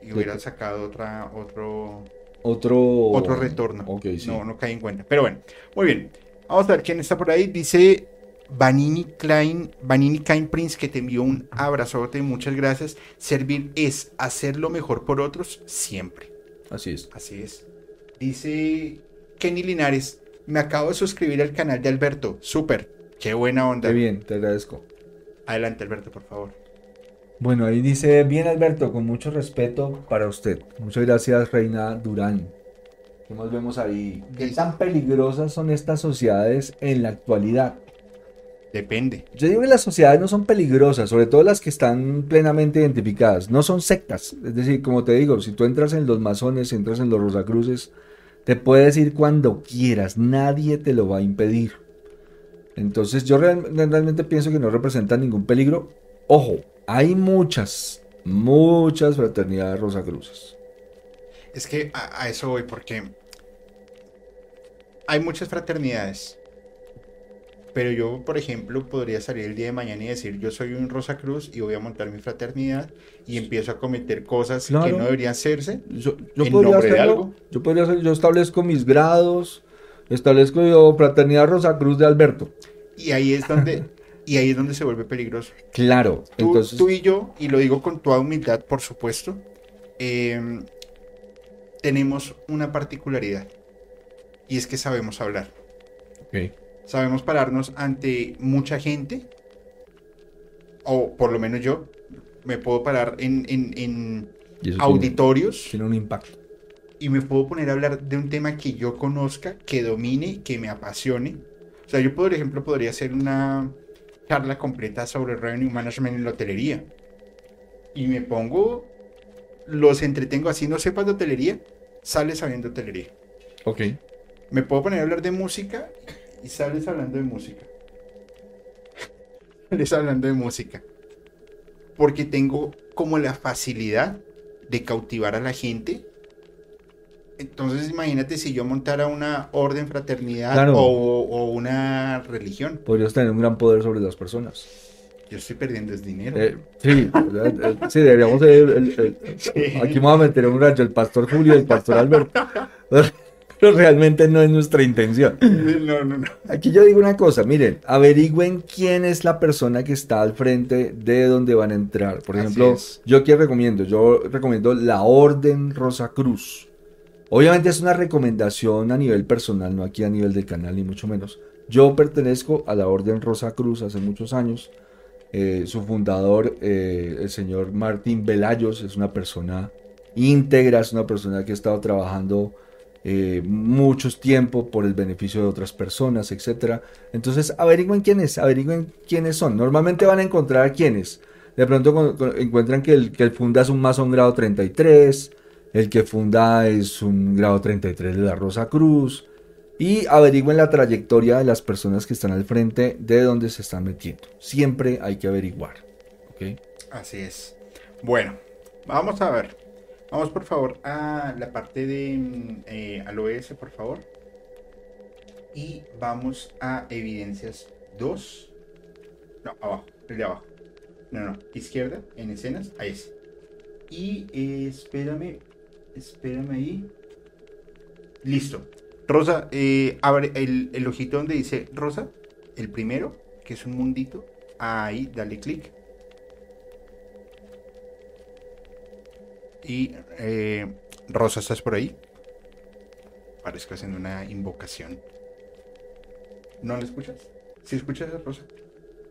y hubiera sacado otra, otro, Otro, otro retorno. Ok, sí. No, no caí en cuenta. Pero bueno, muy bien. Vamos a ver quién está por ahí. Dice Vanini Klein, Vanini Klein Prince, que te envió un abrazote. Muchas gracias. Servir es hacer lo mejor por otros siempre. Así es. Así es. Dice Kenny Linares, me acabo de suscribir al canal de Alberto. Súper. Qué buena onda. Qué bien, te agradezco. Adelante, Alberto, por favor. Bueno, ahí dice, bien Alberto, con mucho respeto para usted. Muchas gracias, Reina Durán. ¿Qué más vemos ahí? ¿Qué tan peligrosas son estas sociedades en la actualidad? Depende. Yo digo que las sociedades no son peligrosas, sobre todo las que están plenamente identificadas. No son sectas. Es decir, como te digo, si tú entras en los masones, si entras en los rosacruces, te puedes ir cuando quieras. Nadie te lo va a impedir. Entonces yo real- realmente pienso que no representan ningún peligro. Ojo, hay muchas, muchas fraternidades rosacruces. Es que a, a eso voy porque hay muchas fraternidades. Pero yo, por ejemplo, podría salir el día de mañana y decir, yo soy un Rosa Cruz y voy a montar mi fraternidad y empiezo a cometer cosas que Claro. no deberían hacerse. Yo, yo ¿En podría nombre de hacerlo. algo? Yo podría hacer, yo establezco mis grados, establezco yo fraternidad Rosacruz de Alberto. Y ahí es donde, y ahí es donde se vuelve peligroso. Claro, Tú, entonces tú y yo, y lo digo con toda humildad, por supuesto, eh, tenemos una particularidad. Y es que sabemos hablar. Ok. Sabemos pararnos ante mucha gente, o por lo menos yo me puedo parar en, en- en- auditorios. Tiene, un impacto. Y me puedo poner a hablar de un tema que yo conozca, que domine, que me apasione. O sea, yo, por ejemplo, podría hacer una charla completa sobre revenue management en la hotelería. Y me pongo, los entretengo así, no sepas de hotelería, sales sabiendo hotelería. Ok. Me puedo poner a hablar de música y sales hablando de música. sales hablando de música. Porque tengo como la facilidad de cautivar a la gente. Entonces imagínate si yo montara una orden, fraternidad o, una religión. Podrías tener un gran poder sobre las personas. Yo estoy perdiendo ese dinero. Eh, sí, sí, deberíamos Aquí vamos a meter un rayo, el pastor Julio y el pastor Alberto. pero realmente no es nuestra intención. No, no, no. Aquí yo digo una cosa, miren, averigüen quién es la persona que está al frente de donde van a entrar. Por ejemplo, yo que recomiendo, yo recomiendo la Orden Rosa Cruz. Obviamente es una recomendación a nivel personal, no aquí a nivel del canal, ni mucho menos. Yo pertenezco a la Orden Rosa Cruz hace muchos años. Eh, su fundador, eh, el señor Martín Velayos, es una persona íntegra, es una persona que ha estado trabajando eh, muchos tiempo por el beneficio de otras personas, etc. Entonces, averigüen quiénes, averigüen quiénes son. Normalmente van a encontrar a quiénes. De pronto encuentran que el, que funda es un masón grado 33, el que funda es un grado 33 de la Rosa Cruz, y averigüen la trayectoria de las personas que están al frente de donde se están metiendo. Siempre hay que averiguar. ¿okay? Así es. Bueno, vamos a ver. Vamos por favor a la parte de mm, eh, al OS, por favor. Y vamos a evidencias 2. No, abajo, el de abajo. No, no, izquierda, en escenas, ahí es. Y eh, espérame, espérame ahí. Listo. Rosa, eh, abre el, el ojito donde dice Rosa, el primero, que es un mundito. Ahí, dale clic. Y eh, Rosa, ¿estás por ahí? Parezco haciendo una invocación. ¿No la escuchas? ¿Sí escuchas a Rosa?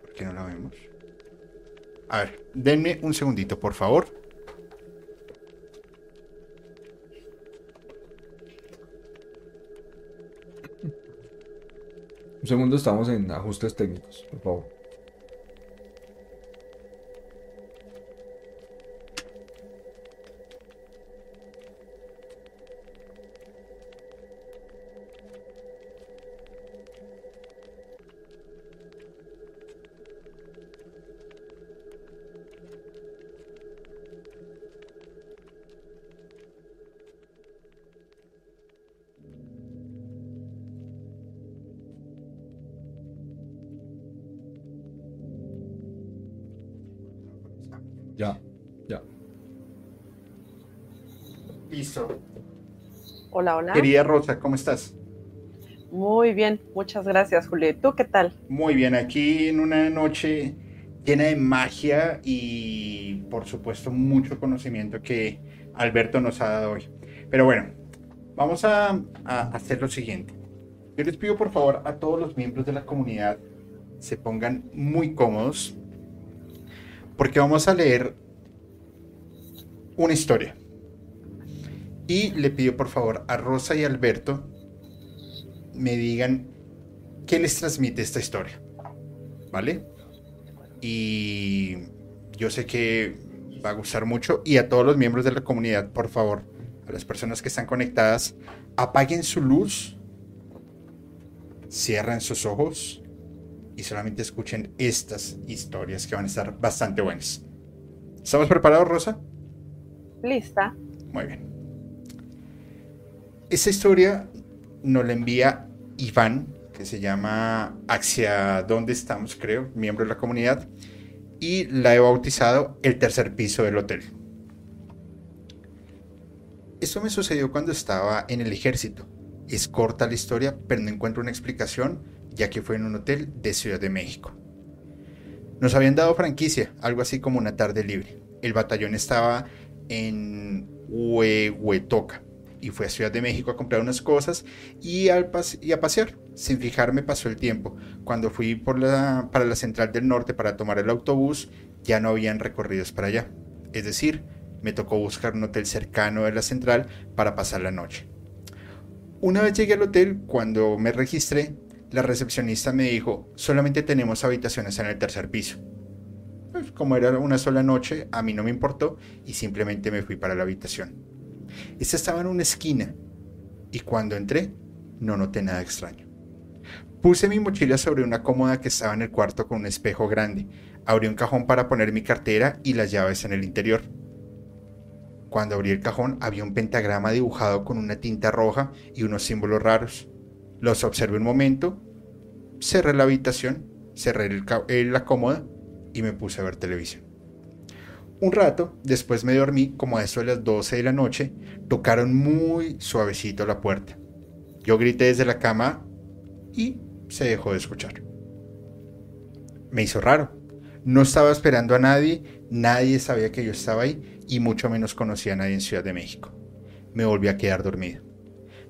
¿Por qué no la vemos? A ver, denme un segundito, por favor. Un segundo, estamos en ajustes técnicos, por favor. Hola, hola. Querida Rosa, ¿cómo estás? Muy bien, muchas gracias, Julio. ¿Tú qué tal? Muy bien, aquí en una noche llena de magia y por supuesto mucho conocimiento que Alberto nos ha dado hoy. Pero bueno, vamos a, a hacer lo siguiente. Yo les pido por favor a todos los miembros de la comunidad se pongan muy cómodos porque vamos a leer una historia. Y le pido por favor a Rosa y Alberto me digan qué les transmite esta historia. ¿Vale? Y yo sé que va a gustar mucho. Y a todos los miembros de la comunidad, por favor, a las personas que están conectadas, apaguen su luz, cierren sus ojos y solamente escuchen estas historias que van a estar bastante buenas. ¿Estamos preparados, Rosa? Lista. Muy bien. Esta historia nos la envía Iván, que se llama Hacia dónde estamos, creo, miembro de la comunidad, y la he bautizado El tercer piso del hotel. Esto me sucedió cuando estaba en el ejército. Es corta la historia, pero no encuentro una explicación ya que fue en un hotel de Ciudad de México. Nos habían dado franquicia, algo así como una tarde libre. El batallón estaba en Huehuetoca y fue a Ciudad de México a comprar unas cosas y, al y a pasear. Sin fijarme pasó el tiempo. Cuando fui por la, para la central del norte para tomar el autobús, ya no habían recorridos para allá. Es decir, me tocó buscar un hotel cercano de la central para pasar la noche. Una vez llegué al hotel, cuando me registré, la recepcionista me dijo, solamente tenemos habitaciones en el tercer piso. Pues, como era una sola noche, a mí no me importó y simplemente me fui para la habitación. Esta estaba en una esquina y cuando entré no noté nada extraño. Puse mi mochila sobre una cómoda que estaba en el cuarto con un espejo grande. Abrí un cajón para poner mi cartera y las llaves en el interior. Cuando abrí el cajón había un pentagrama dibujado con una tinta roja y unos símbolos raros. Los observé un momento, cerré la habitación, cerré el, la cómoda y me puse a ver televisión. Un rato, después me dormí, como a eso de las 12 de la noche, tocaron muy suavecito la puerta. Yo grité desde la cama y se dejó de escuchar. Me hizo raro. No estaba esperando a nadie, nadie sabía que yo estaba ahí y mucho menos conocía a nadie en Ciudad de México. Me volví a quedar dormido.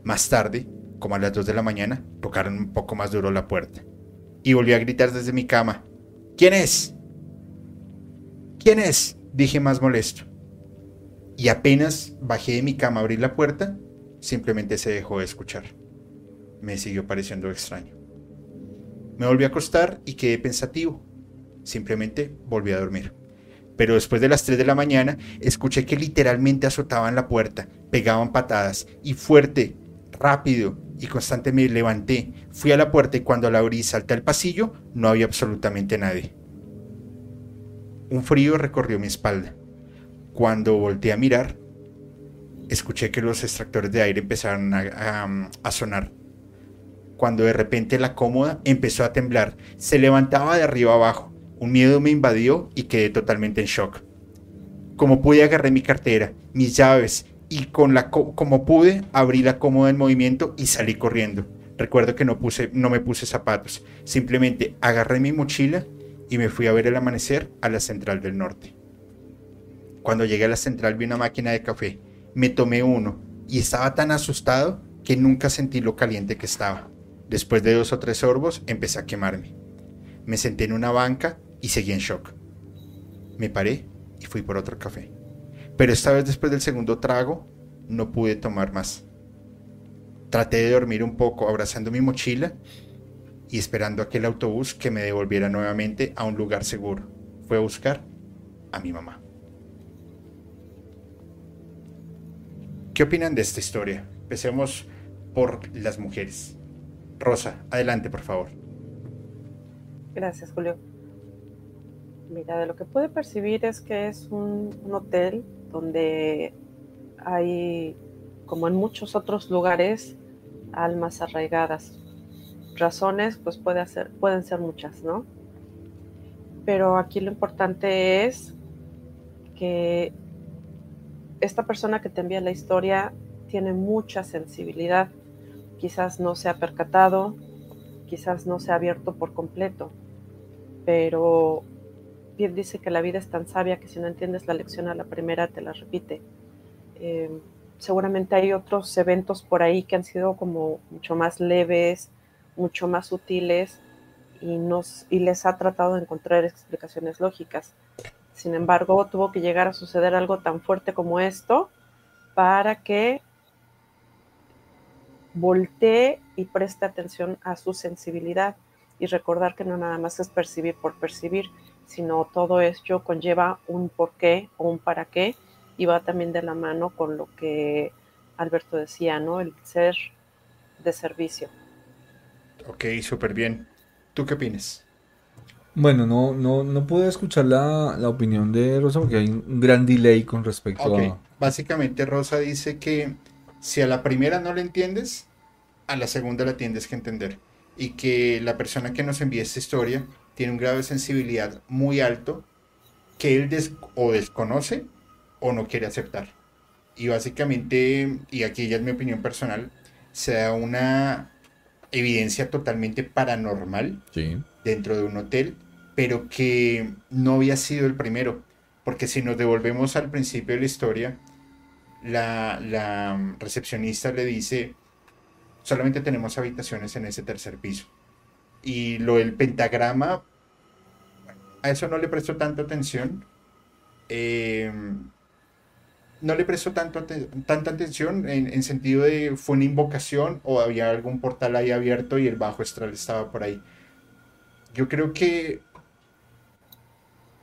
Más tarde, como a las 2 de la mañana, tocaron un poco más duro la puerta. Y volví a gritar desde mi cama. ¿Quién es? ¿Quién es? Dije más molesto. Y apenas bajé de mi cama a abrir la puerta, simplemente se dejó de escuchar. Me siguió pareciendo extraño. Me volví a acostar y quedé pensativo. Simplemente volví a dormir. Pero después de las 3 de la mañana, escuché que literalmente azotaban la puerta, pegaban patadas y fuerte, rápido, y constante me levanté, fui a la puerta y cuando la abrí y salté al pasillo, no había absolutamente nadie. Un frío recorrió mi espalda. Cuando volteé a mirar, escuché que los extractores de aire empezaron a, a sonar. Cuando de repente la cómoda empezó a temblar, se levantaba de arriba abajo. Un miedo me invadió y quedé totalmente en shock. Como pude agarré mi cartera, mis llaves y con la como pude abrí la cómoda en movimiento y salí corriendo. Recuerdo que no puse no me puse zapatos, simplemente agarré mi mochila y me fui a ver el amanecer a la central del norte. Cuando llegué a la central vi una máquina de café, me tomé uno y estaba tan asustado que nunca sentí lo caliente que estaba. Después de dos o tres sorbos empecé a quemarme. Me senté en una banca y seguí en shock. Me paré y fui por otro café. Pero esta vez después del segundo trago no pude tomar más. Traté de dormir un poco abrazando mi mochila y esperando aquel autobús que me devolviera nuevamente a un lugar seguro. Fue a buscar a mi mamá. ¿Qué opinan de esta historia? Empecemos por las mujeres. Rosa, adelante, por favor. Gracias, Julio. Mira, de lo que pude percibir es que es un, un hotel donde hay, como en muchos otros lugares, almas arraigadas. Razones, pues puede hacer, pueden ser muchas, ¿no? Pero aquí lo importante es que esta persona que te envía la historia tiene mucha sensibilidad. Quizás no se ha percatado, quizás no se ha abierto por completo, pero bien dice que la vida es tan sabia que si no entiendes la lección a la primera te la repite. Eh, seguramente hay otros eventos por ahí que han sido como mucho más leves, mucho más sutiles y, nos, y les ha tratado de encontrar explicaciones lógicas. Sin embargo, tuvo que llegar a suceder algo tan fuerte como esto para que voltee y preste atención a su sensibilidad y recordar que no nada más es percibir por percibir, sino todo esto conlleva un porqué o un para qué y va también de la mano con lo que Alberto decía, ¿no? El ser de servicio. Ok, súper bien. ¿Tú qué opinas? Bueno, no, no, no pude escuchar la, opinión de Rosa porque hay un gran delay con respecto a... Básicamente Rosa dice que si a la primera no la entiendes, a la segunda la tienes que entender. Y que la persona que nos envía esta historia tiene un grado de sensibilidad muy alto que él o desconoce o no quiere aceptar. Y básicamente, y aquí ya es mi opinión personal, se da una evidencia totalmente paranormal dentro de un hotel, pero que no había sido el primero. Porque si nos devolvemos al principio de la historia, la, la recepcionista le dice, solamente tenemos habitaciones en ese tercer piso. Y lo del pentagrama a eso no le presto tanta atención. Em, no le prestó tanto tanta atención en, en, sentido de fue una invocación o había algún portal ahí abierto y el bajo astral estaba por ahí. Yo creo que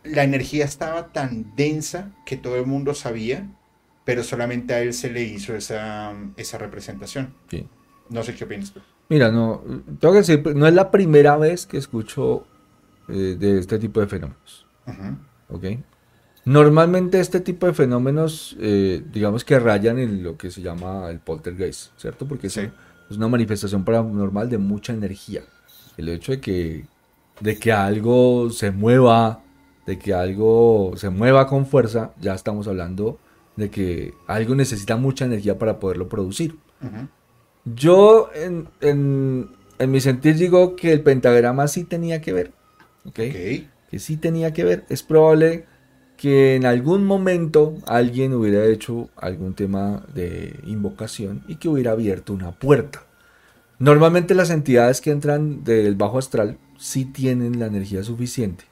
la energía estaba tan densa que todo el mundo sabía, pero solamente a él se le hizo esa, esa representación. No sé qué opinas tú. Mira, no, tengo que decir, no es la primera vez que escucho eh, de este tipo de fenómenos. ¿Ok? Normalmente este tipo de fenómenos, eh, digamos que rayan en lo que se llama el poltergeist, ¿cierto? Porque es una manifestación paranormal de mucha energía. El hecho de que, de que algo se mueva, de que algo se mueva con fuerza, ya estamos hablando de que algo necesita mucha energía para poderlo producir. Yo, en, en, en, mi sentir, digo que el pentagrama sí tenía que ver. ¿okay? Que sí tenía que ver. Es probable que en algún momento alguien hubiera hecho algún tema de invocación y que hubiera abierto una puerta. Normalmente las entidades que entran del bajo astral sí tienen la energía suficiente.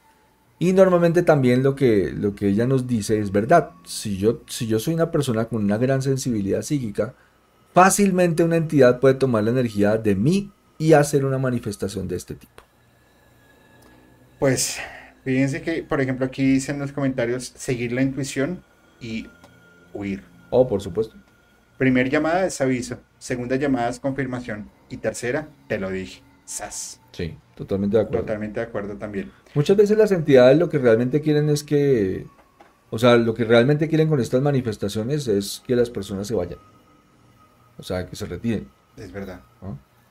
Y normalmente también lo que, lo que ella nos dice es verdad. Si yo, si yo soy una persona con una gran sensibilidad psíquica, fácilmente una entidad puede tomar la energía de mí y hacer una manifestación de este tipo. Pues Fíjense que, por ejemplo, aquí dicen en los comentarios seguir la intuición y huir. Oh, por supuesto. Primer llamada es aviso, segunda llamada es confirmación y tercera, te lo dije, sas. Sí, totalmente de acuerdo. Totalmente de acuerdo también. Muchas veces las entidades lo que realmente quieren es que, o sea, lo que realmente quieren con estas manifestaciones es que las personas se vayan. O sea, que se retiren. Es verdad.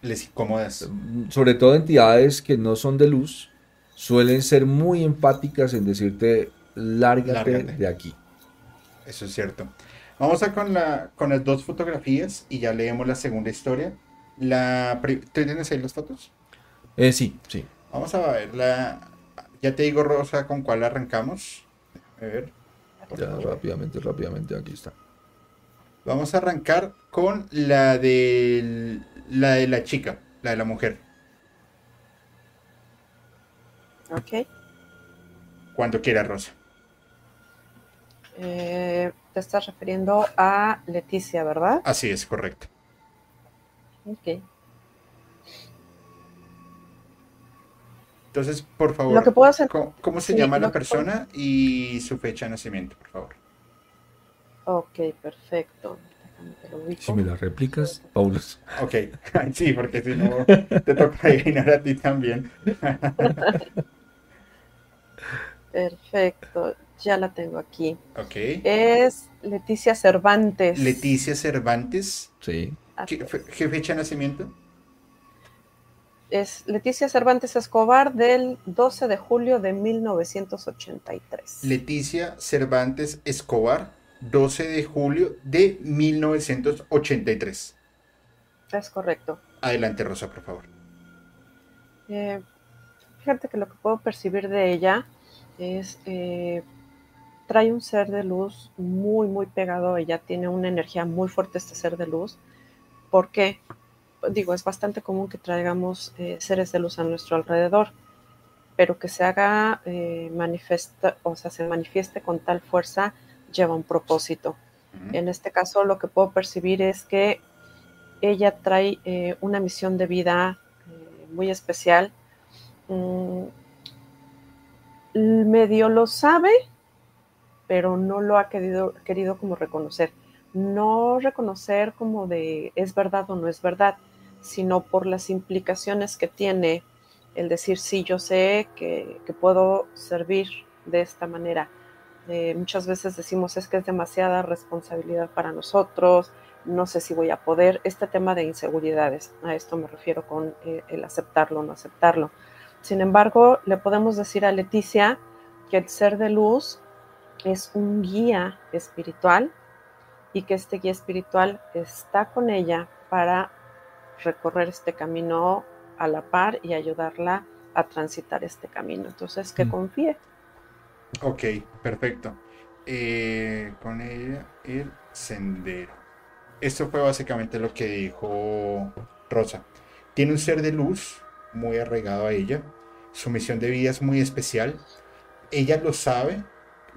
Les incomodas. Sobre todo entidades que no son de luz, suelen ser muy empáticas en decirte, lárgate, de aquí. Eso es cierto. Vamos a con, la, con las dos fotografías y ya leemos la segunda historia. La, ¿Tú tienes ahí las fotos? Eh, sí, sí. Vamos a ver. La, ya te digo, Rosa, con cuál arrancamos. A ver. Ya, rápidamente, rápidamente, aquí está. Vamos a arrancar con la de la de la chica, la de la mujer. Ok. Cuando quiera, Rosa. Eh, te estás refiriendo a Leticia, ¿verdad? Así es, correcto. Ok. Entonces, por favor, ¿cómo, se llama la persona y su fecha de nacimiento, por favor? Ok, perfecto. Si me la replicas, Paulus. Ok, sí, porque si no, te toca adivinar a ti también. Perfecto, ya la tengo aquí. Ok. Es Leticia Cervantes. Leticia Cervantes. Sí. ¿Qué, fecha de nacimiento? Es Leticia Cervantes Escobar del 12 de julio de 1983. Leticia Cervantes Escobar, 12 de julio de 1983. Es correcto. Adelante, Rosa, por favor. Eh, fíjate que lo que puedo percibir de ella es, eh, trae un ser de luz muy, muy pegado. Ella tiene una energía muy fuerte este ser de luz. porque Digo, es bastante común que traigamos eh, seres de luz a nuestro alrededor, pero que se haga eh, manifiesta, o sea, se manifieste con tal fuerza lleva un propósito. En este caso, lo que puedo percibir es que ella trae una misión de vida muy especial. Mm, medio lo sabe, pero no lo ha querido, querido como reconocer. No reconocer como de es verdad o no es verdad, sino por las implicaciones que tiene el decir, sí, yo sé que, puedo servir de esta manera. Eh, muchas veces decimos es que es demasiada responsabilidad para nosotros, no sé si voy a poder. Este tema de inseguridades, a esto me refiero con eh, el aceptarlo o no aceptarlo. Sin embargo, le podemos decir a Leticia que el ser de luz es un guía espiritual y que este guía espiritual está con ella para recorrer este camino a la par y ayudarla a transitar este camino. Entonces, que mm. confíe. Ok, perfecto. Eh, con ella el sendero. Esto fue básicamente lo que dijo Rosa. Tiene un ser de luz muy arraigado a ella su misión de vida es muy especial. Ella lo sabe,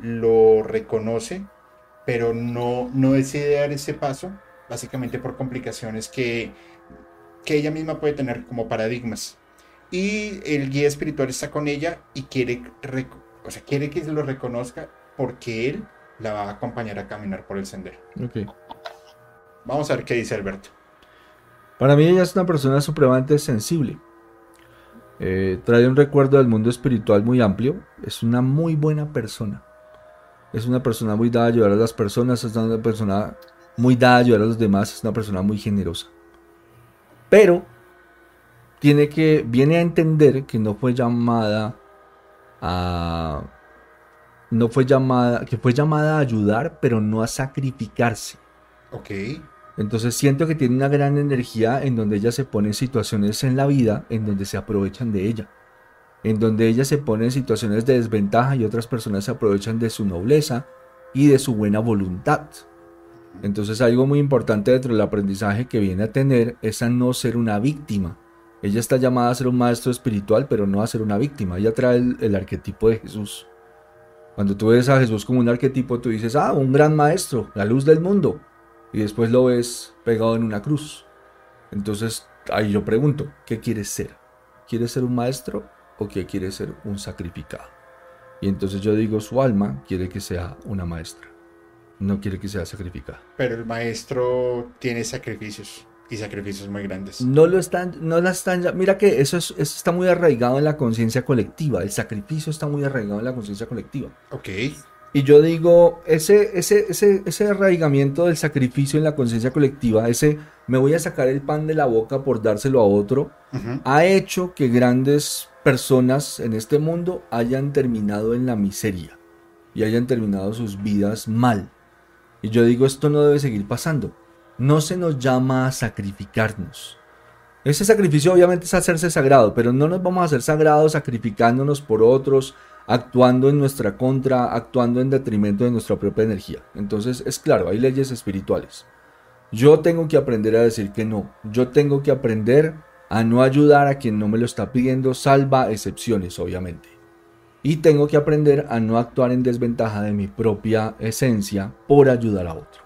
lo reconoce, pero no, no decide dar ese paso, básicamente por complicaciones que, que ella misma puede tener como paradigmas. Y el guía espiritual está con ella y quiere, o sea, quiere que se lo reconozca porque él la va a acompañar a caminar por el sendero. Ok. Vamos a ver qué dice Alberto. Para mí ella es una persona supremamente sensible. Eh, trae un recuerdo del mundo espiritual muy amplio. Es una muy buena persona. Es una persona muy dada a ayudar a las personas. Es una persona muy dada a ayudar a los demás. Es una persona muy generosa. Pero tiene que viene a entender que no fue llamada a no fue llamada que fue llamada a ayudar, pero no a sacrificarse. Ok. Entonces siento que tiene una gran energía en donde ella se pone en situaciones en la vida en donde se aprovechan de ella. En donde ella se pone en situaciones de desventaja y otras personas se aprovechan de su nobleza y de su buena voluntad. Entonces algo muy importante dentro del aprendizaje que viene a tener es a no ser una víctima. Ella está llamada a ser un maestro espiritual, pero no a ser una víctima. Ella trae el, el arquetipo de Jesús. Cuando tú ves a Jesús como un arquetipo, tú dices, ah, un gran maestro, la luz del mundo y después lo ves pegado en una cruz. Entonces ahí yo pregunto, ¿qué quieres ser? ¿Quieres ser un maestro o qué quieres ser un sacrificado? Y entonces yo digo, su alma quiere que sea una maestra, no quiere que sea sacrificada. Pero el maestro tiene sacrificios y sacrificios muy grandes. No lo están, no la están, mira que eso, es, eso está muy arraigado en la conciencia colectiva, el sacrificio está muy arraigado en la conciencia colectiva. Ok. Y yo digo, ese, ese, ese, ese arraigamiento del sacrificio en la conciencia colectiva, ese me voy a sacar el pan de la boca por dárselo a otro, ha hecho que grandes personas en este mundo hayan terminado en la miseria y hayan terminado sus vidas mal. Y yo digo, esto no debe seguir pasando. No se nos llama a sacrificarnos. Ese sacrificio obviamente es hacerse sagrado, pero no nos vamos a hacer sagrados sacrificándonos por otros, actuando en nuestra contra, actuando en detrimento de nuestra propia energía. Entonces es claro, hay leyes espirituales. Yo tengo que aprender a decir que no. Yo tengo que aprender a no ayudar a quien no me lo está pidiendo, salva excepciones, obviamente. Y tengo que aprender a no actuar en desventaja de mi propia esencia por ayudar a otro.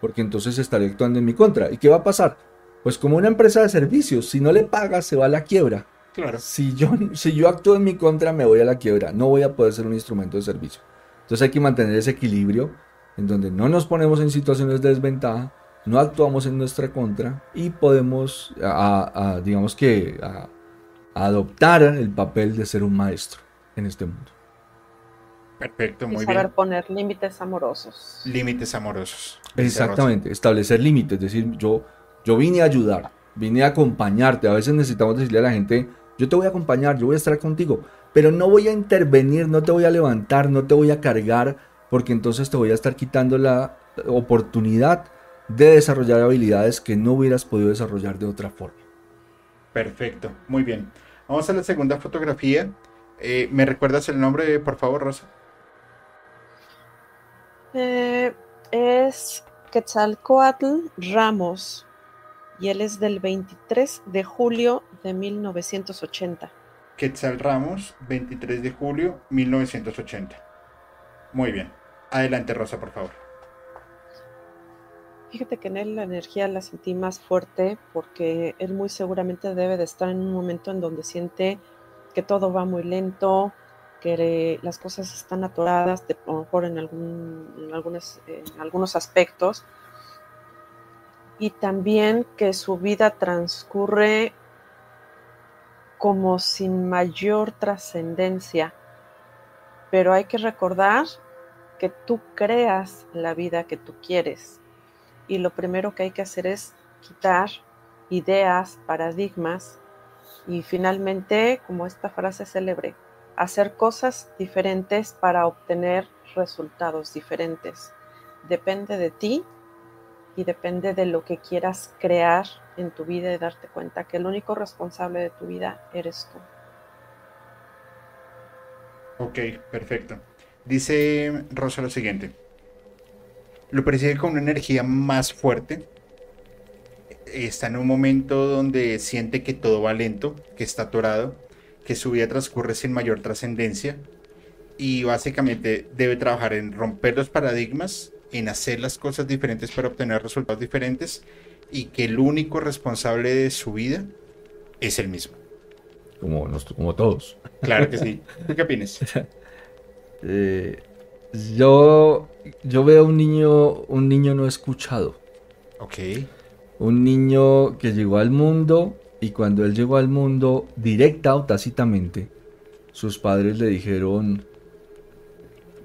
Porque entonces estaré actuando en mi contra. ¿Y qué va a pasar? Pues como una empresa de servicios, si no le pagas, se va a la quiebra. Claro. Si yo, si yo actúo en mi contra, me voy a la quiebra. No voy a poder ser un instrumento de servicio. Entonces hay que mantener ese equilibrio en donde no nos ponemos en situaciones de desventaja, no actuamos en nuestra contra y podemos, digamos que, adoptar el papel de ser un maestro en este mundo. Perfecto, muy y saber bien. poner límites amorosos. Límites amorosos. Exactamente, establecer límites, es decir, yo, yo vine a ayudar, vine a acompañarte. A veces necesitamos decirle a la gente, yo te voy a acompañar, yo voy a estar contigo, pero no voy a intervenir, no te voy a levantar, no te voy a cargar, porque entonces te voy a estar quitando la oportunidad de desarrollar habilidades que no hubieras podido desarrollar de otra forma. Perfecto, muy bien. Vamos a la segunda fotografía. Eh, ¿Me recuerdas el nombre, por favor, Rosa? Eh, es Quetzalcoatl Ramos y él es del 23 de julio de 1980. Quetzal Ramos, 23 de julio 1980. Muy bien. Adelante, Rosa, por favor. Fíjate que en él la energía la sentí más fuerte porque él muy seguramente debe de estar en un momento en donde siente que todo va muy lento, que las cosas están atoradas, de, a lo mejor en, algún, en, en algunos aspectos, y también que su vida transcurre como sin mayor trascendencia. Pero hay que recordar que tú creas la vida que tú quieres. Y lo primero que hay que hacer es quitar ideas, paradigmas y finalmente, como esta frase célebre, hacer cosas diferentes para obtener resultados diferentes. Depende de ti y depende de lo que quieras crear en tu vida y darte cuenta que el único responsable de tu vida eres tú. Ok, perfecto. Dice Rosa lo siguiente. Lo percibe con una energía más fuerte. Está en un momento donde siente que todo va lento, que está atorado, que su vida transcurre sin mayor trascendencia y básicamente debe trabajar en romper los paradigmas en hacer las cosas diferentes para obtener resultados diferentes y que el único responsable de su vida es el mismo. Como, nos- como todos. Claro que sí. ¿Tú qué opinas? Eh, yo, yo veo un niño, un niño no escuchado. Ok. Un niño que llegó al mundo y cuando él llegó al mundo, directa o tácitamente, sus padres le dijeron,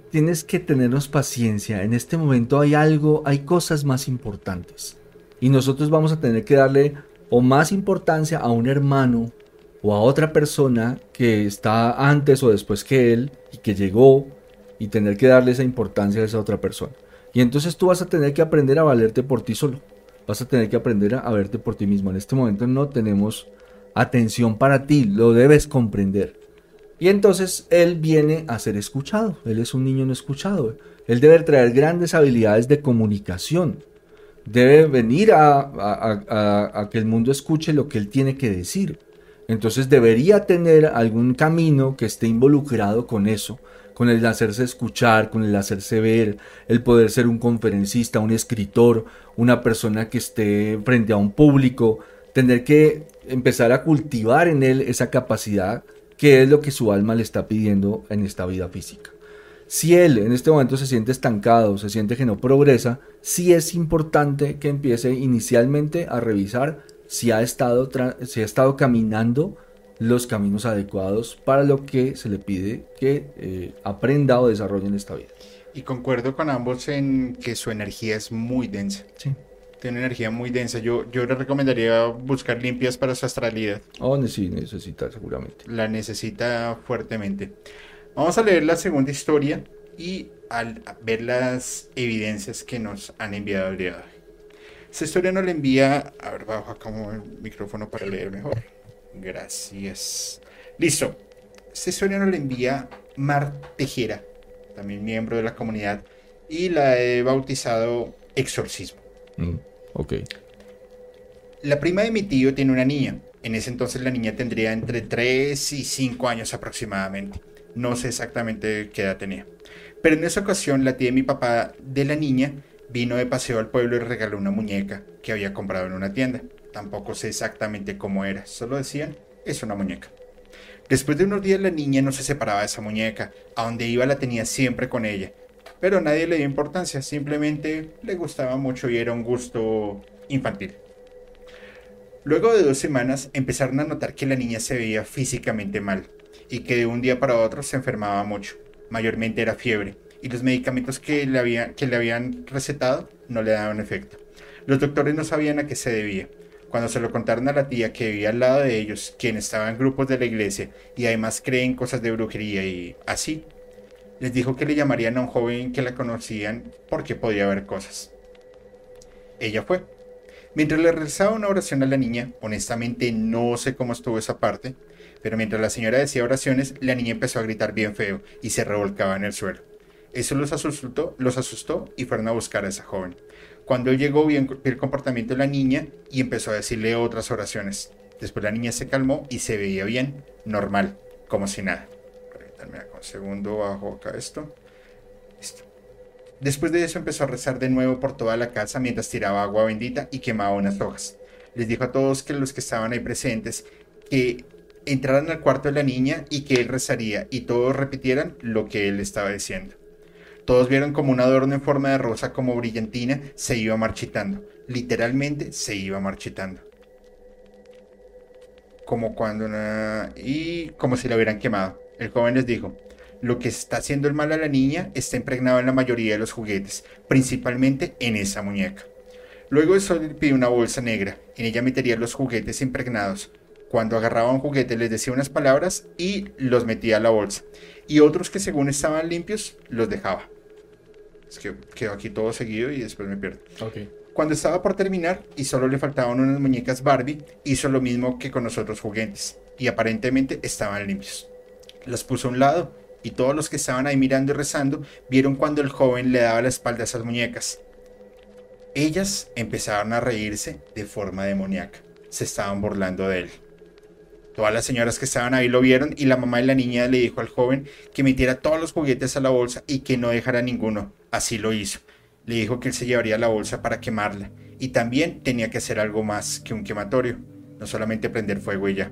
tienes que tenernos paciencia, en este momento hay algo, hay cosas más importantes. Y nosotros vamos a tener que darle o más importancia a un hermano o a otra persona que está antes o después que él y que llegó y tener que darle esa importancia a esa otra persona. Y entonces tú vas a tener que aprender a valerte por ti solo. Vas a tener que aprender a, a verte por ti mismo. En este momento no tenemos atención para ti, lo debes comprender. Y entonces él viene a ser escuchado. Él es un niño no escuchado. Él debe traer grandes habilidades de comunicación. Debe venir a, a- que el mundo escuche lo que él tiene que decir. Entonces debería tener algún camino que esté involucrado con eso, con el hacerse escuchar, con el hacerse ver, el poder ser un conferencista, un escritor, una persona que esté frente a un público, tener que empezar a cultivar en él esa capacidad que es lo que su alma le está pidiendo en esta vida física. Si él en este momento se siente estancado, se siente que no progresa, sí es importante que empiece inicialmente a revisar si ha estado, si ha estado caminando los caminos adecuados para lo que se le pide que eh, aprenda o desarrolle en esta vida. Y concuerdo con ambos en que su energía es muy densa. Sí. Tiene energía muy densa. Yo, yo le recomendaría buscar limpias para su astralidad. O ne- sí necesita seguramente. La necesita fuertemente. Vamos a leer la segunda historia y al ver las evidencias que nos han enviado el día de hoy. Esta historia nos la envía. A ver, bajo acá como el micrófono para leer mejor. Gracias. Listo. Esta historia nos la envía Mar Tejera, también miembro de la comunidad, y la he bautizado Exorcismo. Mm, ok. La prima de mi tío tiene una niña. En ese entonces la niña tendría entre 3 y 5 años aproximadamente. No sé exactamente qué edad tenía. Pero en esa ocasión la tía de mi papá de la niña vino de paseo al pueblo y regaló una muñeca que había comprado en una tienda. Tampoco sé exactamente cómo era, solo decían, es una muñeca. Después de unos días la niña no se separaba de esa muñeca, a donde iba la tenía siempre con ella. Pero nadie le dio importancia, simplemente le gustaba mucho y era un gusto infantil. Luego de dos semanas empezaron a notar que la niña se veía físicamente mal y que de un día para otro se enfermaba mucho. Mayormente era fiebre y los medicamentos que le, había- que le habían recetado no le daban efecto. Los doctores no sabían a qué se debía. Cuando se lo contaron a la tía que vivía al lado de ellos, quien estaba en grupos de la iglesia y además creen cosas de brujería y así, les dijo que le llamarían a un joven que la conocían porque podía ver cosas. Ella fue. Mientras le realizaba una oración a la niña, honestamente no sé cómo estuvo esa parte, pero mientras la señora decía oraciones, la niña empezó a gritar bien feo y se revolcaba en el suelo. Eso los asustó, los asustó y fueron a buscar a esa joven. Cuando él llegó, vio el comportamiento de la niña y empezó a decirle otras oraciones. Después la niña se calmó y se veía bien, normal, como si nada. Acá un segundo, bajo acá esto. Listo. Después de eso empezó a rezar de nuevo por toda la casa mientras tiraba agua bendita y quemaba unas hojas. Les dijo a todos que los que estaban ahí presentes que entraran al cuarto de la niña y que él rezaría y todos repitieran lo que él estaba diciendo. Todos vieron como un adorno en forma de rosa como brillantina se iba marchitando. Literalmente se iba marchitando. Como cuando una... y como si la hubieran quemado. El joven les dijo, lo que está haciendo el mal a la niña está impregnado en la mayoría de los juguetes, principalmente en esa muñeca. Luego el sol le pidió una bolsa negra, en ella metería los juguetes impregnados. Cuando agarraba un juguete les decía unas palabras y los metía a la bolsa. Y otros que según estaban limpios, los dejaba. Es que quedó aquí todo seguido y después me pierdo. Cuando estaba por terminar y solo le faltaban unas muñecas Barbie, hizo lo mismo que con los otros juguetes. Y aparentemente estaban limpios. Las puso a un lado y todos los que estaban ahí mirando y rezando vieron cuando el joven le daba la espalda a esas muñecas. Ellas empezaron a reírse de forma demoníaca. Se estaban burlando de él. Todas las señoras que estaban ahí lo vieron y la mamá de la niña le dijo al joven que metiera todos los juguetes a la bolsa y que no dejara ninguno. Así lo hizo. Le dijo que él se llevaría la bolsa para quemarla y también tenía que hacer algo más que un quematorio, no solamente prender fuego y ya.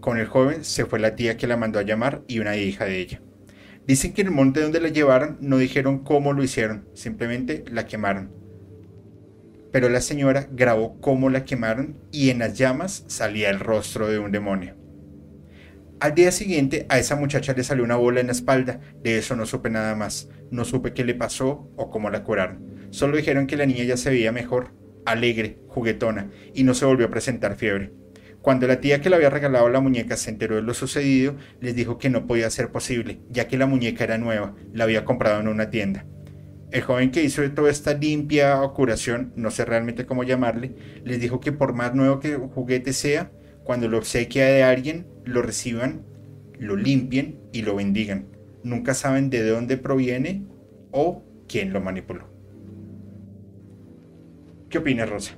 Con el joven se fue la tía que la mandó a llamar y una hija de ella. Dicen que en el monte donde la llevaron no dijeron cómo lo hicieron, simplemente la quemaron. Pero la señora grabó cómo la quemaron y en las llamas salía el rostro de un demonio. Al día siguiente a esa muchacha le salió una bola en la espalda, de eso no supe nada más, no supe qué le pasó o cómo la curaron. Solo dijeron que la niña ya se veía mejor, alegre, juguetona, y no se volvió a presentar fiebre. Cuando la tía que le había regalado la muñeca se enteró de lo sucedido, les dijo que no podía ser posible, ya que la muñeca era nueva, la había comprado en una tienda. El joven que hizo toda esta limpia curación, no sé realmente cómo llamarle, les dijo que por más nuevo que el juguete sea, cuando lo obsequia de alguien, lo reciban, lo limpien y lo bendigan. Nunca saben de dónde proviene o quién lo manipuló. ¿Qué opinas, Rosa?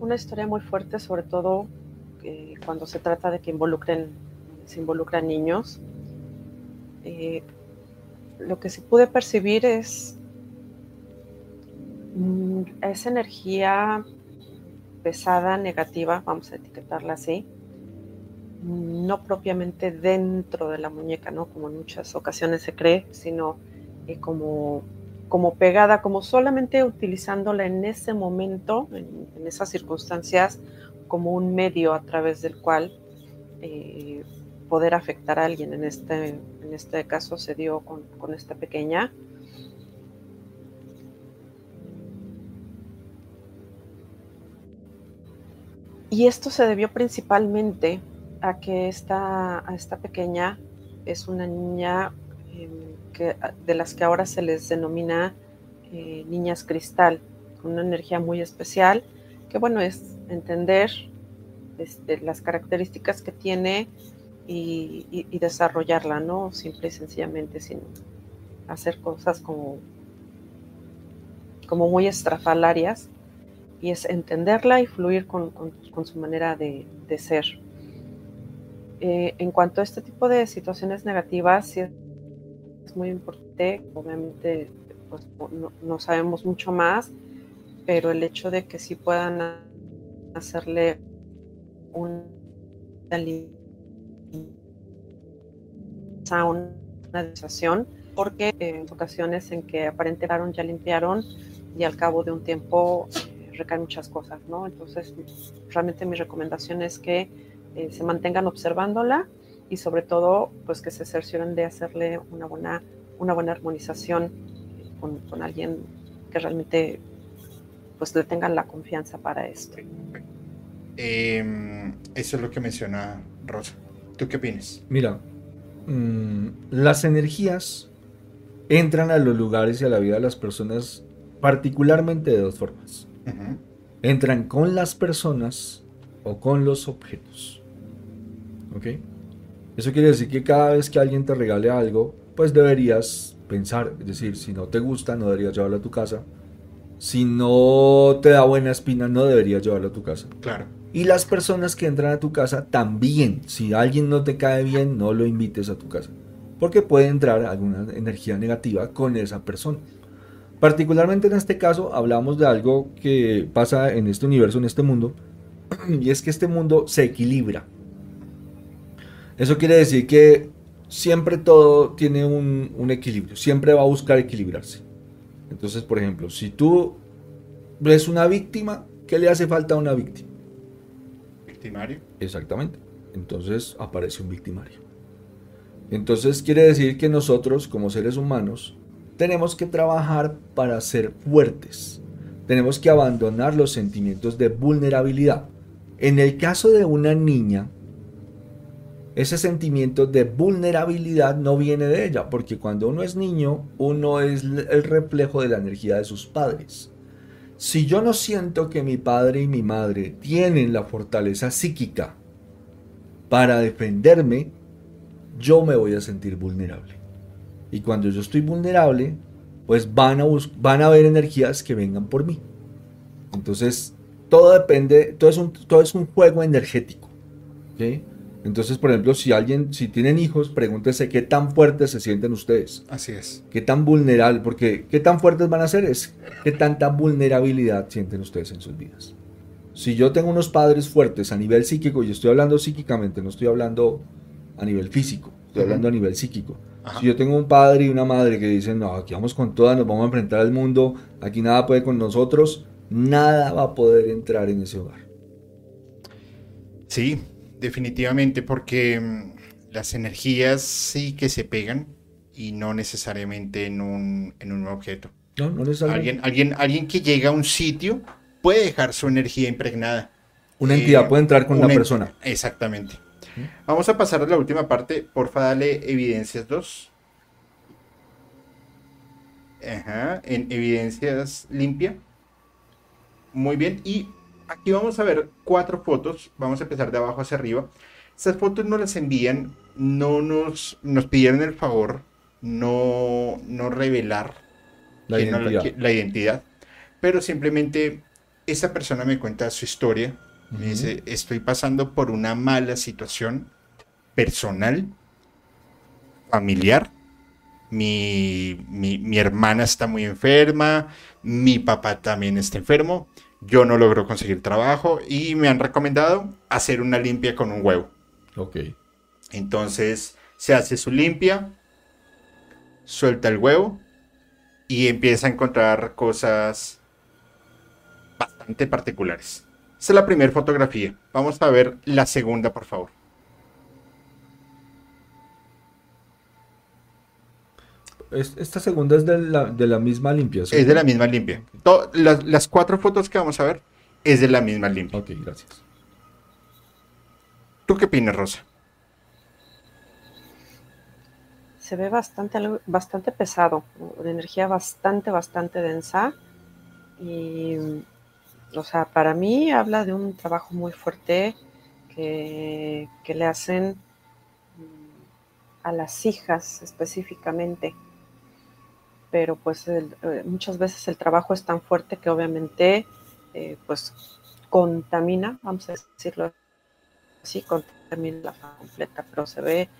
Una historia muy fuerte, sobre todo eh, cuando se trata de que involucren, se involucran niños. Eh, lo que se pude percibir es mm, esa energía pesada, negativa, vamos a etiquetarla así, no propiamente dentro de la muñeca, ¿no? Como en muchas ocasiones se cree, sino eh, como como pegada, como solamente utilizándola en ese momento, en, esas circunstancias, como un medio a través del cual eh, poder afectar a alguien. En este, en este caso se dio con, con esta pequeña. Y esto se debió principalmente a que esta, a esta pequeña es una niña de las que ahora se les denomina eh, niñas cristal, con una energía muy especial, que bueno, es entender este, las características que tiene y, desarrollarla, ¿no? Simple y sencillamente sin hacer cosas como, como muy estrafalarias, y es entenderla y fluir con, su manera de, ser. Eh, en cuanto a este tipo de situaciones negativas, si muy importante. Obviamente, pues, no, sabemos mucho más, pero el hecho de que sí puedan hacerle una una sensación, porque en ocasiones en que aparentemente ya limpiaron y al cabo de un tiempo eh, recaen muchas cosas, ¿no? Entonces, realmente mi recomendación es que eh, se mantengan observándola y sobre todo pues que se cercioren de hacerle una buena, una buena armonización con, alguien que realmente pues le tengan la confianza para esto. Em, eso es lo que menciona Rosa. ¿Tú qué opinas? Mira, mm, las energías entran a los lugares y a la vida de las personas particularmente de dos formas. Entran con las personas o con los objetos. ¿Ok? Eso quiere decir que cada vez que alguien te regale algo, pues deberías pensar, es decir, si no te gusta, no deberías llevarlo a tu casa. Si no te da buena espina, no deberías llevarlo a tu casa. Claro. Y las personas que entran a tu casa también, si alguien no te cae bien, no lo invites a tu casa. Porque puede entrar alguna energía negativa con esa persona. Particularmente en este caso hablamos de algo que pasa en este universo, en este mundo, y es que este mundo se equilibra. Eso quiere decir que siempre todo tiene un, equilibrio, siempre va a buscar equilibrarse. Entonces, por ejemplo, si tú ves una víctima, ¿qué le hace falta a una víctima? Victimario. Exactamente. Entonces aparece un victimario. Entonces quiere decir que nosotros, como seres humanos, tenemos que trabajar para ser fuertes. Tenemos que abandonar los sentimientos de vulnerabilidad. En el caso de una niña, ese sentimiento de vulnerabilidad no viene de ella, porque cuando uno es niño, uno es el reflejo de la energía de sus padres. Si yo no siento que mi padre y mi madre tienen la fortaleza psíquica para defenderme, yo me voy a sentir vulnerable. Y cuando yo estoy vulnerable, pues van a, van a haber energías que vengan por mí. Entonces, todo depende, todo es un, todo es un juego energético. ¿okay? Entonces, por ejemplo, si alguien, si tienen hijos, pregúntese qué tan fuertes se sienten ustedes. Así es. Qué tan vulnerable, porque qué tan fuertes van a ser es qué tanta vulnerabilidad sienten ustedes en sus vidas. Si yo tengo unos padres fuertes a nivel psíquico, y estoy hablando psíquicamente, no estoy hablando a nivel físico, estoy hablando a nivel psíquico. Ajá. Si yo tengo un padre y una madre que dicen, no, aquí vamos con todas, nos vamos a enfrentar al mundo, aquí nada puede con nosotros, nada va a poder entrar en ese hogar. Sí, definitivamente, porque mm, las energías sí que se pegan y no necesariamente en un, en un objeto. No, no. Alguien, alguien, alguien que llega a un sitio puede dejar su energía impregnada. Una Eh, entidad puede entrar con una una persona. Exactamente. Vamos a pasar a la última parte. Porfa, dale evidencias 2. Ajá, en evidencias limpia. Muy bien. Y aquí vamos a ver cuatro fotos. Vamos a empezar de abajo hacia arriba. Estas fotos nos las envían. No nos, nos pidieron el favor no, no revelar La no- identidad. la identidad. Pero simplemente esta persona me cuenta su historia. Me dice, estoy pasando por una mala situación personal, familiar. Mi, mi, mi hermana está muy enferma, mi papá también está enfermo, yo no logro conseguir trabajo y me han recomendado hacer una limpia con un huevo. Ok. Entonces se hace su limpia, suelta el huevo y empieza a encontrar cosas bastante particulares. Esta es la primera fotografía. Vamos a ver la segunda, por favor. Es- Esta segunda es de la, de la misma limpia. Es de la misma limpia. To- las, las cuatro fotos que vamos a ver es de la misma limpia. Ok, gracias. ¿Tú qué opinas, Rosa? Se ve bastante, algo- bastante pesado, de energía bastante, bastante densa. Y, o sea, para mí habla de un trabajo muy fuerte que, que le hacen a las hijas específicamente. Pero pues el- eh, muchas veces el trabajo es tan fuerte que obviamente eh, pues contamina, vamos a decirlo así, contamina la familia completa, pero se ve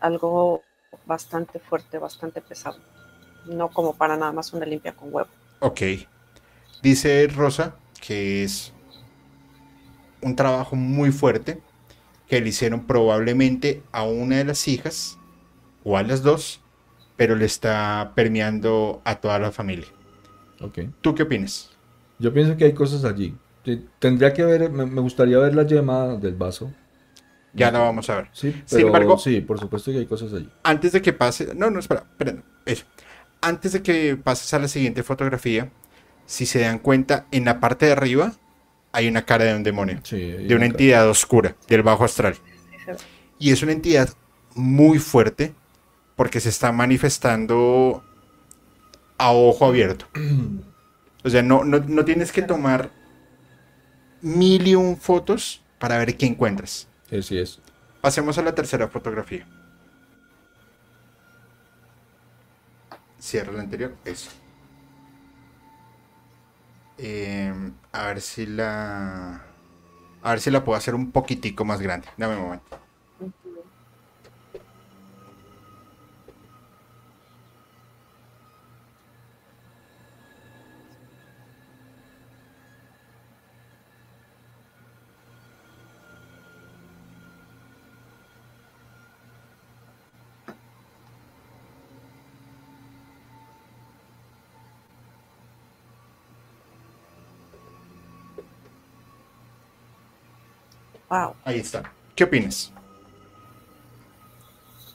algo bastante fuerte, bastante pesado. No como para nada más una limpia con huevo. Ok. Dice Rosa que es un trabajo muy fuerte que le hicieron probablemente a una de las hijas o a las dos, pero le está permeando a toda la familia. Ok. ¿Tú qué opinas? Yo pienso que hay cosas allí. Tendría que ver, me, me gustaría ver la yema del vaso. Ya la vamos a ver. Sí, Sin embargo- sí, por supuesto que hay cosas allí. Antes de que pase, no, no, espera, eso. Antes de que pases a la siguiente fotografía, si se dan cuenta, en la parte de arriba hay una cara de un demonio, Sí, de una entidad oscura, del bajo astral. Y es una entidad muy fuerte porque se está manifestando a ojo abierto. O sea, no, no, no tienes que tomar mil y un fotos para ver qué encuentras. Así es. Pasemos a la tercera fotografía. Cierra la anterior. Eso. Em, a ver si la. A ver si la puedo hacer un poquitico más grande. Dame un momento. Wow. Ahí está. ¿Qué opinas?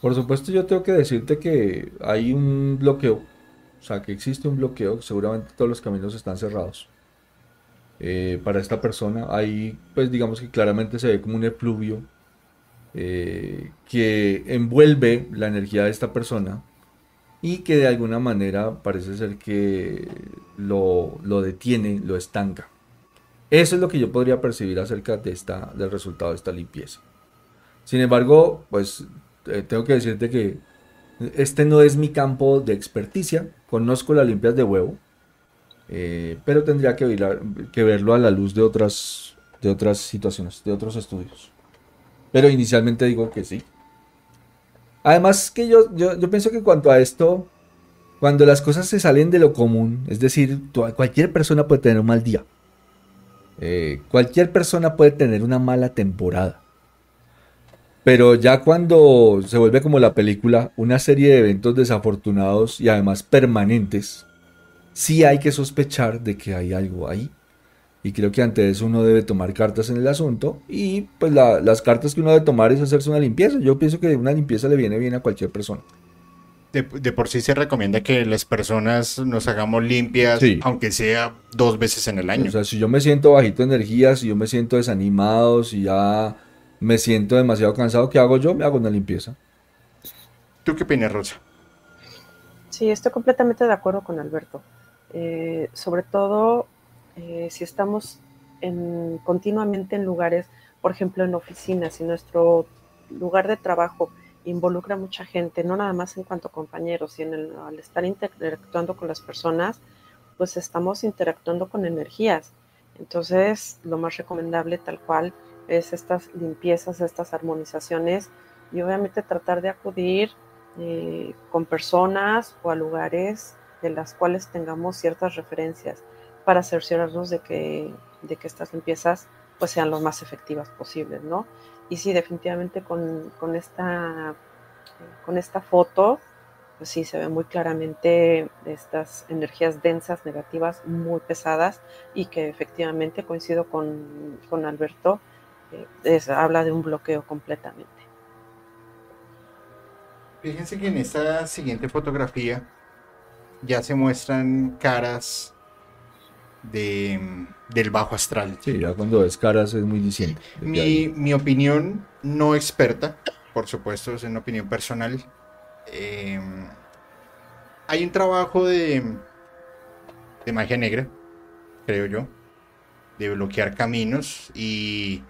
Por supuesto, yo tengo que decirte que hay un bloqueo. O sea, que existe un bloqueo. Seguramente todos los caminos están cerrados. eh, para esta persona. Ahí, pues digamos que claramente se ve como un efluvio eh, que envuelve la energía de esta persona y que de alguna manera parece ser que lo, lo detiene, lo estanca. Eso es lo que yo podría percibir acerca de esta, del resultado de esta limpieza. Sin embargo, pues eh, tengo que decirte que este no es mi campo de experticia. Conozco las limpias de huevo, eh, pero tendría que, que verlo a la luz de otras, de otras situaciones, de otros estudios. Pero inicialmente digo que sí. Además que yo, yo, yo pienso que cuanto a esto, cuando las cosas se salen de lo común, es decir, cualquier persona puede tener un mal día. Eh, cualquier persona puede tener una mala temporada. Pero ya cuando se vuelve como la película, una serie de eventos desafortunados y además permanentes, sí hay que sospechar de que hay algo ahí. Y creo que ante eso uno debe tomar cartas en el asunto. Y pues las cartas que uno debe tomar es hacerse una limpieza. Yo pienso que una limpieza le viene bien a cualquier persona. De, por sí se recomienda que las personas nos hagamos limpias, aunque sea dos veces en el año. O sea, si yo me siento bajito de energía, si yo me siento desanimado, si ya me siento demasiado cansado, ¿qué hago yo? Me hago una limpieza. ¿Tú qué opinas, Rosa? Sí, estoy completamente de acuerdo con Alberto. Eh, sobre todo eh, si estamos en, continuamente en lugares, por ejemplo, en oficinas, si nuestro lugar de trabajo involucra a mucha gente, no nada más en cuanto a compañeros, en el, al estar interactuando con las personas, pues estamos interactuando con energías. Entonces, lo más recomendable tal cual es estas limpiezas, estas armonizaciones y obviamente tratar de acudir eh, con personas o a lugares de las cuales tengamos ciertas referencias para cerciorarnos de que, de que estas limpiezas pues sean lo más efectivas posibles, ¿no? Y sí, definitivamente con, con esta, con esta foto, pues sí, se ve muy claramente estas energías densas, negativas, muy pesadas y que efectivamente coincido con, con Alberto, eh, habla de un bloqueo completamente. Fíjense que en esta siguiente fotografía ya se muestran caras de, del bajo astral. Sí, ya cuando ves caras es muy diciente. Mi, mi, opinión no experta, por supuesto, es una opinión personal. Em, hay un trabajo de, de magia negra, creo yo, de bloquear caminos y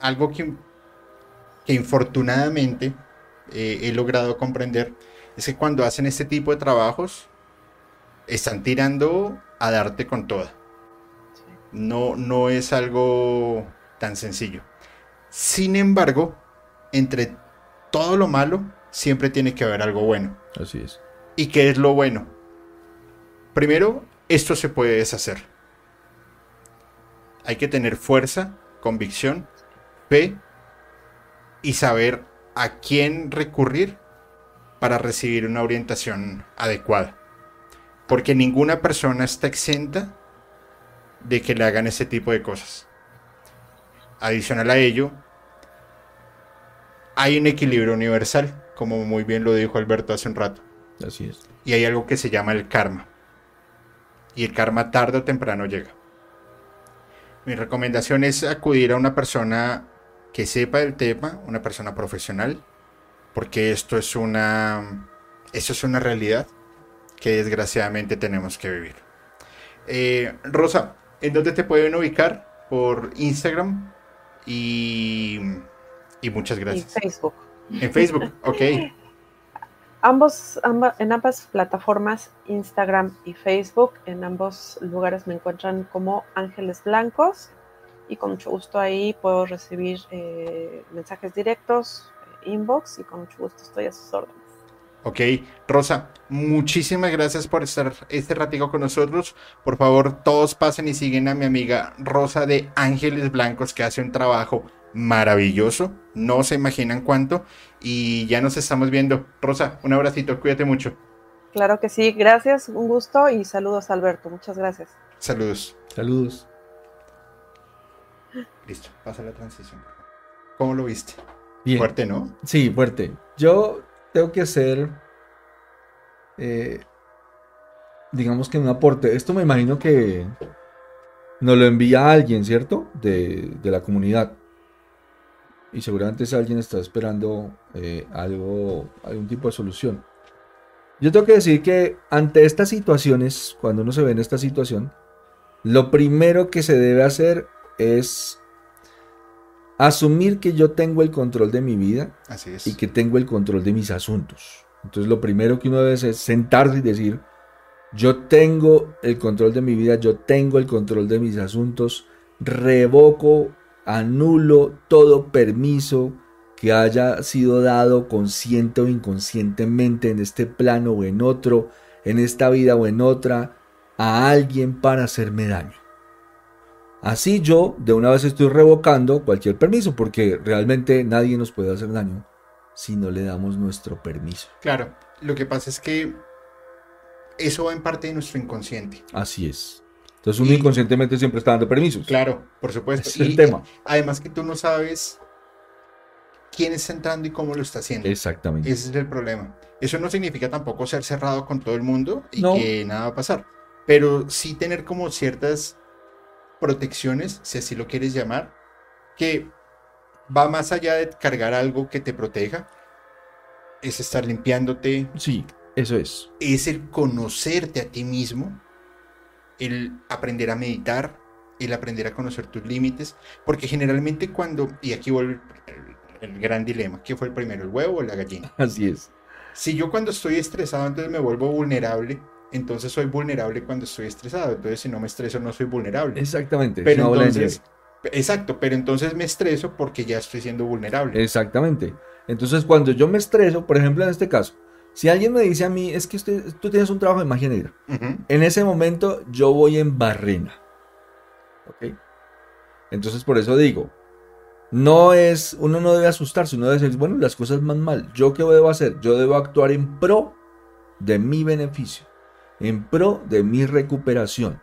algo que, que infortunadamente eh, he logrado comprender es que cuando hacen este tipo de trabajos, están tirando a darte con toda. No, no es algo tan sencillo. Sin embargo, entre todo lo malo, siempre tiene que haber algo bueno. Así es. ¿Y qué es lo bueno? Primero, esto se puede deshacer. Hay que tener fuerza, convicción fe y saber a quién recurrir para recibir una orientación adecuada. Porque ninguna persona está exenta de que le hagan ese tipo de cosas. Adicional a ello, hay un equilibrio universal, como muy bien lo dijo Alberto hace un rato. Así es. Y hay algo que se llama el karma. Y el karma tarde o temprano llega. Mi recomendación es acudir a una persona que sepa el tema, una persona profesional, porque esto es una, esto es una realidad que desgraciadamente tenemos que vivir. Eh, Rosa, ¿en dónde te pueden ubicar? Por Instagram y, y muchas gracias. En Facebook. En Facebook, ok. Ambos, en ambas plataformas, Instagram y Facebook, en ambos lugares me encuentran como Ángeles Blancos y con mucho gusto ahí puedo recibir eh, mensajes directos, inbox y con mucho gusto estoy a sus órdenes. Ok, Rosa, muchísimas gracias por estar este ratico con nosotros. Por favor, todos pasen y siguen a mi amiga Rosa de Ángeles Blancos, que hace un trabajo maravilloso. No se imaginan cuánto. Y ya nos estamos viendo. Rosa, un abracito, cuídate mucho. Claro que sí, gracias, un gusto y saludos Alberto, muchas gracias. Saludos. Saludos. Listo, pasa la transición. ¿Cómo lo viste? Fuerte, ¿no? Sí, fuerte. Yo tengo que hacer, eh, digamos que un aporte. Esto me imagino que nos lo envía alguien, ¿cierto? De, la comunidad. Y seguramente ese alguien está esperando eh, algo, algún tipo de solución. Yo tengo que decir que ante estas situaciones, cuando uno se ve en esta situación, lo primero que se debe hacer es asumir que yo tengo el control de mi vida y que tengo el control de mis asuntos. Entonces lo primero que uno debe hacer es sentarse y decir, yo tengo el control de mi vida, yo tengo el control de mis asuntos, revoco anulo todo permiso que haya sido dado consciente o inconscientemente en este plano o en otro, en esta vida o en otra, a alguien para hacerme daño. Así yo de una vez estoy revocando cualquier permiso, porque realmente nadie nos puede hacer daño si no le damos nuestro permiso. Claro, lo que pasa es que eso va en parte de nuestro inconsciente. Así es. Entonces uno inconscientemente siempre está dando permisos. Claro, por supuesto. Es el tema. Además que tú no sabes quién está entrando y cómo lo está haciendo. Exactamente. Ese es el problema. Eso no significa tampoco ser cerrado con todo el mundo y que nada va a pasar. Pero sí tener como ciertas protecciones, si así lo quieres llamar, que va más allá de cargar algo que te proteja. Es estar limpiándote. Sí, eso es. Es el conocerte a ti mismo el aprender a meditar, el aprender a conocer tus límites, porque generalmente cuando, y aquí vuelve el, gran dilema, ¿qué fue el primero, el huevo o la gallina? Así es. Si yo cuando estoy estresado entonces me vuelvo vulnerable, entonces soy vulnerable cuando estoy estresado, entonces si no me estreso no soy vulnerable. Exactamente. Pero entonces, exacto, pero entonces me estreso porque ya estoy siendo vulnerable. Exactamente. Entonces cuando yo me estreso, por ejemplo en este caso, si alguien me dice a mí, es que usted, tú tienes un trabajo de magia negra, en ese momento yo voy en barrena. ¿Ok? Entonces por eso digo, no es, uno no debe asustarse, uno debe decir, bueno, las cosas van mal. ¿Yo qué debo hacer? Yo debo actuar en pro de mi beneficio, en pro de mi recuperación.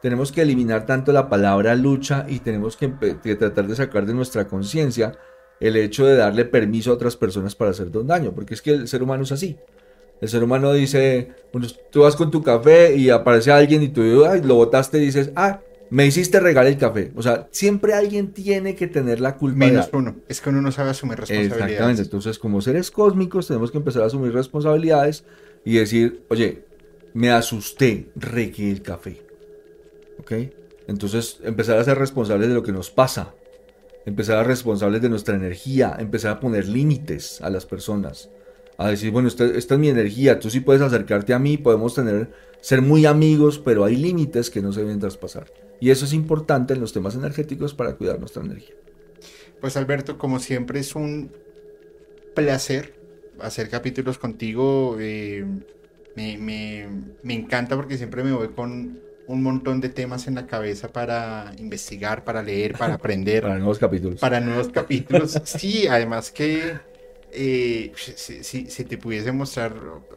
Tenemos que eliminar tanto la palabra lucha y tenemos que, que tratar de sacar de nuestra conciencia el hecho de darle permiso a otras personas para hacer un daño, porque es que el ser humano es así. El ser humano dice, tú vas con tu café y aparece alguien y tú lo botaste y dices, ah, me hiciste regar el café. O sea, siempre alguien tiene que tener la culpa. Menos uno. Es que uno no sabe asumir responsabilidades. Exactamente. Entonces, como seres cósmicos, tenemos que empezar a asumir responsabilidades y decir, oye, me asusté, regué el café. ¿Ok? Entonces, empezar a ser responsables de lo que nos pasa empezar a responsables de nuestra energía, empezar a poner límites a las personas, a decir, bueno, esta, es mi energía, tú sí puedes acercarte a mí, podemos tener, ser muy amigos, pero hay límites que no se deben traspasar. Y eso es importante en los temas energéticos para cuidar nuestra energía. Pues Alberto, como siempre es un placer hacer capítulos contigo. Eh, me, me encanta porque siempre me voy con un montón de temas en la cabeza para investigar, para leer, para aprender. para nuevos capítulos. Para nuevos capítulos. Sí, además que eh, si, te pudiese mostrar,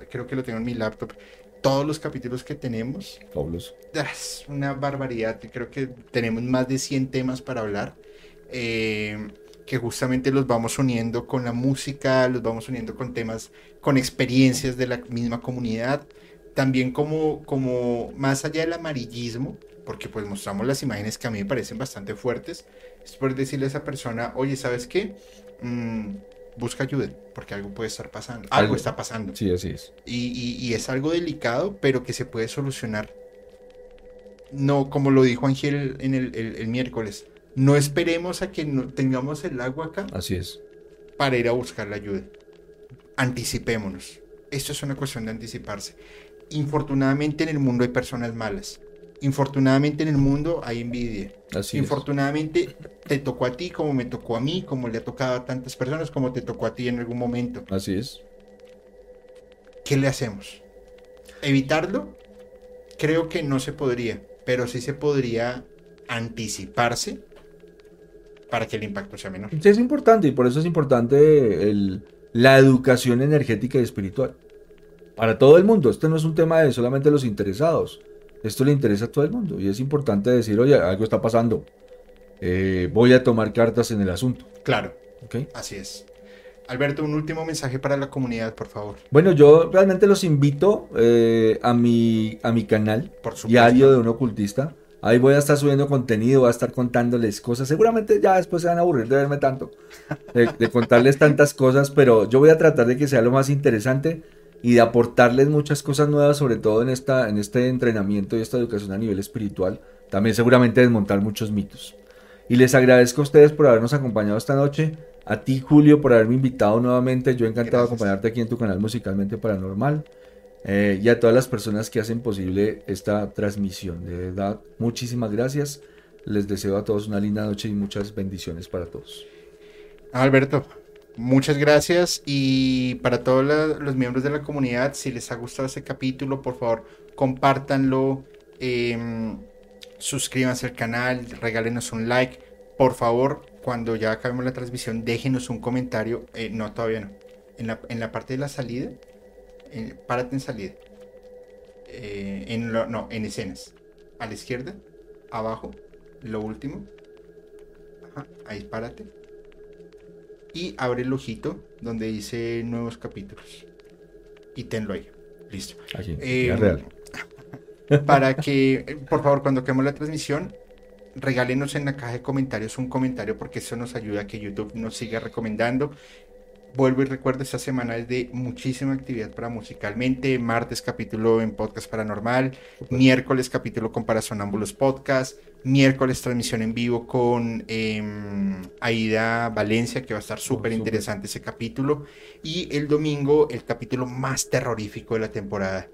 creo que lo tengo en mi laptop, todos los capítulos que tenemos. Todos. Es una barbaridad. Creo que tenemos más de 100 temas para hablar. Eh, que justamente los vamos uniendo con la música, los vamos uniendo con temas, con experiencias de la misma comunidad también como, como más allá del amarillismo, porque pues mostramos las imágenes que a mí me parecen bastante fuertes, es por decirle a esa persona, oye, ¿sabes qué? Mm, busca ayuda, porque algo puede estar pasando, algo, está pasando. Sí, así es. Y, es algo delicado, pero que se puede solucionar. No, como lo dijo Ángel en el, miércoles, no esperemos a que no, tengamos el agua acá. Así es. Para ir a buscar la ayuda. Anticipémonos. Esto es una cuestión de anticiparse infortunadamente en el mundo hay personas malas. Infortunadamente en el mundo hay envidia. Así infortunadamente te tocó a ti como me tocó a mí, como le ha tocado a tantas personas, como te tocó a ti en algún momento. Así es. ¿Qué le hacemos? ¿Evitarlo? Creo que no se podría, pero sí se podría anticiparse para que el impacto sea menor. Sí, es importante y por eso es importante la educación energética y espiritual para todo el mundo. Este no es un tema de solamente los interesados. Esto le interesa a todo el mundo y es importante decir, oye, algo está pasando. Eh, voy a tomar cartas en el asunto. Claro. ¿Okay? Así es. Alberto, un último mensaje para la comunidad, por favor. Bueno, yo realmente los invito eh, a, mi, a mi canal por diario de un ocultista. Ahí voy a estar subiendo contenido, voy a estar contándoles cosas. Seguramente ya después se van a aburrir de verme tanto, de contarles tantas cosas, pero yo voy a tratar de que sea lo más interesante y de aportarles muchas cosas nuevas, sobre todo en, esta, en este entrenamiento y esta educación a nivel espiritual. También seguramente desmontar muchos mitos. Y les agradezco a ustedes por habernos acompañado esta noche. A ti, Julio, por haberme invitado nuevamente. Yo encantado de acompañarte aquí en tu canal Musicalmente Paranormal. Eh, y a todas las personas que hacen posible esta transmisión. De verdad, muchísimas gracias. Les deseo a todos una linda noche y muchas bendiciones para todos. Alberto, muchas gracias y para todos los miembros de la comunidad, si les ha gustado este capítulo, por favor, compártanlo, em, suscríbanse al canal, regálenos un like. Por favor, cuando ya acabemos la transmisión, déjenos un comentario. eh, no, todavía no. En la, en la parte de la salida, párate en salida. Eh, en lo- no, en escenas. A la izquierda, abajo, lo último. Ajá, ahí párate y abre el ojito donde dice nuevos capítulos y tenlo ahí. Listo. Aquí, Eh, real. Para que, por favor, cuando acabemos la transmisión, regálenos en la caja de comentarios un comentario porque eso nos ayuda a que YouTube nos siga recomendando. Vuelvo y recuerdo, esta semana es de muchísima actividad para musicalmente. Martes capítulo en Podcast Paranormal. Miércoles capítulo con Parasonámbulos Podcast. Miércoles transmisión en vivo con em, Aida Valencia, que va a estar súper interesante ese capítulo. Y el domingo, el capítulo más terrorífico de la temporada.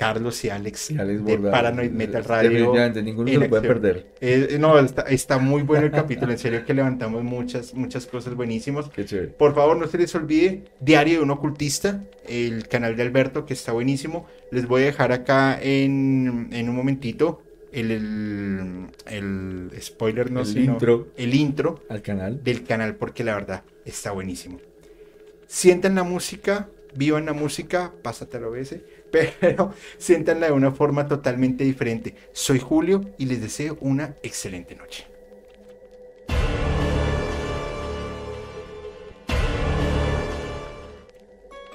Carlos y Alex, Y Alex de. Paranoid Metal Radio. Definitivamente, ninguno se lo puede perder. Eh, no, está, está muy bueno el capítulo, en serio que levantamos muchas, muchas cosas buenísimas. Qué chévere. Por favor, no se les olvide Diario de un Ocultista, el canal de Alberto, que está buenísimo. Les voy a dejar acá en, en un momentito el, el, el spoiler, no El sino intro. el intro Al canal. del canal, porque la verdad está buenísimo. Sientan la música, vivan la música, pásatelo a veces, pero siéntanla de una forma totalmente diferente. Soy Julio y les deseo una excelente noche.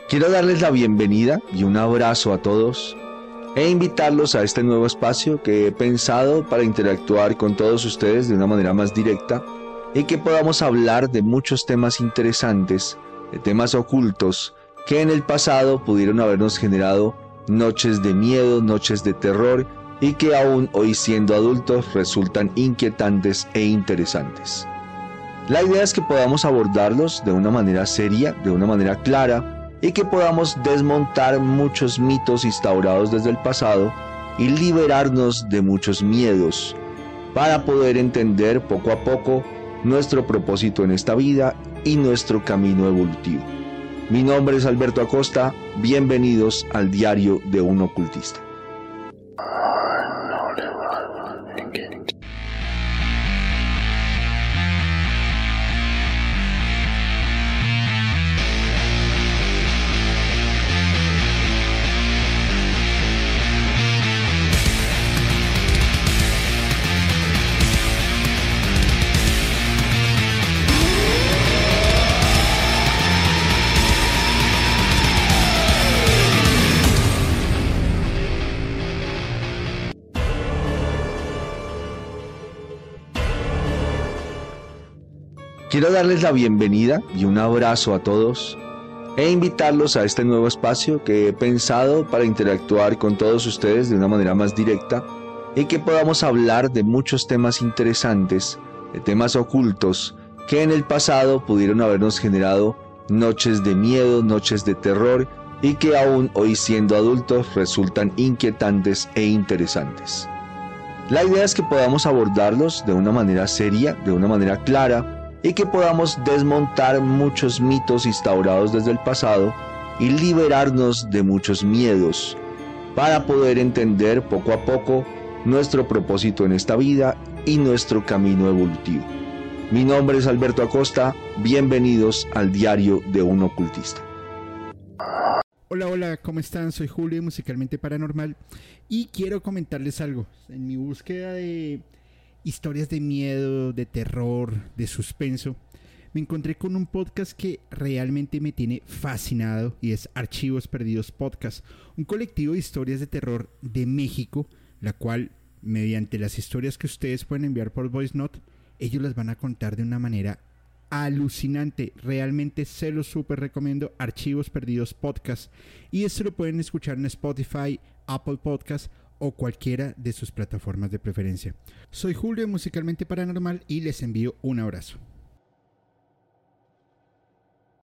Quiero darles la bienvenida y un abrazo a todos e invitarlos a este nuevo espacio que he pensado para interactuar con todos ustedes de una manera más directa y que podamos hablar de muchos temas interesantes, de temas ocultos que en el pasado pudieron habernos generado noches de miedo, noches de terror y que aún hoy siendo adultos resultan inquietantes e interesantes. La idea es que podamos abordarlos de una manera seria, de una manera clara, y que podamos desmontar muchos mitos instaurados desde el pasado y liberarnos de muchos miedos para poder entender poco a poco nuestro propósito en esta vida y nuestro camino evolutivo. Mi nombre es Alberto Acosta, bienvenidos al diario de un ocultista. Quiero darles la bienvenida y un abrazo a todos e invitarlos a este nuevo espacio que he pensado para interactuar con todos ustedes de una manera más directa y que podamos hablar de muchos temas interesantes, de temas ocultos que en el pasado pudieron habernos generado noches de miedo, noches de terror y que aún hoy siendo adultos resultan inquietantes e interesantes. La idea es que podamos abordarlos de una manera seria, de una manera clara, y que podamos desmontar muchos mitos instaurados desde el pasado y liberarnos de muchos miedos para poder entender poco a poco nuestro propósito en esta vida y nuestro camino evolutivo. Mi nombre es Alberto Acosta, bienvenidos al diario de un ocultista. Hola, hola, ¿cómo están? Soy Julio Musicalmente Paranormal y quiero comentarles algo. En mi búsqueda de historias de miedo, de terror, de suspenso, me encontré con un podcast que realmente me tiene fascinado y es Archivos Perdidos Podcast, un colectivo de historias de terror de México, la cual, mediante las historias que ustedes pueden enviar por Voice Note, ellos las van a contar de una manera alucinante. Realmente se los súper recomiendo. Archivos Perdidos Podcast. Y esto lo pueden escuchar en Spotify, Apple Podcast o cualquiera de sus plataformas de preferencia. Soy Julio de Musicalmente Paranormal y les envío un abrazo.